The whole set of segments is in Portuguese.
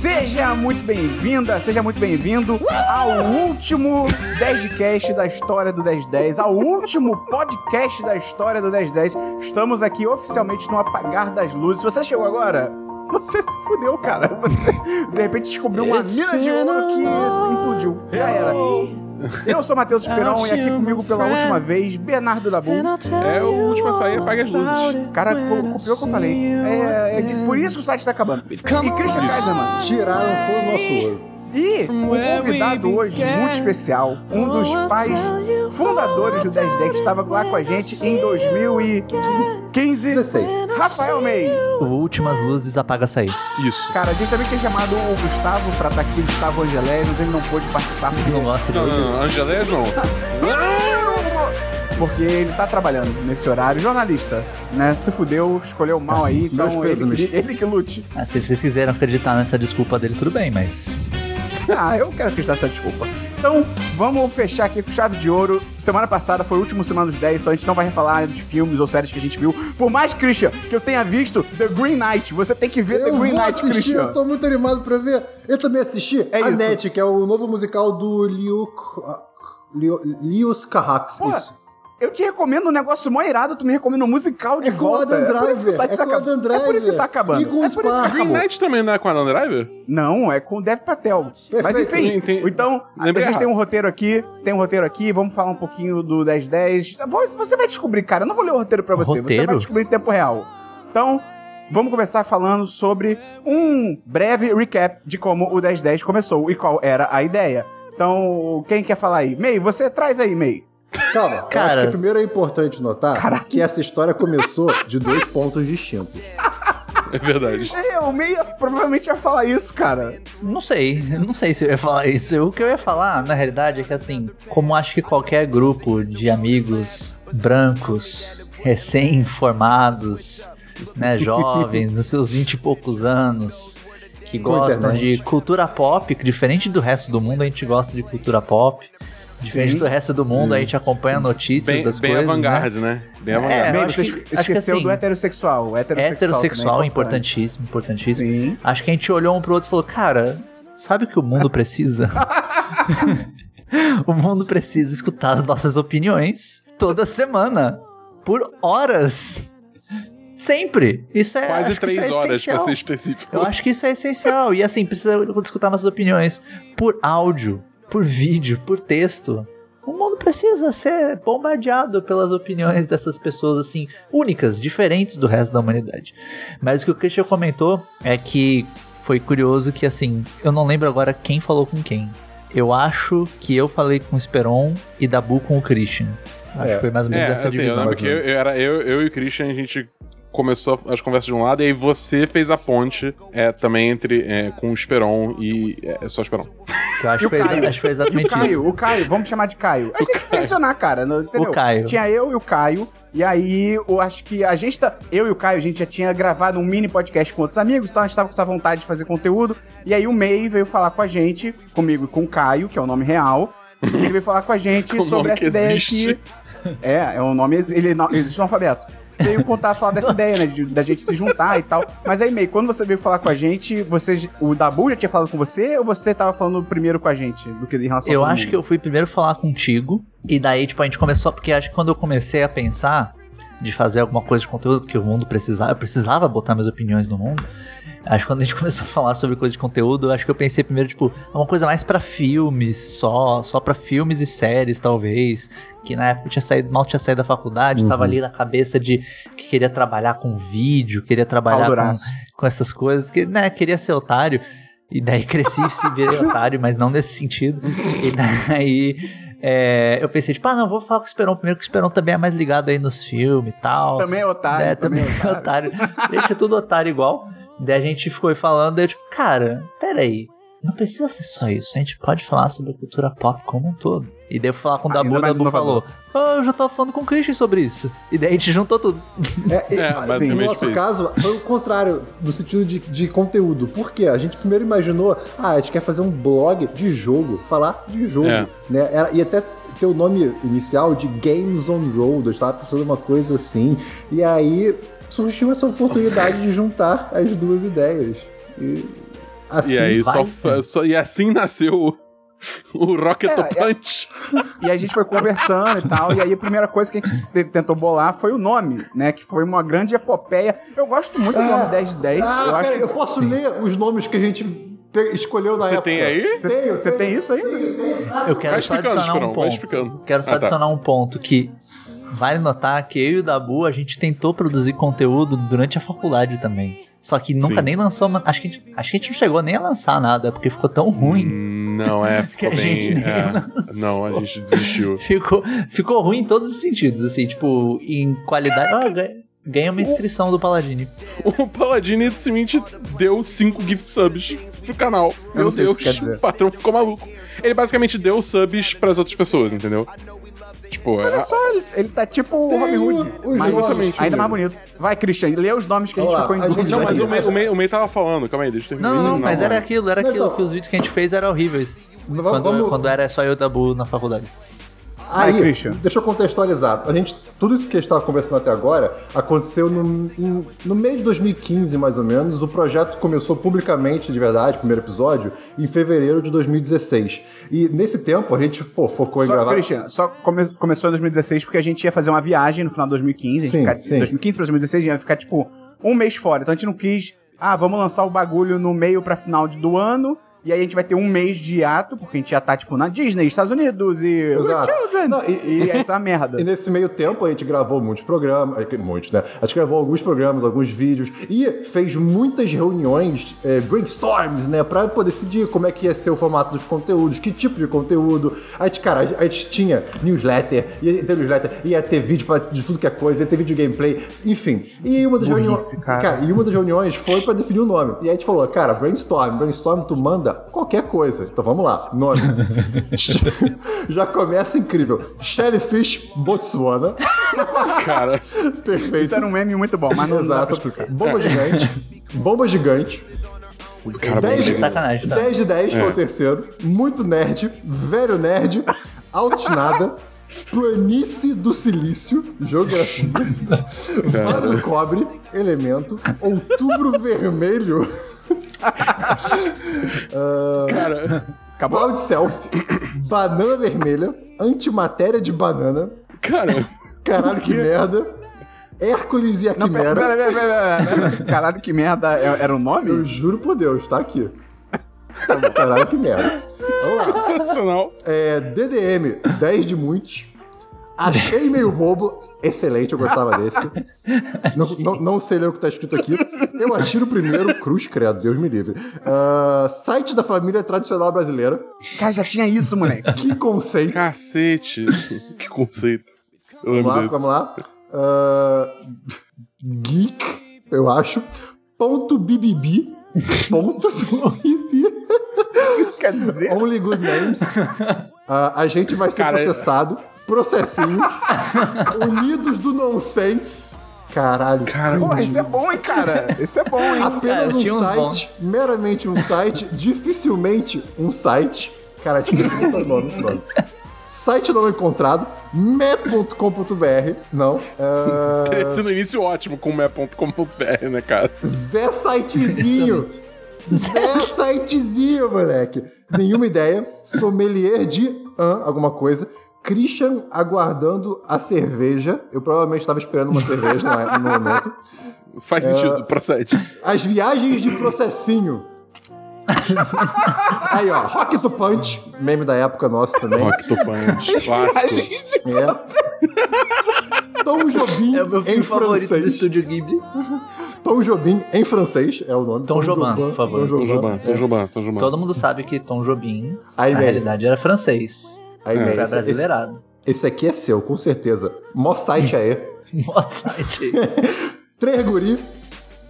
Seja muito bem-vinda, seja muito bem-vindo ao último 10 de cast da história do 1010, ao último podcast da história do 1010. Estamos aqui oficialmente no apagar das luzes. Você chegou agora? Você se fudeu, cara. Você, de repente, descobriu uma mina de ouro que implodiu. Já era. Eu sou Matheus Esperon e aqui comigo pela última vez, Bernardo Dabu. É o último a sair, apaga as luzes. Cara, copiou o que eu falei. É, é por isso que o site tá acabando. E Christian Kaiserman. Tiraram todo o nosso ouro. E um convidado hoje muito especial, um dos pais fundadores do 1010 que estava lá com a gente em 2015, 16. Rafael May. O Últimas Luzes apaga sair. Isso. Cara, a gente também tinha chamado o Gustavo pra estar aqui, Gustavo Angelé, mas ele não pôde participar porque, Não gosta de Não, não, não. Angelés não. porque ele tá trabalhando nesse horário. Jornalista, né? Se fudeu, escolheu mal aí, então Meus ele que, ele que lute. Ah, se vocês quiserem acreditar nessa desculpa dele, tudo bem, mas. Ah, eu quero acreditar essa desculpa. Então, vamos fechar aqui com chave de ouro. Semana passada foi o último semana dos 10, então a gente não vai falar de filmes ou séries que a gente viu. Por mais, Christian, que eu tenha visto The Green Knight, você tem que ver The Eu Green vou Knight, assistir, Christian. eu tô muito animado pra ver. Eu também assisti É A isso. Net, que é o novo musical do Liu... Liu Lius Carrax, isso. Eu te recomendo um negócio mó irado, tu me recomenda um musical de É volta. É por isso que o site é tá acabando. É por isso que tá acabando. E com é por isso que. Green. Knight também não é com Adam Driver? Não, é com o Dev Patel. Mas Perfeito. enfim, Tem- tem- então a gente errado. tem um roteiro aqui, tem um roteiro aqui, vamos falar um pouquinho do 1010. Você você vai descobrir, cara, eu não vou ler o roteiro pra você, você Roteiro? vai descobrir em tempo real. Então, vamos começar falando sobre um breve recap de como o 1010 começou e qual era a ideia. Então, quem quer falar aí? May, você traz aí, May. Calma, eu Cara. acho que primeiro é importante notar Caralho. que essa história começou de dois pontos distintos. É verdade. É, o May provavelmente ia falar isso, cara. Não sei, não sei se eu ia falar isso. O que eu ia falar, na realidade, é que assim, como acho que qualquer grupo de amigos brancos, recém-formados, né, jovens, nos seus vinte e poucos anos, que gostam de cultura pop, que diferente do resto do mundo, a gente gosta de cultura pop. Diferente Sim. do resto do mundo, a gente acompanha notícias Bem, das bem coisas. né? avant-garde, né? Bem É, avant-garde. eu May, acho que- esqueceu assim, do heterossexual. O heterossexual, Heterossexual, também é importantíssimo, importantíssimo. Sim. Acho que a gente olhou um pro outro e falou, cara, sabe o que o mundo precisa? o mundo precisa escutar as nossas opiniões toda semana, por horas. Sempre. Isso é Quase três é horas, pra essencial. ser específico. Eu acho que isso é essencial. E assim, precisa escutar nossas opiniões por áudio, por vídeo, por texto. O mundo precisa ser bombardeado pelas opiniões dessas pessoas, assim, únicas, diferentes do resto da humanidade. Mas o que o Christian comentou é que foi curioso que, assim, eu não lembro agora quem falou com quem. Eu acho que eu falei com o Esperon e Dabu com o Christian. Acho É. que foi mais ou menos É, essa assim, eu divisão. lembro que eu, eu era eu, eu e o Christian, a gente começou as conversas de um lado, e aí você fez a ponte é, também entre é, com o Esperon e. É, só o Esperon. Que eu acho, que o foi, Caio? acho que foi E o exatamente isso. Caio, o Caio, vamos chamar de Caio. A gente tem que mencionar, cara, no- entendeu? O Caio. Tinha eu e o Caio, e aí eu acho que a gente tá. Eu e o Caio, a gente já tinha gravado um mini podcast com outros amigos, então a gente tava com essa vontade de fazer conteúdo. E aí o May veio falar com a gente, comigo e com o Caio, que é o nome real. E ele veio falar com a gente sobre essa que ideia existe. que. É, é um nome. Ele não- existe no alfabeto. Veio contar, falar dessa ideia, né? de- da gente se juntar e tal. Mas aí, May, quando você veio falar com a gente, você, o Dabu já tinha falado com você ou você tava falando primeiro com a gente do que em relação Eu acho mundo? que eu fui primeiro falar contigo, e daí, tipo, a gente começou, porque acho que quando eu comecei a pensar de fazer alguma coisa de conteúdo, porque o mundo precisava, eu precisava botar minhas opiniões no mundo. Acho que quando a gente começou a falar sobre coisa de conteúdo, acho que eu pensei primeiro, tipo, uma coisa mais pra filmes, só, só para filmes e séries, talvez. Que na época tinha saído, mal tinha saído da faculdade, tava ali na cabeça de que queria trabalhar com vídeo, queria trabalhar com, com essas coisas, que, né, queria ser otário. E daí cresci e se virei otário, mas não nesse sentido. E daí é, eu pensei, tipo, ah, não, vou falar com o Esperon primeiro, que o Esperon também é mais ligado aí nos filmes e tal. Também é otário. É, também é otário. Gente, é tudo otário igual. Daí a gente ficou falando, daí eu, tipo, cara, peraí. Não precisa ser só isso. A gente pode falar sobre a cultura pop como um todo. E daí eu fui falar com o Ainda Dabu, o mais Dabu falou: Ah, eu já tava falando com o Christian sobre isso. E daí a gente juntou tudo. É, É, mas basicamente no nosso isso. caso, foi o contrário, no sentido de, de conteúdo. Por quê? A gente primeiro imaginou, ah, a gente quer fazer um blog de jogo, falar de jogo. É. Né? Era, e até ter o nome inicial de Games on Road, eu estava pensando uma coisa assim. E aí surgiu essa oportunidade de juntar as duas ideias. E Assim, E aí só, vai. fa- só- E assim nasceu o, o Rocket É, Punch. E a gente foi conversando e tal. E aí a primeira coisa que a gente te- tentou bolar foi o nome, né? Que foi uma grande epopeia. Eu gosto muito do nome 10 de 10. Ah, eu acho. eu posso ler os nomes que a gente escolheu na Você época? tem aí? Você, Tenho, você tem isso ainda? Eu quero Vai só adicionar um ponto. Quero só Ah, tá. adicionar um ponto que vale notar que eu e o Dabu a gente tentou produzir conteúdo durante a faculdade também. Só que nunca Sim. nem lançou. uma- Acho que, a gente, acho que a gente não chegou nem a lançar nada, porque ficou tão ruim. Hum, Não, é, Que ficou a bem. gente nem é. não, a gente desistiu. Ficou, ficou ruim em todos os sentidos, assim, tipo, em qualidade. Ah, ganha, ganha uma inscrição do Paladini. O Paladini simplesmente deu 5 gift subs pro canal. Eu Meu o Deus, que o patrão ficou maluco. Ele basicamente deu subs pras outras pessoas, entendeu? Tipo, Olha é- só, ele, ele tá tipo o Robin Hood. os mas nomes, ainda mais bonito. Vai, Christian, lê os nomes que a gente ficou em a dúvida. Não, mas o May, o, May, o May tava falando, calma aí, deixa eu terminar. Não, não, Ele- mas era mano. aquilo, era Não, aquilo então- que os vídeos que a gente fez eram horríveis. Vamos- Quando, vamos- quando era só eu e o Dabu na faculdade. Aí, Christian. deixa eu contextualizar. A gente, tudo isso que a gente estava conversando até agora aconteceu no, em- no meio de 2015, mais ou menos. O projeto começou publicamente, de verdade, o primeiro episódio, em fevereiro de 2016. E nesse tempo a gente, pô, focou em Só, gravar. Christian, só come- começou em 2016 porque a gente ia fazer uma viagem no final de 2015. A gente Sim, ficar, sim. 2015 pra 2016, a gente ia ficar, tipo, um mês fora. Então a gente não quis, ah, vamos lançar o bagulho no meio pra final de- do ano. E aí a gente vai ter um mês de hiato, porque a gente já tá, tipo, na Disney, Estados Unidos e... Exato. Não, e, e- e essa é merda. E nesse meio tempo a gente gravou muitos programas, eh, muitos, né? A gente gravou alguns programas, alguns vídeos e fez muitas reuniões, eh, brainstorms, né? Pra poder decidir como é que ia ser o formato dos conteúdos, que tipo de conteúdo. A gente, cara, a gente tinha newsletter, ia ter newsletter, ia ter vídeo pra- de tudo que é coisa, ia ter vídeo gameplay, enfim. E uma das Burrice, reuniões. cara. e uma das reuniões foi pra definir o nome. E aí a gente falou, cara, brainstorm, brainstorm, tu manda qualquer coisa. Então vamos lá, nome. Já começa incrível. Shellfish Botswana. Cara, Perfeito. Isso era um meme muito bom, mas não dá pra Exato. Bomba gigante. Bomba gigante. cara, 10 de, Sacanagem, tá? 10 de 10 foi É. o terceiro. Muito nerd. Velho nerd. Altinada. Planície do Silício. Geografia. Vale do Cobre. Elemento. Outubro Vermelho. Cara, Cloud Self. Banana Vermelha. Antimatéria de banana. cara. Caralho, que merda. Hércules e a Não, pera, Quimera. pera, pera, pera. Caralho, que merda. é- Era o Eu nome? juro por Deus, tá aqui. Caralho, que merda. Vamos lá. Sensacional. É, DDM, 10 de muitos. Achei meio bobo. Excelente, eu gostava desse. Não, não, não sei ler o que tá escrito aqui. Eu atiro primeiro, cruz credo, Deus me livre. Ah, site da família tradicional brasileira. Cara, já tinha isso, moleque. Que conceito. Cacete. que conceito. Eu Vamos lá, desse. vamos lá. Ah, geek, eu acho. Ponto BBB. Ponto BBB. Isso quer dizer? Only good names. Ah, a gente vai ser Cara, processado. Processinho. Unidos do nonsense. Caralho. Cara, Porra, esse é bom, hein, cara? Esse é bom, hein? Apenas Cara, um site, meramente um site, dificilmente um site. Cara, tinha muito nome, muito nome. Site não encontrado, me.com.br, não. Ah, Esse no início ótimo com map.com.br, né, cara? Zé Sitezinho. Zé Sitezinho, moleque. Nenhuma ideia. Sommelier de an, alguma coisa. Christian aguardando a cerveja. Eu provavelmente estava esperando uma cerveja no, no momento. Faz É. sentido, procede. As viagens de processinho. Aí, ó, Rock to Punch, meme da época nossa também. Rock Topante, clássico. É. Tom Jobim É o meu filme favorito do. Estúdio Ghibli. Tom Jobim em francês é o nome. Tom Jobim, por favor. Tom Tom Jobim. Tom Jobim, Tom Jobim. Todo mundo sabe que Tom Jobim, Aí, na Ney. realidade, era francês. Aí, É. Foi esse, brasileirado. esse, esse aqui é seu, com certeza. Mó site aí. Mó site. Três guri,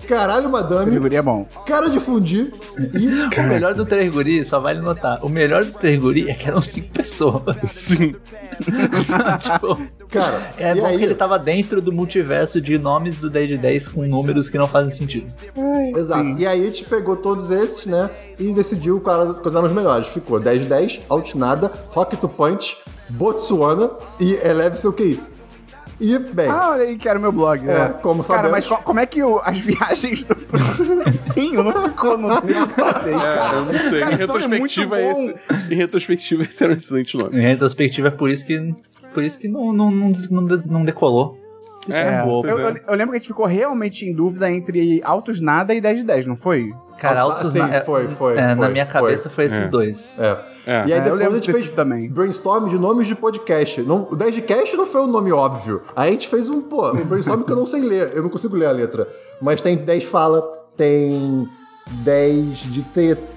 caralho madame, Categoria é bom. cara de fundir e... O melhor do Três Guri, só vale notar, o melhor do Três Guri é que eram cinco pessoas. Sim. tipo, Cara, é bom aí, que ele tava dentro do multiverso de nomes do 10 de 10 com números que não fazem sentido. Exato. Sim. E aí a gente pegou todos esses, né? E decidiu quais eram os melhores. Ficou 10 de 10, Altinada, Rock to Punch, Botsuana e Eleve seu QI. E, bem, Ah, olha aí que era o meu blog. É, né? como Cara, sabemos- mas co- como é que o- as viagens do Sim, não ficou no blog aí, É, cara? eu não sei. Cara, em é retrospectiva, bom. esse, em retrospectiva, esse era um excelente nome. Em retrospectiva é por isso que, por isso que não, não, não, não decolou. É, pois Eu, eu- eu lembro que a gente ficou realmente em dúvida entre Altos Nada e 10 de 10, não foi? Cara, Altos- altos sim, na, é- foi, foi, é, foi, na minha cabeça foi esses É. dois. é. É. E aí É, eu depois lembro a gente fez também. brainstorm de nomes de podcast. Não, o 10 de cast não foi um nome óbvio. Aí a gente fez um, pô, um brainstorm que eu não sei ler. Eu não consigo ler a letra. Mas tem 10 fala, tem 10 de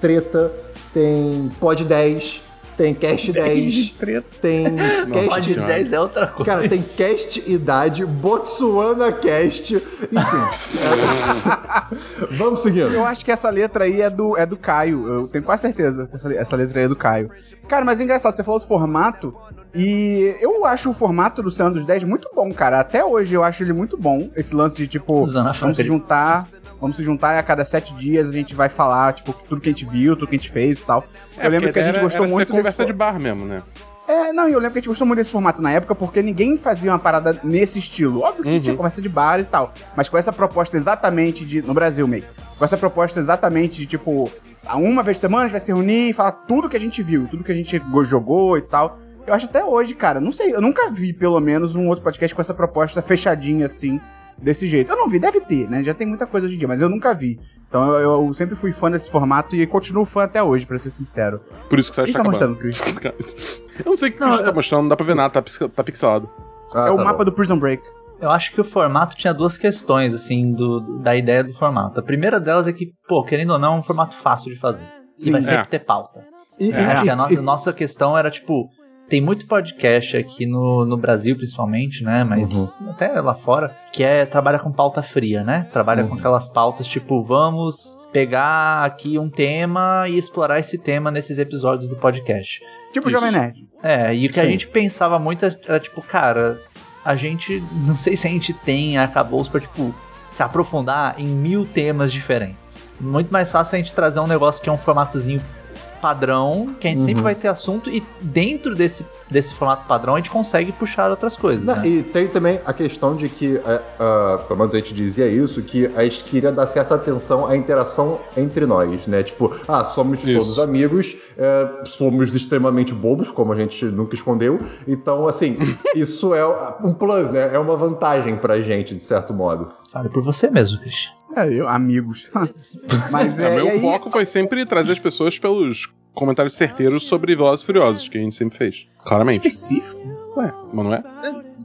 treta, tem pod 10, tem cast 10, tem Pode cast... Senhora. 10 é outra coisa. Cara, tem cast idade, Botsuana cast, enfim. É. Vamos seguindo. Eu acho que essa letra aí é do, é do Caio. Eu tenho quase certeza que essa, essa letra aí é do Caio. Cara, mas é engraçado, você falou do formato. E eu acho o formato do Senhor dos 10 muito bom, cara. Até hoje eu acho ele muito bom. Esse lance de, tipo, Zona vamos se juntar. Vamos se juntar e a cada sete dias a gente vai falar, tipo, tudo que a gente viu, tudo que a gente fez e tal. eu lembro É, que a gente era- gostou era muito desse. conversa de bar mesmo, né? É, não, e eu lembro que a gente gostou muito desse formato na época porque ninguém fazia uma parada nesse estilo. Óbvio que Uhum. tinha conversa de bar e tal, mas com essa proposta exatamente de. No Brasil, meio. Com essa proposta exatamente de tipo. Uma vez por semana a gente vai se reunir e falar tudo que a gente viu, tudo que a gente go- jogou e tal. Eu acho até hoje, cara, não sei, eu nunca vi pelo menos um outro podcast com essa proposta fechadinha assim, desse jeito. Eu não vi, deve ter, né? Já tem muita coisa hoje em dia, mas eu nunca vi. Então eu, eu sempre fui fã desse formato e continuo fã até hoje, pra ser sincero. Por isso que você O acha que que você tá acabando. mostrando, Chris? Eu não sei o que o Não, Christian tá mostrando, não dá pra ver nada, tá, tá pixelado. Ah, é o tá mapa bom. do Prison Break. Eu acho que o formato tinha duas questões, assim, do, da ideia do formato. A primeira delas é que, pô, querendo ou não, é um formato fácil de fazer. E Sim. vai sempre É. ter pauta. E, que a e- nossa, nossa questão era, tipo, tem muito podcast aqui no, no Brasil, principalmente, né? Mas Uhum. até lá fora, que é trabalha com pauta fria, né? Trabalha com aquelas pautas, tipo, vamos pegar aqui um tema e explorar esse tema nesses episódios do podcast. Tipo Isso. Jovem Nerd. É, e o que a Sim. gente pensava muito era, tipo, cara, a gente, não sei se a gente tem arcabouço pra, tipo, se aprofundar em mil temas diferentes. Muito mais fácil a gente trazer um negócio que é um formatozinho padrão, que a gente Uhum. sempre vai ter assunto, e dentro desse, desse formato padrão a gente consegue puxar outras coisas, Não, né? E tem também a questão de que, é, ah, pelo menos a gente dizia isso, que a gente queria dar certa atenção à interação entre nós, né? Tipo, ah, somos Isso. todos amigos, é, somos extremamente bobos, como a gente nunca escondeu. Então, assim, isso é um plus, né? É uma vantagem pra gente, de certo modo. Fale por você mesmo, Christian. É, eu, amigos. Mas É, é, meu aí, foco foi sempre trazer as pessoas pelos comentários certeiros sobre Velozes e Furiosos, que a gente sempre fez. Claramente. específico, Ué, mas não é?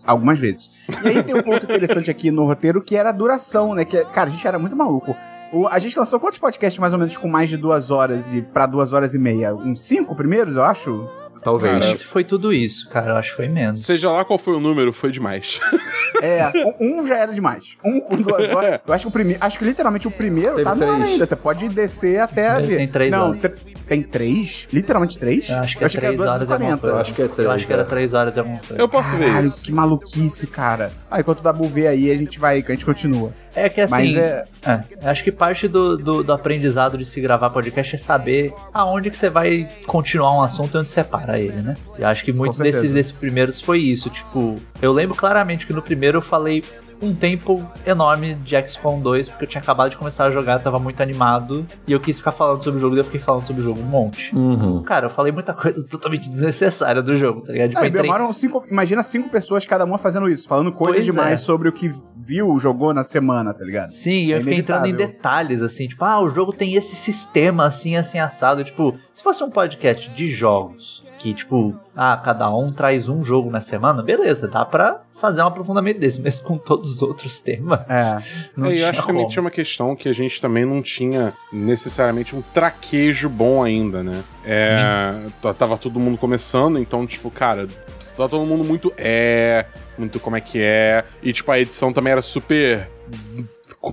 algumas vezes. E aí tem um ponto interessante aqui no roteiro que era a duração, né? Que, cara, a gente era muito maluco. O- a gente lançou quantos podcasts mais ou menos com mais de duas horas e pra duas horas e meia? Uns cinco primeiros, eu acho? Talvez. Cara, Se foi tudo isso, cara, eu acho que foi menos. Seja lá qual foi o número, foi demais. É, um um já era demais. Um com duas horas. Eu acho que o primeiro. Acho que literalmente o primeiro Teve tá no ar três. ainda. Você pode descer até. Tem três Não, horas. te- tem três? Literalmente três? Eu acho que é era 3 duas horas e 40. coisa. Eu acho que é Eu três, acho que era é. 3 horas e alguma coisa. Eu posso ver Caralho, isso. que maluquice, cara. Ah, enquanto o Dabu vê aí, a gente vai. A gente continua. É que assim, Mas é. é, eu acho que parte do, do, do aprendizado de se gravar podcast é saber aonde que você vai continuar um assunto e onde você para ele, né? Eu acho que muitos desses, desses primeiros foi isso. Tipo, eu lembro claramente que no primeiro eu falei um tempo enorme de XCOM 2, porque eu tinha acabado de começar a jogar, tava muito animado, e eu quis ficar falando sobre o jogo, daí eu fiquei falando sobre o jogo um monte. Uhum. Cara, eu falei muita coisa totalmente desnecessária do jogo, tá ligado? Tipo, É, entrei- cinco, imagina cinco pessoas, cada uma fazendo isso, falando coisas Pois demais é. sobre o que viu, jogou na semana, tá ligado? Sim, e eu É fiquei entrando em inevitável. detalhes, assim, tipo, ah, o jogo tem esse sistema assim, assim, assado. Tipo, se fosse um podcast de jogos, que, tipo, ah, cada um traz um jogo na semana, beleza, dá pra fazer um aprofundamento desse, mas com todos os outros temas. É. Não É, e eu acho que também como. tinha uma questão que a gente também não tinha necessariamente um traquejo bom ainda, né? É, tava todo mundo começando, então, tipo, cara, tá todo mundo muito é, muito como é que é, e, tipo, a edição também era super.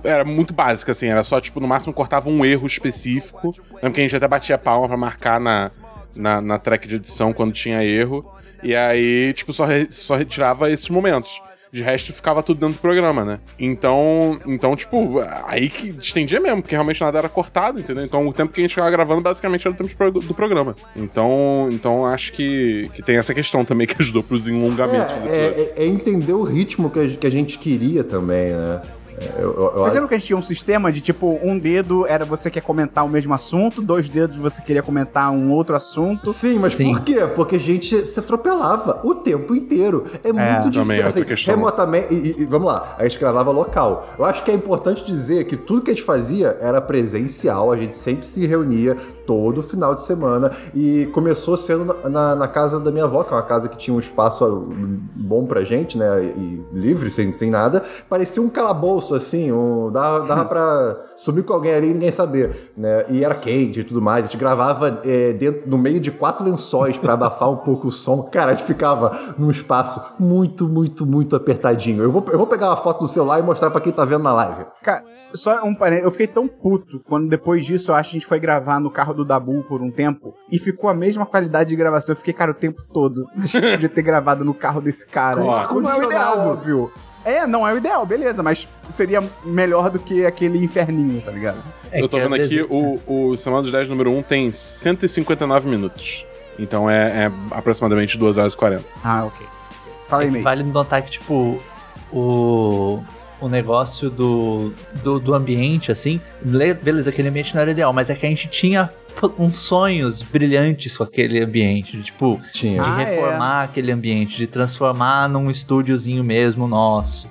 Era muito básica, assim, era só, tipo, no máximo cortava um erro específico. Lembro que a gente até batia palma pra marcar na, na, na track de edição quando tinha erro. E aí, tipo, só, re- só retirava esses momentos. De resto, ficava tudo dentro do programa, né? Então, então tipo, aí que estendia mesmo, porque realmente nada era cortado, entendeu? Então o tempo que a gente ficava gravando basicamente era o tempo do programa. Então, então acho que, que tem essa questão também que ajudou pros enlongamentos. do É, é- é entender o ritmo que a, que a gente queria também, né? É, eu- eu- eu Vocês lembram que a gente tinha um sistema de tipo, um dedo era você quer comentar o mesmo assunto, dois dedos você queria comentar um outro assunto. Sim, mas Sim. por quê? Porque a gente se atropelava o tempo inteiro. É, muito também é difícil. Assim, remotamente. E, e- e vamos lá, a gente gravava local. Eu acho que é importante dizer que tudo que a gente fazia era presencial, a gente sempre se reunia todo final de semana. E começou sendo na, na- na casa da minha avó, que é uma casa que tinha um espaço bom pra gente, né? E livre, sem, sem nada. Parecia um calabouço, assim, um, dava, dava pra sumir com alguém ali e ninguém saber, né? E era quente e tudo mais. A gente gravava é, dentro, no meio de quatro lençóis pra abafar um pouco o som. Cara, a gente ficava num espaço muito, muito, muito apertadinho. Eu vou, eu vou pegar uma foto do celular e mostrar pra quem tá vendo na live. Cara, só um parênteses, eu fiquei tão puto quando depois disso eu acho que a gente foi gravar no carro do Dabu por um tempo e ficou a mesma qualidade de gravação. Eu fiquei, cara, o tempo todo. A gente podia ter gravado no carro desse cara. Claro. Não é o ideal, óbvio. É, não é o ideal, beleza, mas seria melhor do que aquele inferninho, tá ligado? É Eu tô vendo é aqui, desenho. o, o Semana dos 10 número 1 tem 159 minutos. Então é, é aproximadamente 2 horas e 40. Ah, ok. Fala aí, É vale notar que, tipo, o, o negócio do, do, do ambiente, assim, le- beleza, aquele ambiente não era ideal, mas é que a gente tinha uns sonhos brilhantes com aquele ambiente, de, tipo, Tinha. de Ah, é. reformar aquele ambiente, de transformar num estúdiozinho mesmo nosso,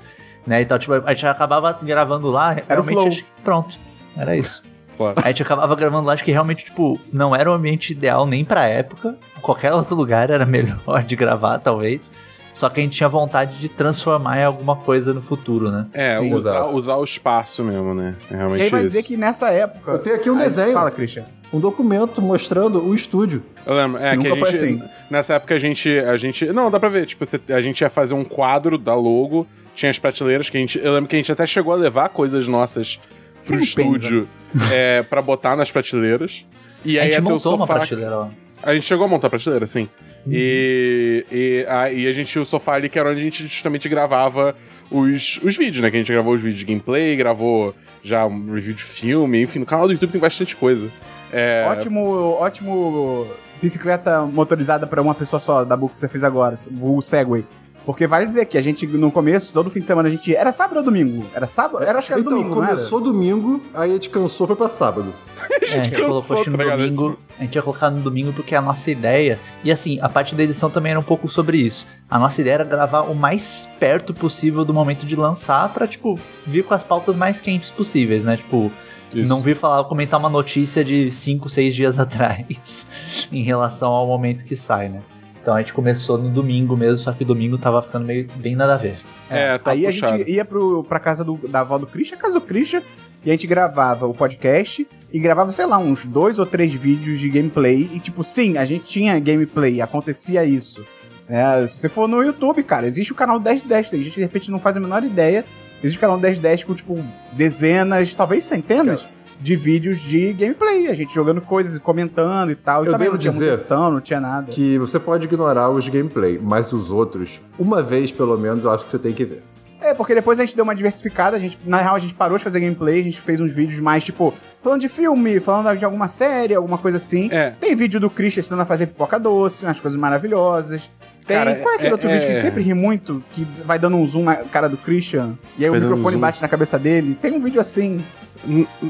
né? Então, tipo, a gente acabava gravando lá, realmente, flow. acho que pronto, era isso. Claro. A gente acabava gravando lá, acho que realmente, tipo, não era o ambiente ideal nem pra época. Qualquer outro lugar era melhor de gravar, talvez. Só que a gente tinha vontade de transformar em alguma coisa no futuro, né? É, Sim, usar, usar o espaço mesmo, né? É E realmente aí vai isso. dizer que nessa época. Eu tenho aqui um Aí, desenho. Fala, Christian. Um documento mostrando o estúdio. Eu lembro, é Que que, nunca a foi gente. assim. Nessa época a gente. A gente. Não, dá pra ver. Tipo, a gente ia fazer um quadro da logo, tinha as prateleiras que a gente. Eu lembro que a gente até chegou a levar coisas nossas pro estúdio é, pra botar nas prateleiras. E a aí gente ia ter o montou uma sofá. prateleira lá. A gente chegou a montar a prateleira, sim. E, e, a, e a gente o sofá ali, que era onde a gente justamente gravava os, os vídeos, né? Que a gente gravou os vídeos de gameplay, gravou já um review de filme, enfim, no canal do YouTube tem bastante coisa. É, Ótimo, ótimo bicicleta motorizada pra uma pessoa só, da book que você fez agora, o Segway. Porque vale dizer que a gente, no começo, todo fim de semana, a gente. Era sábado ou domingo? Era sábado? Era, acho que era então, domingo, não era? começou domingo, aí a gente cansou, foi pra sábado. É, a gente cansou, colocou no tá ligado? domingo. A gente ia colocar no domingo porque é a nossa ideia. E assim, a parte da edição também era um pouco sobre isso. A nossa ideia era gravar o mais perto possível do momento de lançar pra, tipo, vir com as pautas mais quentes possíveis, né? Tipo, Isso. não vir falar, comentar uma notícia de 5, 6 dias atrás em relação ao momento que sai, né? Então a gente começou no domingo mesmo, só que domingo tava ficando meio bem nada a ver. É, tá Aí puxado. a gente ia pro, pra casa do, da avó do Christian, a casa do Christian, e a gente gravava o podcast e gravava, sei lá, uns dois ou três vídeos de gameplay. E, tipo, sim, a gente tinha gameplay, acontecia isso. É, se você for no YouTube, cara, existe o canal 1010, tem gente que de repente não faz a menor ideia. Existe o canal 1010 com, tipo, dezenas, talvez centenas de vídeos de gameplay. A gente jogando coisas e comentando e tal. E Eu também devo não tinha dizer muita edição, não tinha nada. Que você pode ignorar os gameplay, mas os outros, uma vez pelo menos, eu acho que você tem que ver. É, porque depois a gente deu uma diversificada, a gente, na real a gente parou de fazer gameplay, a gente fez uns vídeos mais, tipo, falando de filme, falando de alguma série, alguma coisa assim. É. Tem vídeo do Christian ensinando a fazer pipoca doce, umas coisas maravilhosas. Tem, Cara, qual é aquele é- outro vídeo que a gente é- sempre ri muito, que vai dando um zoom na cara do Christian, e aí Vai o um microfone zoom. bate na cabeça dele? Tem um vídeo assim.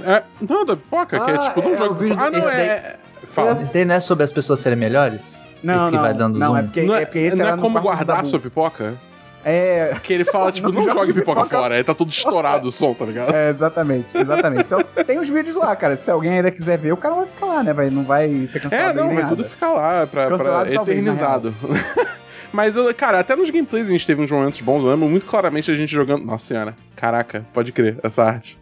É, não, da pipoca, que é Ah, tipo de um é, jogo. o vídeo ah, não, desse é. daí- é- Fala. Esse daí não é sobre as pessoas serem melhores? Não, esse que não, vai dando não, zoom? é porque, não é, é porque esse não é como guardar sua pipoca? É, Que ele fala, tipo, não, Não jogue pipoca, pipoca fora, aí tá tudo estourado o som, tá ligado? é, exatamente, exatamente. Então, tem os vídeos lá, cara. Se alguém ainda quiser ver, o cara vai ficar lá, né? Vai, não vai ser cancelado É, não, nem vai nada. tudo ficar lá pra, pra talvez, eternizado. Mas, cara, até nos gameplays a gente teve uns momentos bons. Eu lembro muito claramente a gente jogando. Nossa senhora, caraca, pode crer, essa arte.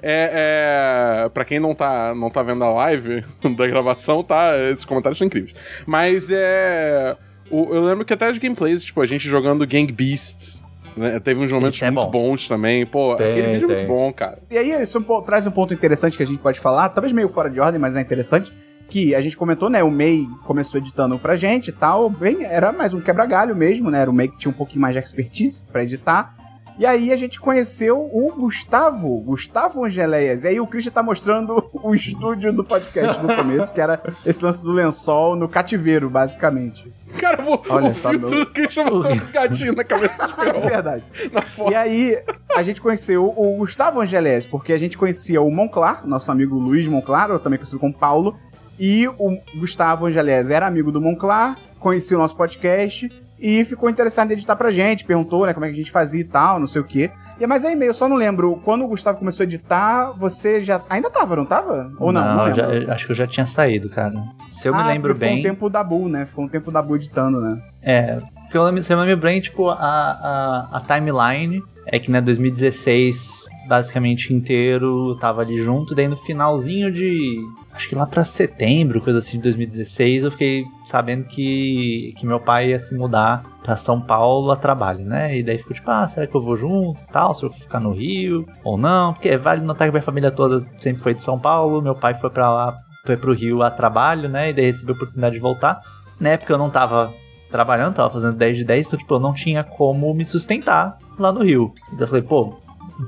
É, é, pra quem não tá, não tá vendo a live da gravação, tá? Esses comentários são incríveis. Mas é. o- eu lembro que até os gameplays, tipo, a gente jogando Gang Beasts. Né? Teve uns momentos é muito bom. bons também. Pô, Tem, aquele vídeo é tem. muito bom, cara. E aí, isso po- traz um ponto interessante que a gente pode falar, talvez meio fora de ordem, mas é interessante, que a gente comentou, né? O May começou editando pra gente e tal. Bem, era mais um quebra-galho mesmo, né? Era o May que tinha um pouquinho mais de expertise pra editar. E aí a gente conheceu o Gustavo, Gustavo Angeléias. E aí o Christian tá mostrando o estúdio do podcast no começo, que era esse lance do lençol no cativeiro, basicamente. Cara, vou, Olha o só, filtro meu- do Christian botou um gatinho na cabeça do É verdade. na foto. E aí, a gente conheceu o Gustavo Angeles, porque a gente conhecia o Monclar, nosso amigo Luiz Monclar, ou também conhecido como Paulo, e o Gustavo Angeles era amigo do Monclar, conhecia o nosso podcast e ficou interessado em editar pra gente, perguntou, né, como é que a gente fazia e tal, não sei o quê. E, mas aí, meio, eu só não lembro, quando o Gustavo começou a editar, você já ainda tava, não tava? Ou não? Não, lembro. já- acho que eu já tinha saído, cara. Se eu me Ah, lembro porque Ficou bem. um tempo da Bull, né? Ficou um tempo da Bull editando, né? É, porque eu lembro, se eu me lembro bem, tipo, a, a, a timeline é que, né, 2016, basicamente inteiro, tava ali junto, daí no finalzinho de. Acho que lá pra setembro, coisa assim, de 2016, eu fiquei sabendo que, que meu pai ia se mudar pra São Paulo a trabalho, né? E daí ficou tipo, ah, será que eu vou junto e tal? Se eu ficar no Rio ou não? Porque vale notar que minha família toda sempre foi de São Paulo, meu pai foi pra lá, foi pro Rio a trabalho, né? E daí recebeu a oportunidade de voltar. Na época eu não tava trabalhando, tava fazendo 10 de 10, então, tipo, eu não tinha como me sustentar lá no Rio. Então eu falei, pô,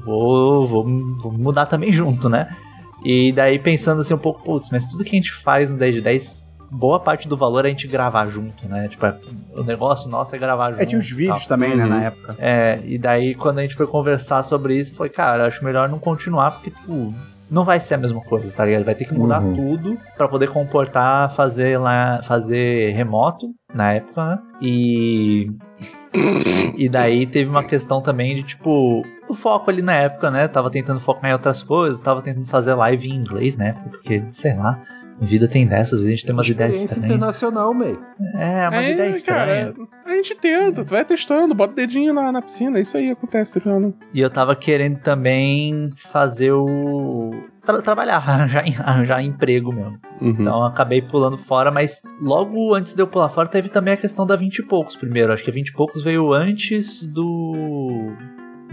vou, vou, vou mudar também junto, né? E daí pensando assim um pouco, putz, mas tudo que a gente faz no 10 de 10, boa parte do valor é a gente gravar junto, né? Tipo, é- o negócio nosso é gravar junto. É, tinha os vídeos tal. também, né, Uhum. na época. É, e daí quando a gente foi conversar sobre isso, falei, cara, acho melhor não continuar, porque, tipo, não vai ser a mesma coisa, tá ligado? Vai ter que mudar Uhum. tudo pra poder comportar, fazer lá, fazer remoto na época, né? E. e daí teve uma questão também de, tipo, o foco ali na época, né? Tava tentando focar em outras coisas, tava tentando fazer live em inglês, né? Porque, sei lá, vida tem dessas, a gente tem umas ideias estranhas. internacional, May. É, umas ideias cara, estranhas. a gente tenta, tu vai testando, bota o dedinho na, na piscina, isso aí acontece, tá ligado? E eu tava querendo também fazer o. tra- trabalhar, arranjar, arranjar emprego mesmo. Uhum. Então acabei pulando fora, mas logo antes de eu pular fora teve também a questão da 20 e poucos primeiro. Acho que a 20 e poucos veio antes do.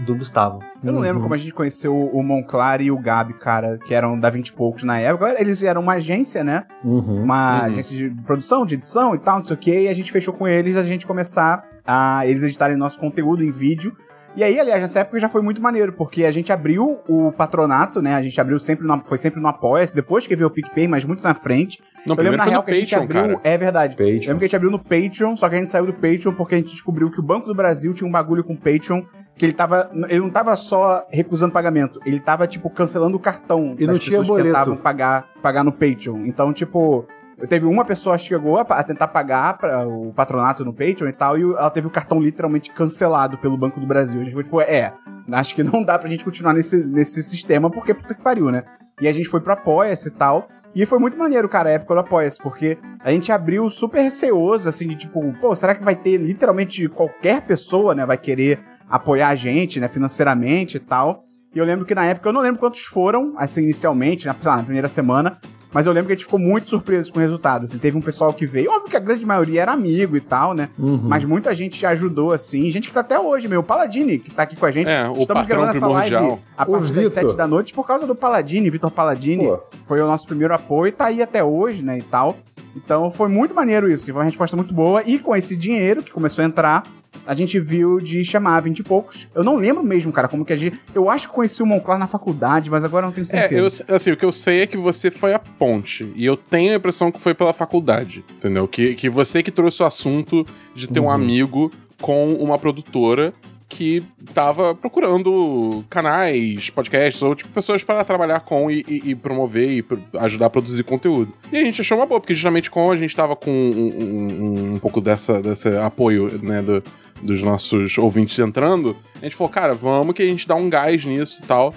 Do Gustavo. Eu não lembro como a gente conheceu o Monclar e o Gabi, cara, que eram da 20 e poucos na época. Eles eram uma agência, né? Uhum. Uma Uhum. agência de produção, de edição e tal, não sei o quê. E a gente fechou com eles a gente começar a eles editarem nosso conteúdo em vídeo. E aí, aliás, nessa época já foi muito maneiro, porque a gente abriu o patronato, né? A gente abriu sempre no, foi sempre no Apoia-se, depois que veio o PicPay, mas muito na frente. Não, eu lembro na real que a gente Patreon, abriu. cara. É verdade. Patreon. Eu lembro que a gente abriu no Patreon, só que a gente saiu do Patreon porque a gente descobriu que o Banco do Brasil tinha um bagulho com o Patreon que ele tava. Ele não tava só recusando pagamento, ele tava, tipo, cancelando o cartão E não das tinha pessoas que boleto. tentavam pagar, pagar no Patreon. Então, tipo. Teve uma pessoa que chegou a, tentar pagar para o patronato no Patreon e tal, e ela teve o cartão literalmente cancelado pelo Banco do Brasil. A gente foi tipo, é, acho que não dá pra gente continuar nesse, nesse sistema, porque puta que pariu, né? E a gente foi pro Apoia-se e tal. E foi muito maneiro, cara, a época do Apoia-se, porque a gente abriu super receoso, assim, de tipo, pô, será que vai ter literalmente qualquer pessoa, né, vai querer apoiar a gente, né, financeiramente e tal. E eu lembro que na época, eu não lembro quantos foram, assim, inicialmente, na, lá, na primeira semana, mas eu lembro que a gente ficou muito surpreso com o resultado, assim, teve um pessoal que veio, óbvio que a grande maioria era amigo e tal, né, Uhum. mas muita gente ajudou, assim, gente que tá até hoje, meu, o Paladini, que tá aqui com a gente, É, o Estamos gravando essa live primordial. a partir das Vitor. 7 da noite por causa do Paladini, Vitor Paladini. Pô, Foi o nosso primeiro apoio e tá aí até hoje, né, e tal. Então foi muito maneiro isso, e foi uma resposta muito boa. E com esse dinheiro que começou a entrar, a gente viu de chamar 20 e poucos. Eu não lembro mesmo, cara, como que a gente. Eu acho que conheci o Monclar na faculdade, mas agora eu não tenho É, certeza. eu, assim, o que eu sei é que você foi a ponte. E eu tenho a impressão que foi pela faculdade, entendeu? Que, que você que trouxe o assunto de ter um Uhum. amigo com uma produtora que tava procurando canais, podcasts, ou tipo, pessoas para trabalhar com e, e- e promover e pro- ajudar a produzir conteúdo. E a gente achou uma boa, porque justamente como a gente tava com um, um- um pouco dessa, desse apoio, né, do- dos nossos ouvintes entrando, a gente falou, cara, vamos que a gente dá um gás nisso e tal.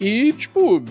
E, tipo.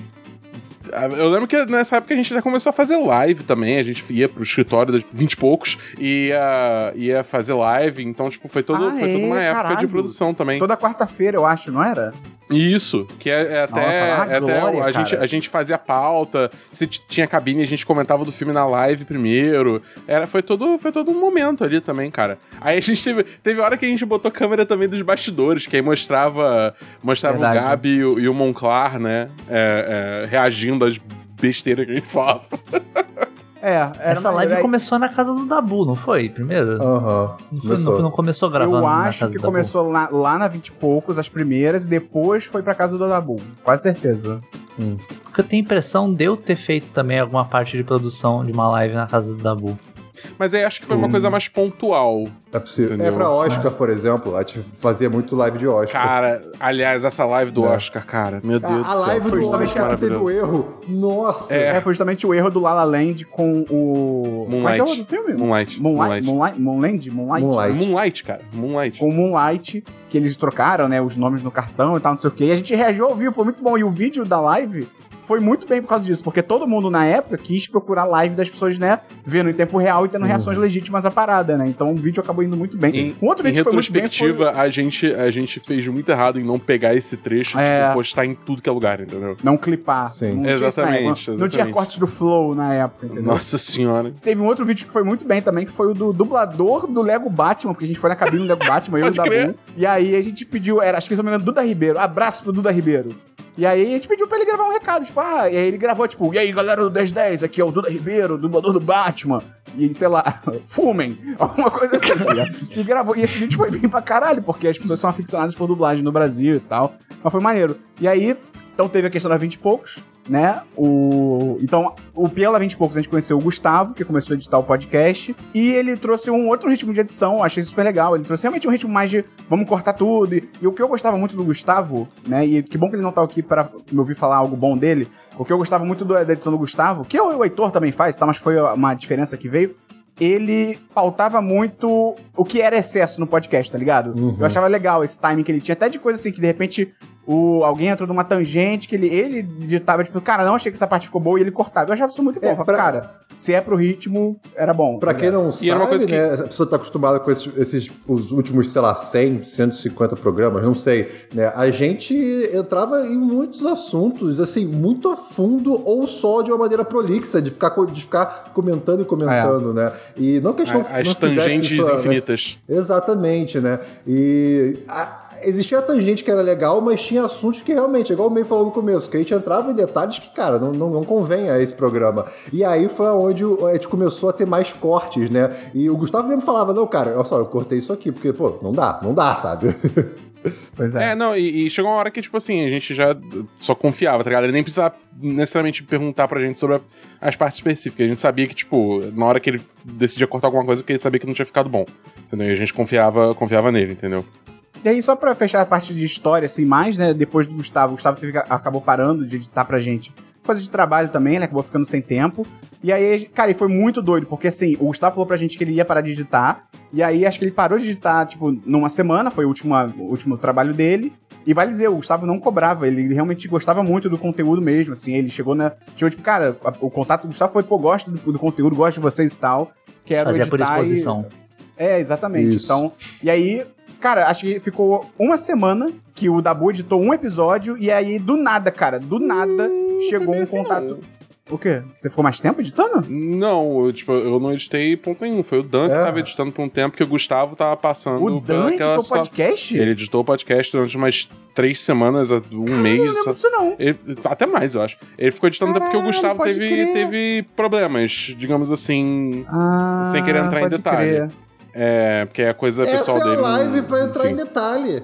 Eu lembro que nessa época a gente já começou a fazer live também. A gente ia pro escritório dos 20 e poucos e ia, ia fazer live. Então, tipo, foi, todo, Ah, foi toda é? uma época de Caralho. produção também. Toda quarta-feira, eu acho, não era? Isso, que é, é até, Nossa, é até glória, a, gente, a gente fazia pauta, se tinha cabine, a gente comentava do filme na live primeiro. Era, foi, todo, foi todo um momento ali também, cara. Aí a gente teve, teve hora que a gente botou câmera também dos bastidores, que aí mostrava, mostrava o. Gabi e o, e o Monclar, né? é, é, reagindo às besteiras que a gente falava. É, era Essa live Aí- começou na casa do Dabu, não foi? Primeiro? Aham. Não, foi, não, não começou gravando Eu na acho casa que do Dabu? começou lá, lá na 20 e poucos, as primeiras, e depois foi pra casa do Dabu. Quase certeza. Porque eu tenho a impressão de eu ter feito também alguma parte de produção de uma live na casa do Dabu. Mas aí acho que foi uma coisa mais pontual. É possível. Entendeu? É pra Oscar, por exemplo. A gente fazia muito live de Oscar. Cara, aliás, essa live do É. Oscar, cara, meu Deus a, do a céu. live foi do justamente Oscar que teve o erro. Nossa. É. foi justamente o erro do La La Land com o... Como é que é o Moonlight. filme? Moonlight. Moonlight. Moonlight. Moonlight. Moonlight. Moonlight. Moonlight, cara. Moonlight. Com o Moonlight, que eles trocaram, né, os nomes no cartão e tal, não sei o quê. E a gente reagiu ao vivo, foi muito bom. E o vídeo da live foi muito bem por causa disso, porque todo mundo na época quis procurar live das pessoas, né, vendo em tempo real e tendo reações legítimas à parada, né? Então o vídeo acabou indo muito bem. Em, um outro em vídeo que foi muito bem retrospectiva, foi... a, gente, a gente fez muito errado em não pegar esse trecho e É. tipo, postar em tudo que é lugar, entendeu? Não clipar. Sim. Não tinha isso na Exatamente. Não tinha exatamente. cortes do Flow na época, entendeu? Nossa senhora. Teve um outro vídeo que foi muito bem também, que foi o do dublador do Lego Batman, porque a gente foi na cabine do Lego Batman, eu e o. Dabu. E aí a gente pediu, era, acho que se não me engano, Duda Ribeiro. Abraço pro Duda Ribeiro. E aí a gente pediu pra ele gravar um recado, tipo, ah, e aí ele gravou, tipo, e aí galera do 1010, aqui é o Duda Ribeiro, dublador do Batman. E sei lá, fumem, alguma coisa assim, tá? E gravou, e esse vídeo foi bem pra caralho, porque as pessoas são aficionadas por dublagem no Brasil e tal. Mas foi maneiro. E aí, então teve a questão da 20 e poucos, né? O... Então, o pela 20 e poucos a gente conheceu o Gustavo, que começou a editar o podcast, e ele trouxe um outro ritmo de edição, eu achei super legal. Ele trouxe realmente um ritmo mais de vamos cortar tudo. E, e o que eu gostava muito do Gustavo, né? E que bom que ele não tá aqui para me ouvir falar algo bom dele. O que eu gostava muito do- da edição do Gustavo, que o, o Heitor também faz, tá? Mas foi uma diferença que veio. Ele pautava muito o que era excesso no podcast, tá ligado? Eu achava legal esse timing que ele tinha, até de coisa assim que de repente o, alguém entrou numa tangente que ele, ele digitava, tipo, cara, não achei que essa parte ficou boa e ele cortava. Eu achava isso muito bom. É, Eu falava, pra- Cara, se é pro ritmo, era bom. Pra tá quem ligado? não E era uma sabe, coisa que- né, a pessoa tá acostumada com esses, esses- os últimos, sei lá, 100, 150 programas, não sei, né? A gente entrava em muitos assuntos, assim, muito a fundo ou só de uma maneira prolixa, de ficar, de ficar comentando e comentando, né? E não que a gente não, As não tangentes isso, né? infinitas. Exatamente, né? E a- existia tangente que era legal, mas tinha assuntos que realmente, igual o May falou no começo, que a gente entrava em detalhes que, cara, não, não, não convém a esse programa. E aí foi onde a gente começou a ter mais cortes, né? E o Gustavo mesmo falava, não, cara, olha só, eu cortei isso aqui, porque, pô, não dá, não dá, sabe? Pois é. É, não, e, e chegou uma hora que, tipo assim, a gente já só confiava, tá ligado? Ele nem precisava necessariamente perguntar pra gente sobre a- as partes específicas. A gente sabia que, tipo, na hora que ele decidia cortar alguma coisa, porque ele sabia que não tinha ficado bom. Entendeu? E a gente confiava, confiava nele, entendeu? E aí, só pra fechar a parte de história, assim, mais, né? Depois do Gustavo, o Gustavo teve, acabou parando de editar pra gente. Coisa de trabalho também, ele acabou ficando sem tempo. E aí, cara, e foi muito doido, porque assim, o Gustavo falou pra gente que ele ia parar de editar. E aí, acho que ele parou de editar, tipo, numa semana, foi o último, o último trabalho dele. E vale dizer, o Gustavo não cobrava, ele realmente gostava muito do conteúdo mesmo, assim, ele chegou na. Chegou, tipo, cara, o contato do Gustavo foi, pô, gosto do, do conteúdo, gosto de vocês e tal. Quero Fazia por editar e- exposição. é, exatamente. Isso. Então, e aí, cara, acho que ficou uma semana que o Dabu editou um episódio e aí do nada, cara, do nada chegou um contato. O quê? Você ficou mais tempo editando? Não, eu, tipo, eu não editei ponto nenhum. Foi o Dan que É. tava editando por um tempo que o Gustavo tava passando. O Dan editou o podcast? Ele editou o podcast durante umas três semanas, um Eu não mês. lembro disso, não. Ele- até mais, eu acho. Ele ficou editando até porque o Gustavo teve, crer. teve problemas, digamos assim. Ah, Sem querer entrar em detalhe. crer. É, porque é coisa Essa pessoal é a dele. não- live pra entrar enfim. em detalhe.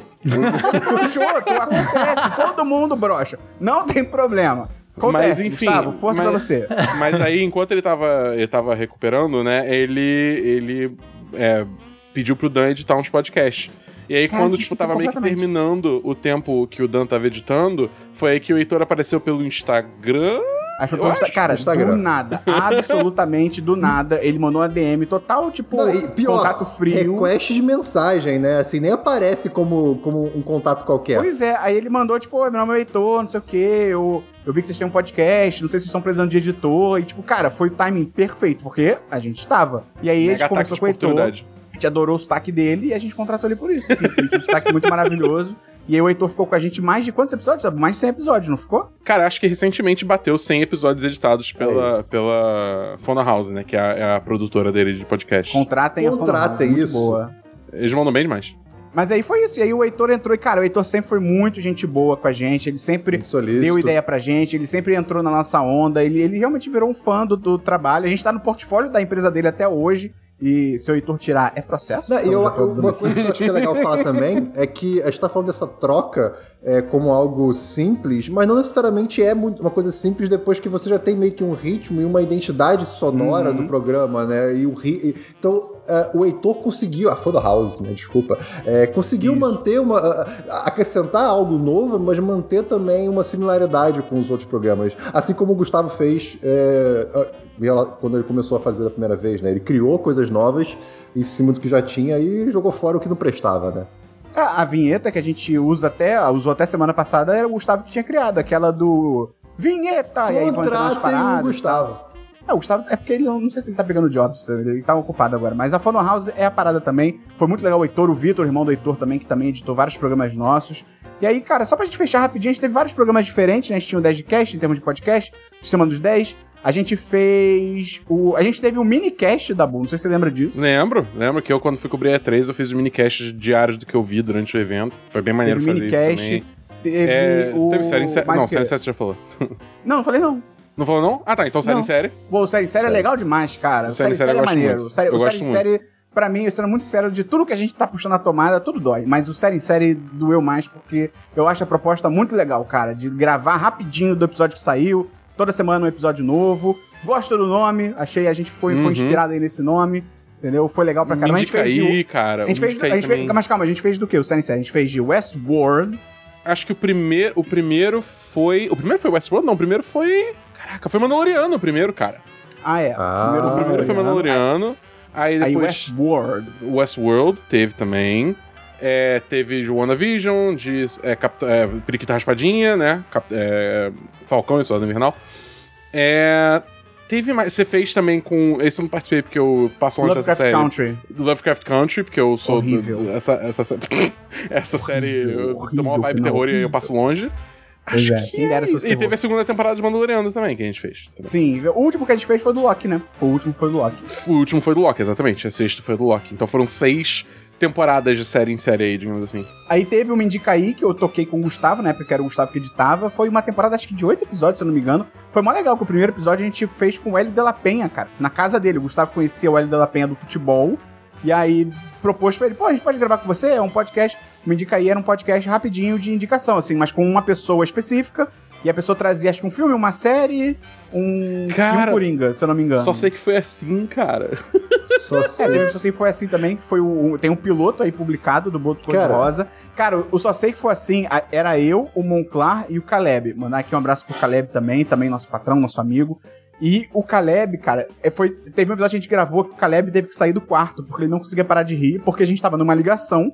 Choto, acontece, todo mundo brocha. Não tem problema. Acontece, Mas, enfim, Gustavo, força mas- pra você. Mas aí, enquanto ele tava, ele tava recuperando, né, ele, ele é, pediu pro Dan editar uns podcasts. E aí, Cara, quando, tipo, tava meio que terminando o tempo que o Dan tava editando, foi aí que o Heitor apareceu pelo Instagram. Achou Eu que Insta- Cara, Instagram. do nada, absolutamente do nada, ele mandou uma DM total, tipo, Não, e pior, contato frio. request de mensagem, né? Assim, nem aparece como, como um contato qualquer. Pois é, aí ele mandou, tipo, "Oi, meu nome é Heitor, não sei o quê, eu, eu vi que vocês têm um podcast, não sei se vocês estão precisando de editor, e tipo, cara, foi o timing perfeito, porque a gente estava. E aí a gente conversou com o Heitor, oportunidade. a gente adorou o sotaque dele e a gente contratou ele por isso, assim, porque ele tinha um sotaque muito maravilhoso. E aí o Heitor ficou com a gente mais de quantos episódios? Mais de 100 episódios, não ficou? Cara, acho que recentemente bateu 100 episódios editados pela, pela Fona House, né, que é a, é a produtora dele de podcast. Contratem, a Contratem, Fonohouse, muito isso. Boa. Eles mandam bem demais. Mas aí foi isso. E aí o Heitor entrou e, cara, o Heitor sempre foi muito gente boa com a gente. Ele sempre deu ideia pra gente, ele sempre entrou na nossa onda. Ele, ele realmente virou um fã do, do trabalho. A gente tá no portfólio da empresa dele até hoje. E se o Heitor tirar, é processo? Não, e eu- eu- uma coisa que eu acho que é legal falar também é que a gente tá falando dessa troca é, como algo simples, mas não necessariamente é muito- uma coisa simples depois que você já tem meio que um ritmo e uma identidade sonora Uhum. do programa, né? E o ri... Então, é, o Heitor conseguiu, a Foda House, né? Desculpa. é, conseguiu Isso. manter uma. a- a- acrescentar algo novo, mas manter também uma similaridade com os outros programas. Assim como o Gustavo fez é, a- quando ele começou a fazer da primeira vez, né? Ele criou coisas novas em cima do que já tinha e jogou fora o que não prestava, né? A, a vinheta que a gente usa até, usou até semana passada, era o Gustavo que tinha criado, aquela do vinheta, e aí vão nas Contratem paradas. o e. Gustavo. É, o Gustavo, é porque ele não, não sei se ele tá pegando jobs, ele tá ocupado agora. Mas a Phono House é a parada também. Foi muito legal o Heitor, o Vitor, irmão do Heitor também, que também editou vários programas nossos. E aí, cara, só pra gente fechar rapidinho, a gente teve vários programas diferentes, né? A gente tinha o 10 de cast em termos de podcast, Semana dos 10. A gente fez o. A gente teve o minicast da Bull, não sei se você lembra disso. Lembro, lembro que eu, quando fui cobrir a E3, eu fiz os minicasts diários do que eu vi durante o evento. Foi bem maneiro Teve fazer isso minicast, também. Teve É, o. teve série mais Não, o quê? série em série você já falou. Não, não falei não. Não falou, não? Ah, tá. Então série Não. em série. Pô, o série em série é legal demais, cara. O série, Série em série série é maneiro. muito. O série, Eu o série em série, pra mim, sendo muito sério, de tudo que a gente tá puxando na tomada, tudo dói. Mas o série em série doeu mais porque eu acho a proposta muito legal, cara. De gravar rapidinho do episódio que saiu, toda semana um episódio novo. Gosto do nome, achei, a gente foi, foi Uhum. inspirado aí nesse nome. Entendeu? Foi legal pra Me caramba. A gente fez de- aí, cara. A gente fez, a gente fez, mas calma, a gente fez do quê? O série em série? A gente fez de Westworld. Acho que o primeiro, o primeiro foi... O primeiro foi Westworld? Não, o primeiro foi... Caraca, foi Mandaloriano o primeiro, cara. Ah, é. Ah, Primeiro- O primeiro foi Mandaloriano. Aí Aí depois... Westworld. Westworld teve também. É, teve WandaVision, de é, Capitão- é, Periquita Raspadinha, né? Cap- é, Falcão e Soldado Invernal. É, teve mais. Você fez também com. Esse eu não participei porque eu passo longe dessa Lovecraft série. Country. Lovecraft Country, porque eu sou. Horrível. do- essa, essa, sé- essa série. Eu horrível, tomou uma vibe terror e aí eu horrível. passo longe. Pois Acho é, que quem dera é se fosse E terror. teve a segunda temporada de Mandaloriano também, que a gente fez. também. Sim, o último que a gente fez foi do Loki, né? Foi o último foi do Loki. O último foi do Loki, exatamente. A sexta foi do Loki. Então foram seis temporadas de série em série aí, digamos assim. Aí teve uma Indica aí que eu toquei com o Gustavo, né? Porque era o Gustavo que editava. Foi uma temporada, acho que de oito episódios, se eu não me engano. Foi mó legal que o primeiro episódio a gente fez com o Hélio de la Penha, cara. Na casa dele. O Gustavo conhecia o Hélio de la Penha do futebol. E aí propôs pra ele, pô, a gente pode gravar com você? É um podcast. Uma Indica aí era um podcast rapidinho de indicação, assim, mas com uma pessoa específica. E a pessoa trazia, acho que um filme, uma série, um, Cara, um Coringa, se eu não me engano. Só sei que foi assim, cara. Só É, sei. teve o Só Sei Que Foi Assim também, que foi o, tem um piloto aí publicado do Boto Cor de Cara. Rosa. Cara, o Só Sei Que Foi Assim a- era eu, o Monclar e o Caleb. Mandar aqui um abraço pro Caleb também, também nosso patrão, nosso amigo. E o Caleb, cara, é, foi, teve um episódio que a gente gravou que o Caleb teve que sair do quarto, porque ele não conseguia parar de rir, porque a gente tava numa ligação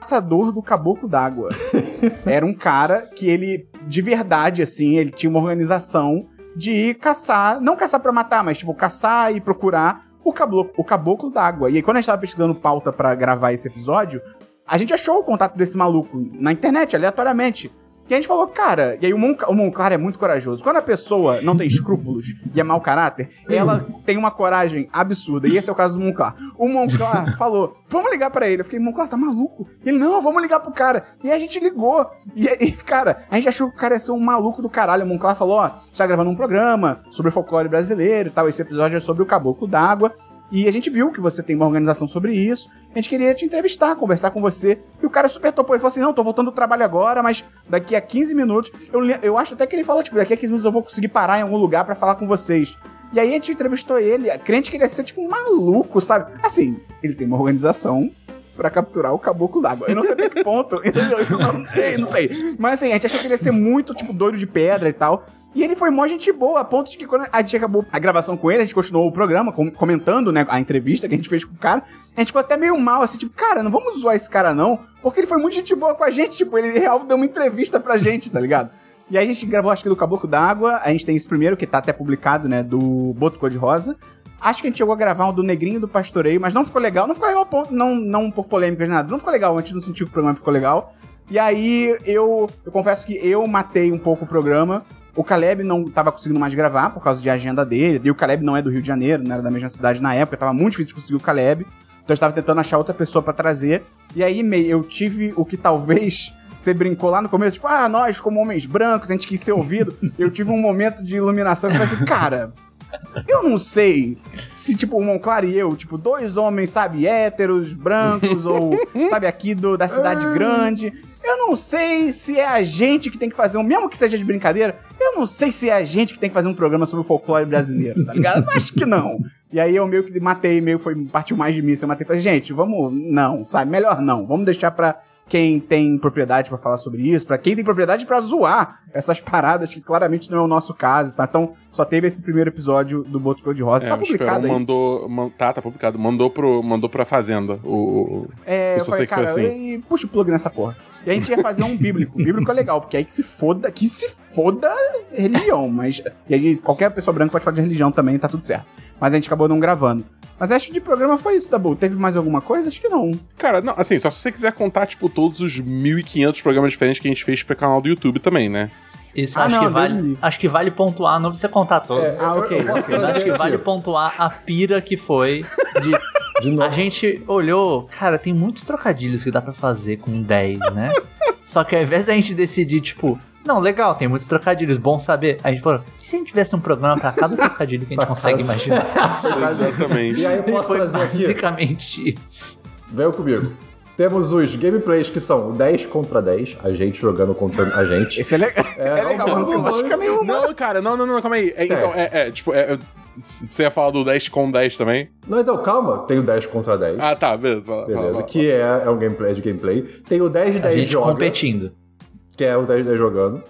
caçador do caboclo d'água. Era um cara que ele, de verdade, assim, ele tinha uma organização de caçar, não caçar pra matar, mas tipo, caçar e procurar o caboclo, o caboclo d'água. E aí, quando a gente tava pesquisando pauta pra gravar esse episódio, a gente achou o contato desse maluco na internet, aleatoriamente. E a gente falou, cara, e aí o, Mon o Monclar é muito corajoso. Quando a pessoa não tem escrúpulos e é mau caráter, ela tem uma coragem absurda. E esse é o caso do Monclar. O Monclar falou, vamos ligar pra ele. Eu fiquei, Monclar, tá maluco? E ele, não, vamos ligar pro cara. E aí a gente ligou. E aí, cara, a gente achou que o cara ia ser um maluco do caralho. O Monclar falou, ó, você tá gravando um programa sobre folclore brasileiro e tal. Esse episódio é sobre o caboclo d'água. E a gente viu que você tem uma organização sobre isso. A gente queria te entrevistar, conversar com você. E o cara super topou. Ele falou assim: Não, tô voltando do trabalho agora, mas daqui a 15 minutos. Eu, eu acho até que ele falou: Tipo, daqui a 15 minutos eu vou conseguir parar em algum lugar pra falar com vocês. E aí a gente entrevistou ele, crente que ele ia ser tipo um maluco, sabe? Assim, ele tem uma organização pra capturar o caboclo d'água. Eu não sei até que ponto? Isso não, não sei. Mas assim, a gente achou que ele ia ser muito, tipo, doido de pedra e tal. E ele foi mó gente boa, a ponto de que quando a gente acabou a gravação com ele, a gente continuou o programa, com- comentando, né, a entrevista que a gente fez com o cara. A gente ficou até meio mal, assim, tipo, cara, não vamos zoar esse cara não, porque ele foi muito gente boa com a gente, tipo, ele real deu uma entrevista pra gente, tá ligado? E aí a gente gravou, acho que do Caboclo d'Água, a gente tem esse primeiro, que tá até publicado, né, do Boto Cor-de-Rosa. Acho que a gente chegou a gravar um do Negrinho do Pastoreio, mas não ficou legal. Não ficou legal não, não por polêmicas nada. Não ficou legal, a gente não sentiu que o programa ficou legal. E aí eu, eu confesso que eu matei um pouco o programa. O Caleb não tava conseguindo mais gravar por causa de agenda dele. E o Caleb não é do Rio de Janeiro, não era da mesma cidade na época. Tava muito difícil de conseguir o Caleb. Então eu estava tentando achar outra pessoa pra trazer. E aí meio, eu tive o que talvez você brincou lá no começo, tipo, ah, nós como homens brancos, a gente quis ser ouvido. eu tive um momento de iluminação que eu falei assim, cara, eu não sei se, tipo, o Monclar e eu, tipo, dois homens, sabe, héteros, brancos, ou, sabe, aqui do, da cidade grande. Eu não sei se é a gente que tem que fazer um, mesmo que seja de brincadeira, eu não sei se é a gente que tem que fazer um programa sobre o folclore brasileiro, tá ligado? Acho que não. E aí eu meio que matei, meio foi, partiu mais de mim, eu matei falei, gente, vamos, não, sabe, melhor não, vamos deixar pra quem tem propriedade pra falar sobre isso, pra quem tem propriedade pra zoar essas paradas que claramente não é o nosso caso, tá? Então, só teve esse primeiro episódio do Boto Cor de Rosa. É, tá o publicado aí. mandou, man- tá, tá publicado. Mandou, pro, mandou pra Fazenda. O, o- É, eu falei, cara, assim. e puxa o plug nessa porra. E a gente ia fazer um bíblico. Bíblico é legal, porque aí que se foda, que se foda religião, mas. E aí qualquer pessoa branca pode falar de religião também, tá tudo certo. Mas a gente acabou não gravando. Mas acho que de programa foi isso, Dabu. Teve mais alguma coisa? Acho que não. Cara, não, assim, só se você quiser contar, tipo, todos os 1.500 programas diferentes que a gente fez pro canal do YouTube também, né? Isso Ah, acho, não, que vale, acho que vale pontuar, não precisa contar todos. É, Ah, ok, eu posso ok. Mas trazer acho que vale pontuar a pira que foi de. De novo. A gente olhou, cara, tem muitos trocadilhos que dá pra fazer com 10, né? Só que ao invés da gente decidir, tipo, não, legal, tem muitos trocadilhos, bom saber. A gente falou, e se a gente tivesse um programa pra cada trocadilho que a gente consegue imaginar? Exatamente. E aí eu posso foi trazer aqui. basicamente isso. Venham comigo. Temos os gameplays que são 10 contra 10, a gente jogando contra a gente. Esse é, le... é, legal, um mas não bom, lógica nenhuma. Não, cara, não, não, não, calma aí. É, então, é, é, tipo, é, é, você ia falar do 10 com 10 também? Não, então calma, tem o 10 contra 10. Ah, tá, beleza. Fala, fala, Beleza, fala. que é, é um gameplay de gameplay. Tem o 10 de A 10 gente joga, competindo. Que é o 10 de 10 jogando.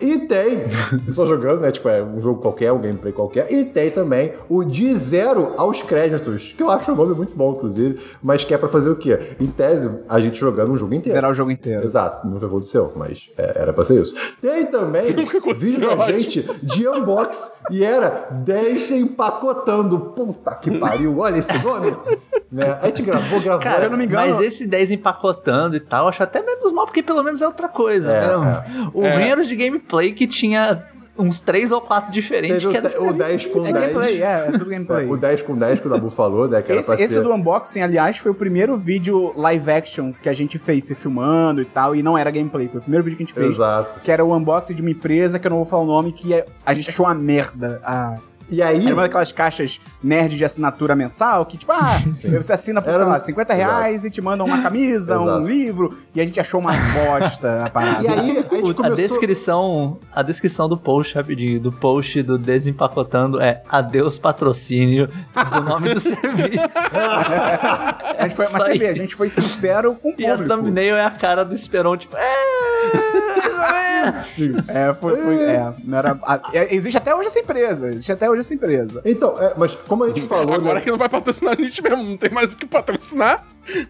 E tem, só jogando, né? Tipo, é um jogo qualquer, um gameplay qualquer. E tem também o de zero aos créditos, que eu acho o nome muito bom, inclusive, mas que é pra fazer o quê? Em tese, a gente jogando um jogo inteiro. Zerar o jogo inteiro. Exato, nunca aconteceu, mas é, era pra ser isso. Tem também vídeo da gente de unbox e era 10 empacotando. Puta que pariu, olha esse nome. né? A gente gravou, gravou. Cara, se eu não me engano- mas esse 10 empacotando e tal, eu acho até menos mal, porque pelo menos é outra coisa, É, né? O É. ruim era os de gameplay que tinha uns 3 ou 4 diferentes. Teve que o, era... o 10 com É 10. gameplay, é, é tudo gameplay. É, o 10 com 10 que o Dabu falou, né? Que Esse, esse ser... do unboxing, aliás, foi o primeiro vídeo live action que a gente fez, se filmando e tal, e não era gameplay, foi o primeiro vídeo que a gente fez. Exato. Que era o unboxing de uma empresa, que eu não vou falar o nome, que é- a gente achou uma merda. A, E aí... era uma daquelas caixas nerd de assinatura mensal, que tipo, ah, você assina por, Era sei lá, um- 50 reais e te mandam uma camisa, Exato. um livro, e a gente achou uma bosta a parada. E aí, a gente O- A começou... descrição, a descrição do post, rapidinho, do post do Desempacotando é adeus patrocínio do nome do serviço. A gente foi, mas você vê, a gente foi sincero com o E a público. thumbnail é a cara do Esperon, tipo, é, É, foi, foi, é, não era, a- é, existe até hoje essa empresa, existe até hoje essa empresa. Então, é, mas como a gente falou... Agora né? que não vai patrocinar a gente mesmo, não tem mais o que patrocinar.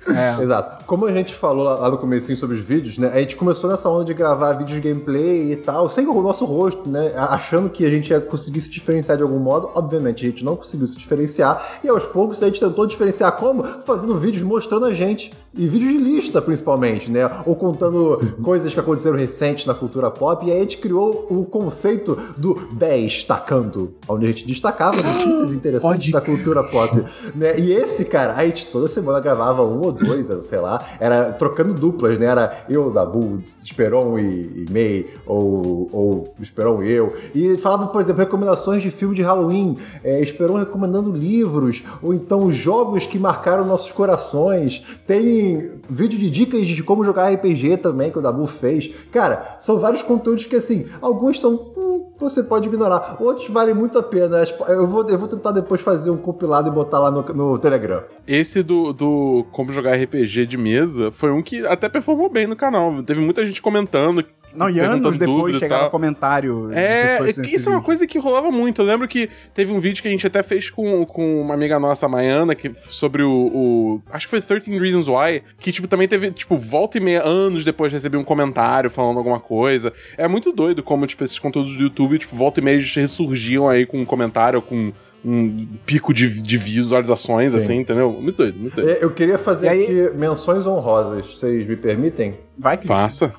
É. Exato. Como a gente falou lá, lá no comecinho sobre os vídeos, né? A gente começou nessa onda de gravar vídeos de gameplay e tal, sem o nosso rosto, né? Achando que a gente ia conseguir se diferenciar de algum modo. Obviamente, a gente não conseguiu se diferenciar. E aos poucos a gente tentou diferenciar como? Fazendo vídeos mostrando a gente. E vídeos de lista, principalmente, né? Ou contando coisas que aconteceram recentes na cultura pop. E aí a gente criou o conceito do destacando, onde a gente destacava notícias interessantes da cultura pop. Né? E esse, cara, a gente toda semana gravava um ou dois, sei lá, era trocando duplas, né? Era eu, Dabu, Esperon e, e May, ou, ou Esperon e eu. E falava, por exemplo, recomendações de filme de Halloween, é, Esperon recomendando livros, ou então jogos que marcaram nossos corações. Tem vídeo de dicas de como jogar RPG também, que o Dabu fez. Cara, são vários conteúdos que, assim, alguns são. hum, você pode ignorar, outros valem muito a pena. Eu vou, eu vou tentar depois fazer um compilado e botar lá no, no Telegram. Esse do, do Como Jogar RPG de mesa foi um que até performou bem no canal. Teve muita gente comentando. Não, e anos depois chegava tal. comentário de É, pessoas nesse isso é uma coisa que rolava muito. Eu lembro que teve um vídeo que a gente até fez com, com uma amiga nossa, a Maiana, que, sobre o, o- Acho que foi 13 Reasons Why, que, tipo, também teve, tipo, volta e meia, anos depois recebi um comentário falando alguma coisa. É muito doido como, tipo, esses conteúdos do YouTube, tipo, volta e meia eles ressurgiam aí com um comentário, com um pico de, de visualizações, Sim. assim, entendeu? Muito doido, muito doido. É, Eu queria fazer aí- aqui menções honrosas, vocês me permitem? Vai que Faça.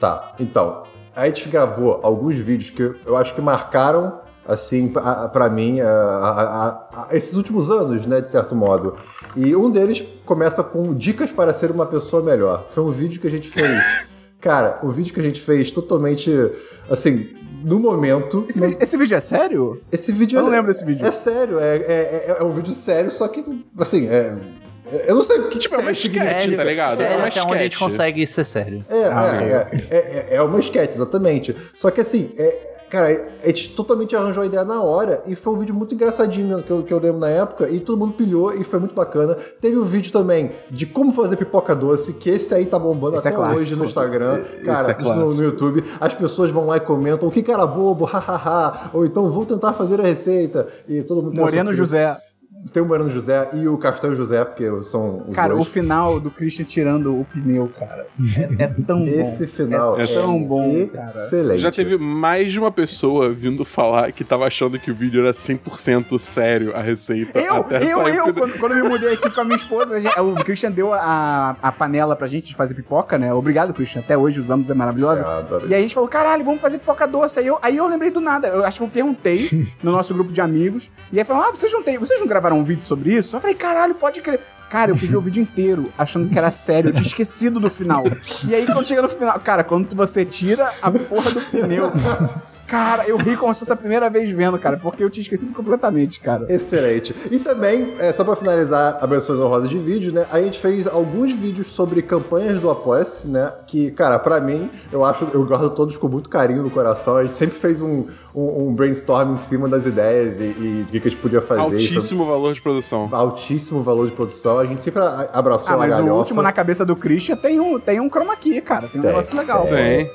Tá, então, a gente gravou alguns vídeos que eu acho que marcaram assim, pra, pra mim, a- a- a- esses últimos anos, né, de certo modo. E um deles começa com dicas para ser uma pessoa melhor. Foi um vídeo que a gente fez. Cara, o vídeo que a gente fez totalmente, assim, no momento. Esse, no- esse vídeo é sério? esse vídeo Eu não é- lembro desse vídeo. É sério, é, é, é- é um vídeo sério, só que, assim, é. É- Eu não sei o que Tipo, é uma sério significa. sketch, tá ligado? Sério, é uma até onde a gente consegue ser sério. É, Ah, é, é, é, é, é uma sketch, exatamente. Só que assim, é, cara, a gente totalmente arranjou a ideia na hora e foi um vídeo muito engraçadinho que eu, que eu lembro na época e todo mundo pilhou e foi muito bacana. Teve um vídeo também de como fazer pipoca doce, que esse aí tá bombando Esse é até clássico. hoje no Instagram. Esse Cara, é isso no, no YouTube. As pessoas vão lá e comentam, que cara bobo, hahaha. Ou então, vou tentar fazer a receita. E todo mundo Moreno José. Tem o Moreno José e o Castanho José, porque são os Cara, dois. o final do Christian tirando o pneu, cara. É, é tão bom. Esse final É tão bom, cara. excelente. Já teve mais de uma pessoa vindo falar que tava achando que o vídeo era 100% sério a receita. Eu, até eu, sair eu, quando, quando eu me mudei aqui com a minha esposa, a gente- o Christian deu a, a panela pra gente de fazer pipoca, né? Obrigado, Christian. Até hoje usamos, é maravilhosa. Adoro. E aí a gente falou, caralho, vamos fazer pipoca doce. Aí eu, aí eu lembrei do nada. Eu acho que eu perguntei no nosso grupo de amigos. E aí falaram, ah, vocês não, tem, vocês não gravaram um vídeo sobre isso? Eu falei, caralho, pode crer. Cara, eu peguei o vídeo inteiro achando que era sério. Eu tinha esquecido do final. E aí quando chega no final, cara, quando você tira a porra do pneu... Cara, eu ri como se fosse a primeira vez vendo, cara, porque eu tinha esquecido completamente, cara. Excelente. E também, é, só pra finalizar a menções honrosas de vídeos, né? A gente fez alguns vídeos sobre campanhas do Apoia-se, né? Que, cara, pra mim, eu acho, eu guardo todos com muito carinho no coração. A gente sempre fez um, um, um brainstorm em cima das ideias e, e do que, a gente podia fazer. Altíssimo valor de produção. Altíssimo valor de produção. A gente sempre a- abraçou Ah, mas a o galhofa. último na cabeça do Christian tem um, tem um chroma key, cara. Tem um Tem, negócio legal. Tem.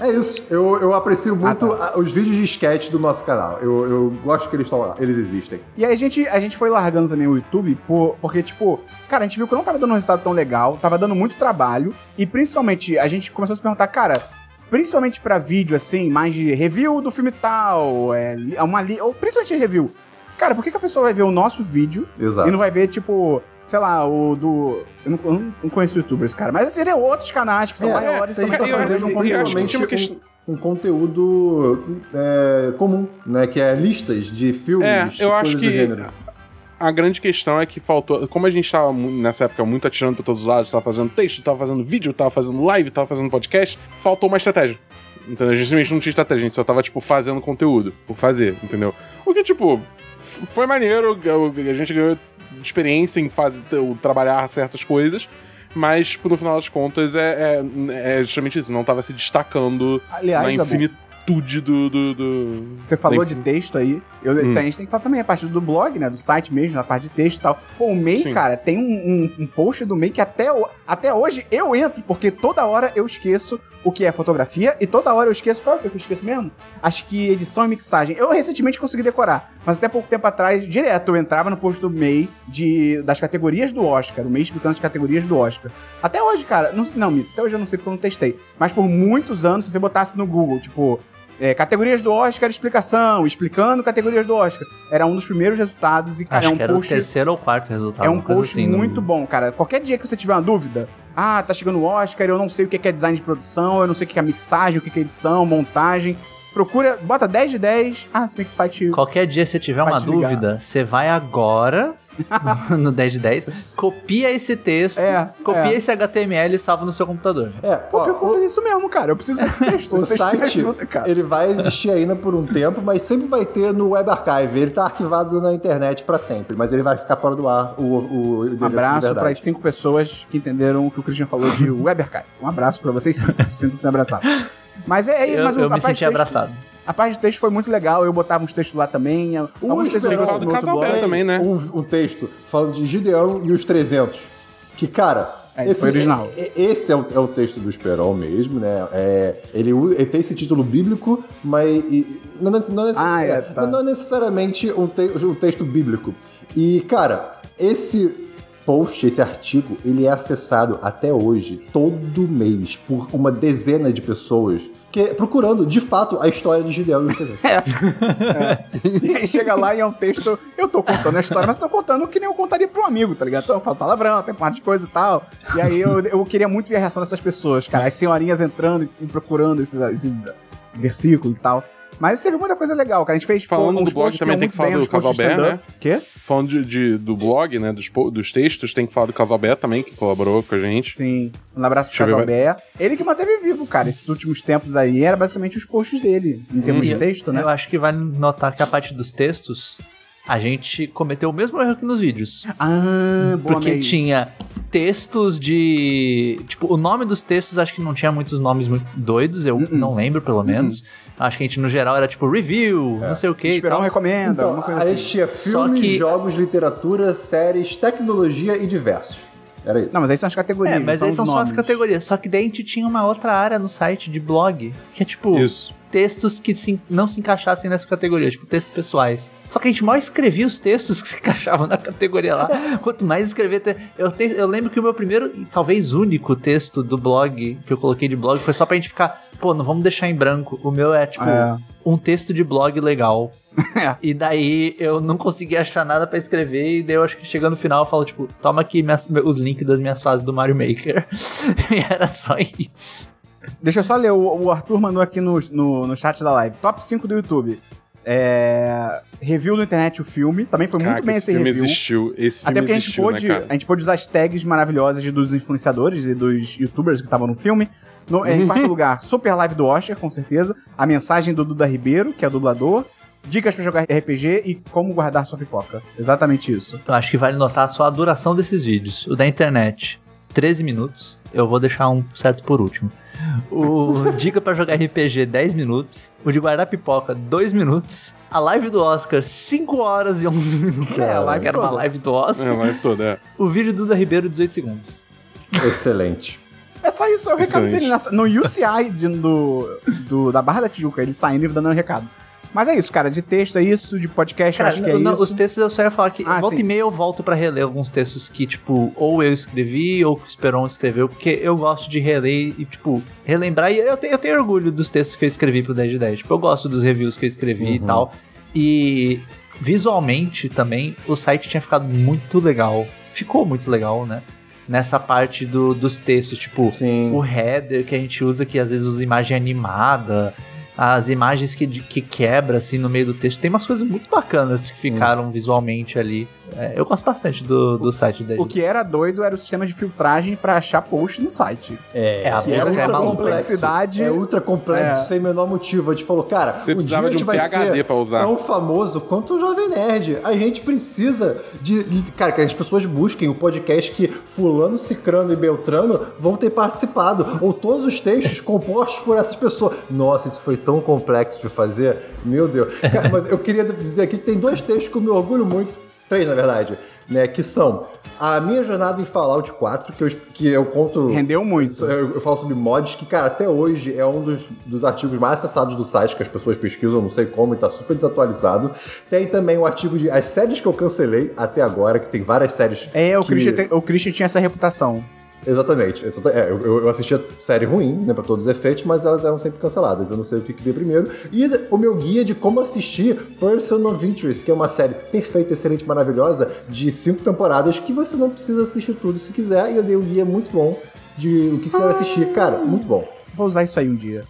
É isso. Eu, eu aprecio muito tá. a- os vídeos de sketch do nosso canal. Eu, eu gosto que eles estão lá. Eles existem. E aí a gente, a gente foi largando também o YouTube, por, porque, tipo, cara, a gente viu que não tava dando um resultado tão legal, tava dando muito trabalho, e principalmente a gente começou a se perguntar, cara, principalmente pra vídeo, assim, mais de review do filme tal, é, li- uma li, ou principalmente review. Cara, por que, que a pessoa vai ver o nosso vídeo Exato. e não vai ver, tipo, sei lá, o do. Eu não, eu não- conheço youtubers, cara, mas seriam outros canais que são É, maiores, são tá eu- fazendo eu- um, acho um, um conteúdo é, comum, né? Que é listas de filmes, É, eu acho coisas do que gênero. a grande questão é que faltou. Como a gente tava mu- nessa época muito atirando pra todos os lados, tava fazendo texto, tava fazendo vídeo, tava fazendo live, tava fazendo podcast, faltou uma estratégia. Então a gente simplesmente não tinha estratégia, a gente só tava, tipo, fazendo conteúdo por fazer, entendeu? O que, tipo, foi maneiro, a gente ganhou experiência em fazer, trabalhar certas coisas. Mas, no final das contas, é, é, é justamente isso. Não tava se destacando Aliás, na infinitude do, do, do- Você falou de texto aí. Eu, Hum. A gente tem que falar também a parte do blog, né? Do site mesmo, na parte de texto e tal. Pô, o MEI, Sim. cara, tem um, um, um post do MEI que até, o- até hoje eu entro, porque toda hora eu esqueço o que é fotografia e toda hora eu esqueço. Qual é o que eu esqueço mesmo? Acho que edição e mixagem. Eu recentemente consegui decorar, mas até pouco tempo atrás, direto, eu entrava no post do MEI de, das categorias do Oscar. O MEI explicando as categorias do Oscar. Até hoje, cara, não, não, Mito, até hoje eu não sei porque eu não testei. Mas por muitos anos, se você botasse no Google, tipo, é, categorias do Oscar, explicação, explicando categorias do Oscar. Era um dos primeiros resultados e, cara, Acho é um que era post. o terceiro ou quarto resultado. É um post assim, não- muito bom, cara. Qualquer dia que você tiver uma dúvida, ah, tá chegando o Oscar, eu não sei o que é design de produção, eu não sei o que é mixagem, o que é edição, montagem. Procura, bota 10 de 10. Ah, se bem que o site. Qualquer dia você tiver uma dúvida, você vai agora no 10 de 10, copia esse texto, É, copia é. esse HTML e salva no seu computador. É, Pô, eu vou fazer isso mesmo, cara. Eu preciso desse texto. o site, ajuda, cara. ele vai existir ainda por um tempo, mas sempre vai ter no Web Archive. Ele tá arquivado na internet pra sempre, mas ele vai ficar fora do ar, o, o endereço Um abraço para as cinco pessoas que entenderam o que o Christian falou de Web Archive. Um abraço para vocês cinco. Sintam-se abraçados. Mas é aí, Eu, mas o- eu me senti texto- abraçado. A parte de texto foi muito legal. Eu botava uns textos lá também. Alguns textos eu do no outro Casal blog. Belo também, né? Um, um texto falando de Gideão e os 300. Que, cara. É, esse foi original. é- é- Esse é o, é o texto do Esperon mesmo, né? É, ele, ele tem esse título bíblico, mas. e- não, não, Ah, é, é, tá. não é necessariamente um, te- um texto bíblico. E, cara, esse post, esse artigo, ele é acessado até hoje, todo mês, por uma dezena de pessoas. Que, procurando, de fato, a história de Gideão e os 300. E aí chega lá e é um texto. Eu tô contando a história, mas eu tô contando que nem eu contaria pra um amigo, tá ligado? Então eu falo palavrão, tem parte de coisa e tal. E aí eu, eu queria muito ver a reação dessas pessoas, cara. As senhorinhas entrando e, e procurando esse, esse versículo e tal. Mas teve muita coisa legal, cara. A gente fez Falando pô, do blog, também tem que falar do uns posts de Casal Bé, stand-up. Quê? Falando de, de- do blog, né? Dos, dos textos, tem que falar do Casal Bé também, que colaborou com a gente. Sim. Um abraço pro Deixa eu Casal ver, Bé. Ele que manteve vivo, cara, esses últimos tempos aí. Era basicamente os posts dele, em termos E de eu- texto, né? Eu acho que vale notar que a parte dos textos, a gente cometeu o mesmo erro que nos vídeos. Ah, boa, porque tinha textos de. Tipo, o nome dos textos acho que não tinha muitos nomes muito doidos, eu Uh-uh. não lembro, pelo menos. Acho que a gente, no geral, era tipo review, não sei o que. e Esperão tal. recomenda, Então, alguma coisa a assim. gente tinha filmes, que- jogos, literatura, séries, tecnologia e diversos. Era isso. Não, mas aí são as categorias. É, mas aí são os só as nomes. categorias. Só que daí a gente tinha uma outra área no site de blog, que é tipo Isso. Textos que se- não se encaixassem nessa categoria, tipo textos pessoais. Só que a gente mal escrevia os textos que se encaixavam na categoria lá. Quanto mais escrever. te- Eu, te- eu lembro que o meu primeiro e talvez único texto do blog que eu coloquei de blog foi só pra gente ficar, pô, não vamos deixar em branco. O meu é tipo É. um texto de blog legal. É. E daí eu não consegui achar nada pra escrever, e daí eu acho que chegando no final eu falo, tipo, toma aqui minhas- os links das minhas fases do Mario Maker. e era só isso. Deixa eu só ler, o, o Arthur mandou aqui no, no, no chat da live. Top 5 do YouTube. É, review no internet o filme. Também foi muito Caraca, bem esse esse filme review. existiu. Esse filme Até porque a gente, existiu, pôde, né, a gente pôde usar as tags maravilhosas de- dos influenciadores e dos youtubers que estavam no filme. No- em quarto lugar, Super Live do Oscar, com certeza. A mensagem do Duda Ribeiro, que é o dublador. Dicas pra jogar RPG e como guardar sua pipoca. Exatamente isso. Eu acho que vale notar só a duração desses vídeos. O da internet, 13 minutos. Eu vou deixar um certo por último. O Dica pra jogar RPG, 10 minutos. O de guardar pipoca, 2 minutos. A live do Oscar, 5 horas e 11 minutos. É, a live que era uma live do É, Oscar. a live toda, é. O vídeo do da Ribeiro, 18 segundos. Excelente. É só isso, é o recado Excelente. dele no UCI de- do, do- da Barra da Tijuca. Ele saindo e dando um recado. Mas é isso, cara. De texto é isso, de podcast Cara, eu acho que é não, isso. os textos eu só ia falar que Ah, volta sim. e meia eu volto pra reler alguns textos que, tipo, ou eu escrevi ou que o Esperon escreveu, porque eu gosto de reler e, tipo, relembrar. E eu tenho, eu tenho orgulho dos textos que eu escrevi pro 10 de 10. Tipo, eu gosto dos reviews que eu escrevi e Uhum. tal. E visualmente também, o site tinha ficado muito legal. Ficou muito legal, né? Nessa parte do, dos textos, tipo, Sim. o header que a gente usa, que às vezes usa imagem animada, as imagens que, que quebra assim no meio do texto. Tem umas coisas muito bacanas que ficaram visualmente ali. É, eu gosto bastante do, do site da O que era doido era o sistema de filtragem pra achar post no site. É, a Que era busca é ultra maluca. complexidade. É ultra complexo, É. sem o menor motivo. A gente falou, cara, Você um precisava dia a de gente um vai PhD ser pra usar. tão famoso quanto o Jovem Nerd. A gente precisa de, de- Cara, que as pessoas busquem o podcast que fulano, cicrano e beltrano vão ter participado. Ou todos os textos compostos por essas pessoas. Nossa, isso foi tão complexo de fazer. Meu Deus. Cara, mas eu queria dizer aqui que tem dois textos que eu me orgulho muito. Três, na verdade. Né, que são a minha jornada em Fallout 4, que eu, que eu conto... Rendeu muito. Eu, eu falo sobre mods, que, cara, até hoje é um dos, dos artigos mais acessados do site, que as pessoas pesquisam, não sei como, e tá super desatualizado. Tem também o artigo de as séries que eu cancelei até agora, que tem várias séries. É, o, que... Christian, te- o Christian tinha essa reputação. Exatamente. exata- é, eu, eu assistia série ruim, né, pra todos os efeitos, mas elas eram sempre canceladas. Eu não sei o que, que veio primeiro. E o meu guia de como assistir Person of Interest, que é uma série perfeita, excelente, maravilhosa, de cinco temporadas, que você não precisa assistir tudo se quiser. E eu dei um guia muito bom de o que você deve assistir. Cara, muito bom. Vou usar isso aí um dia.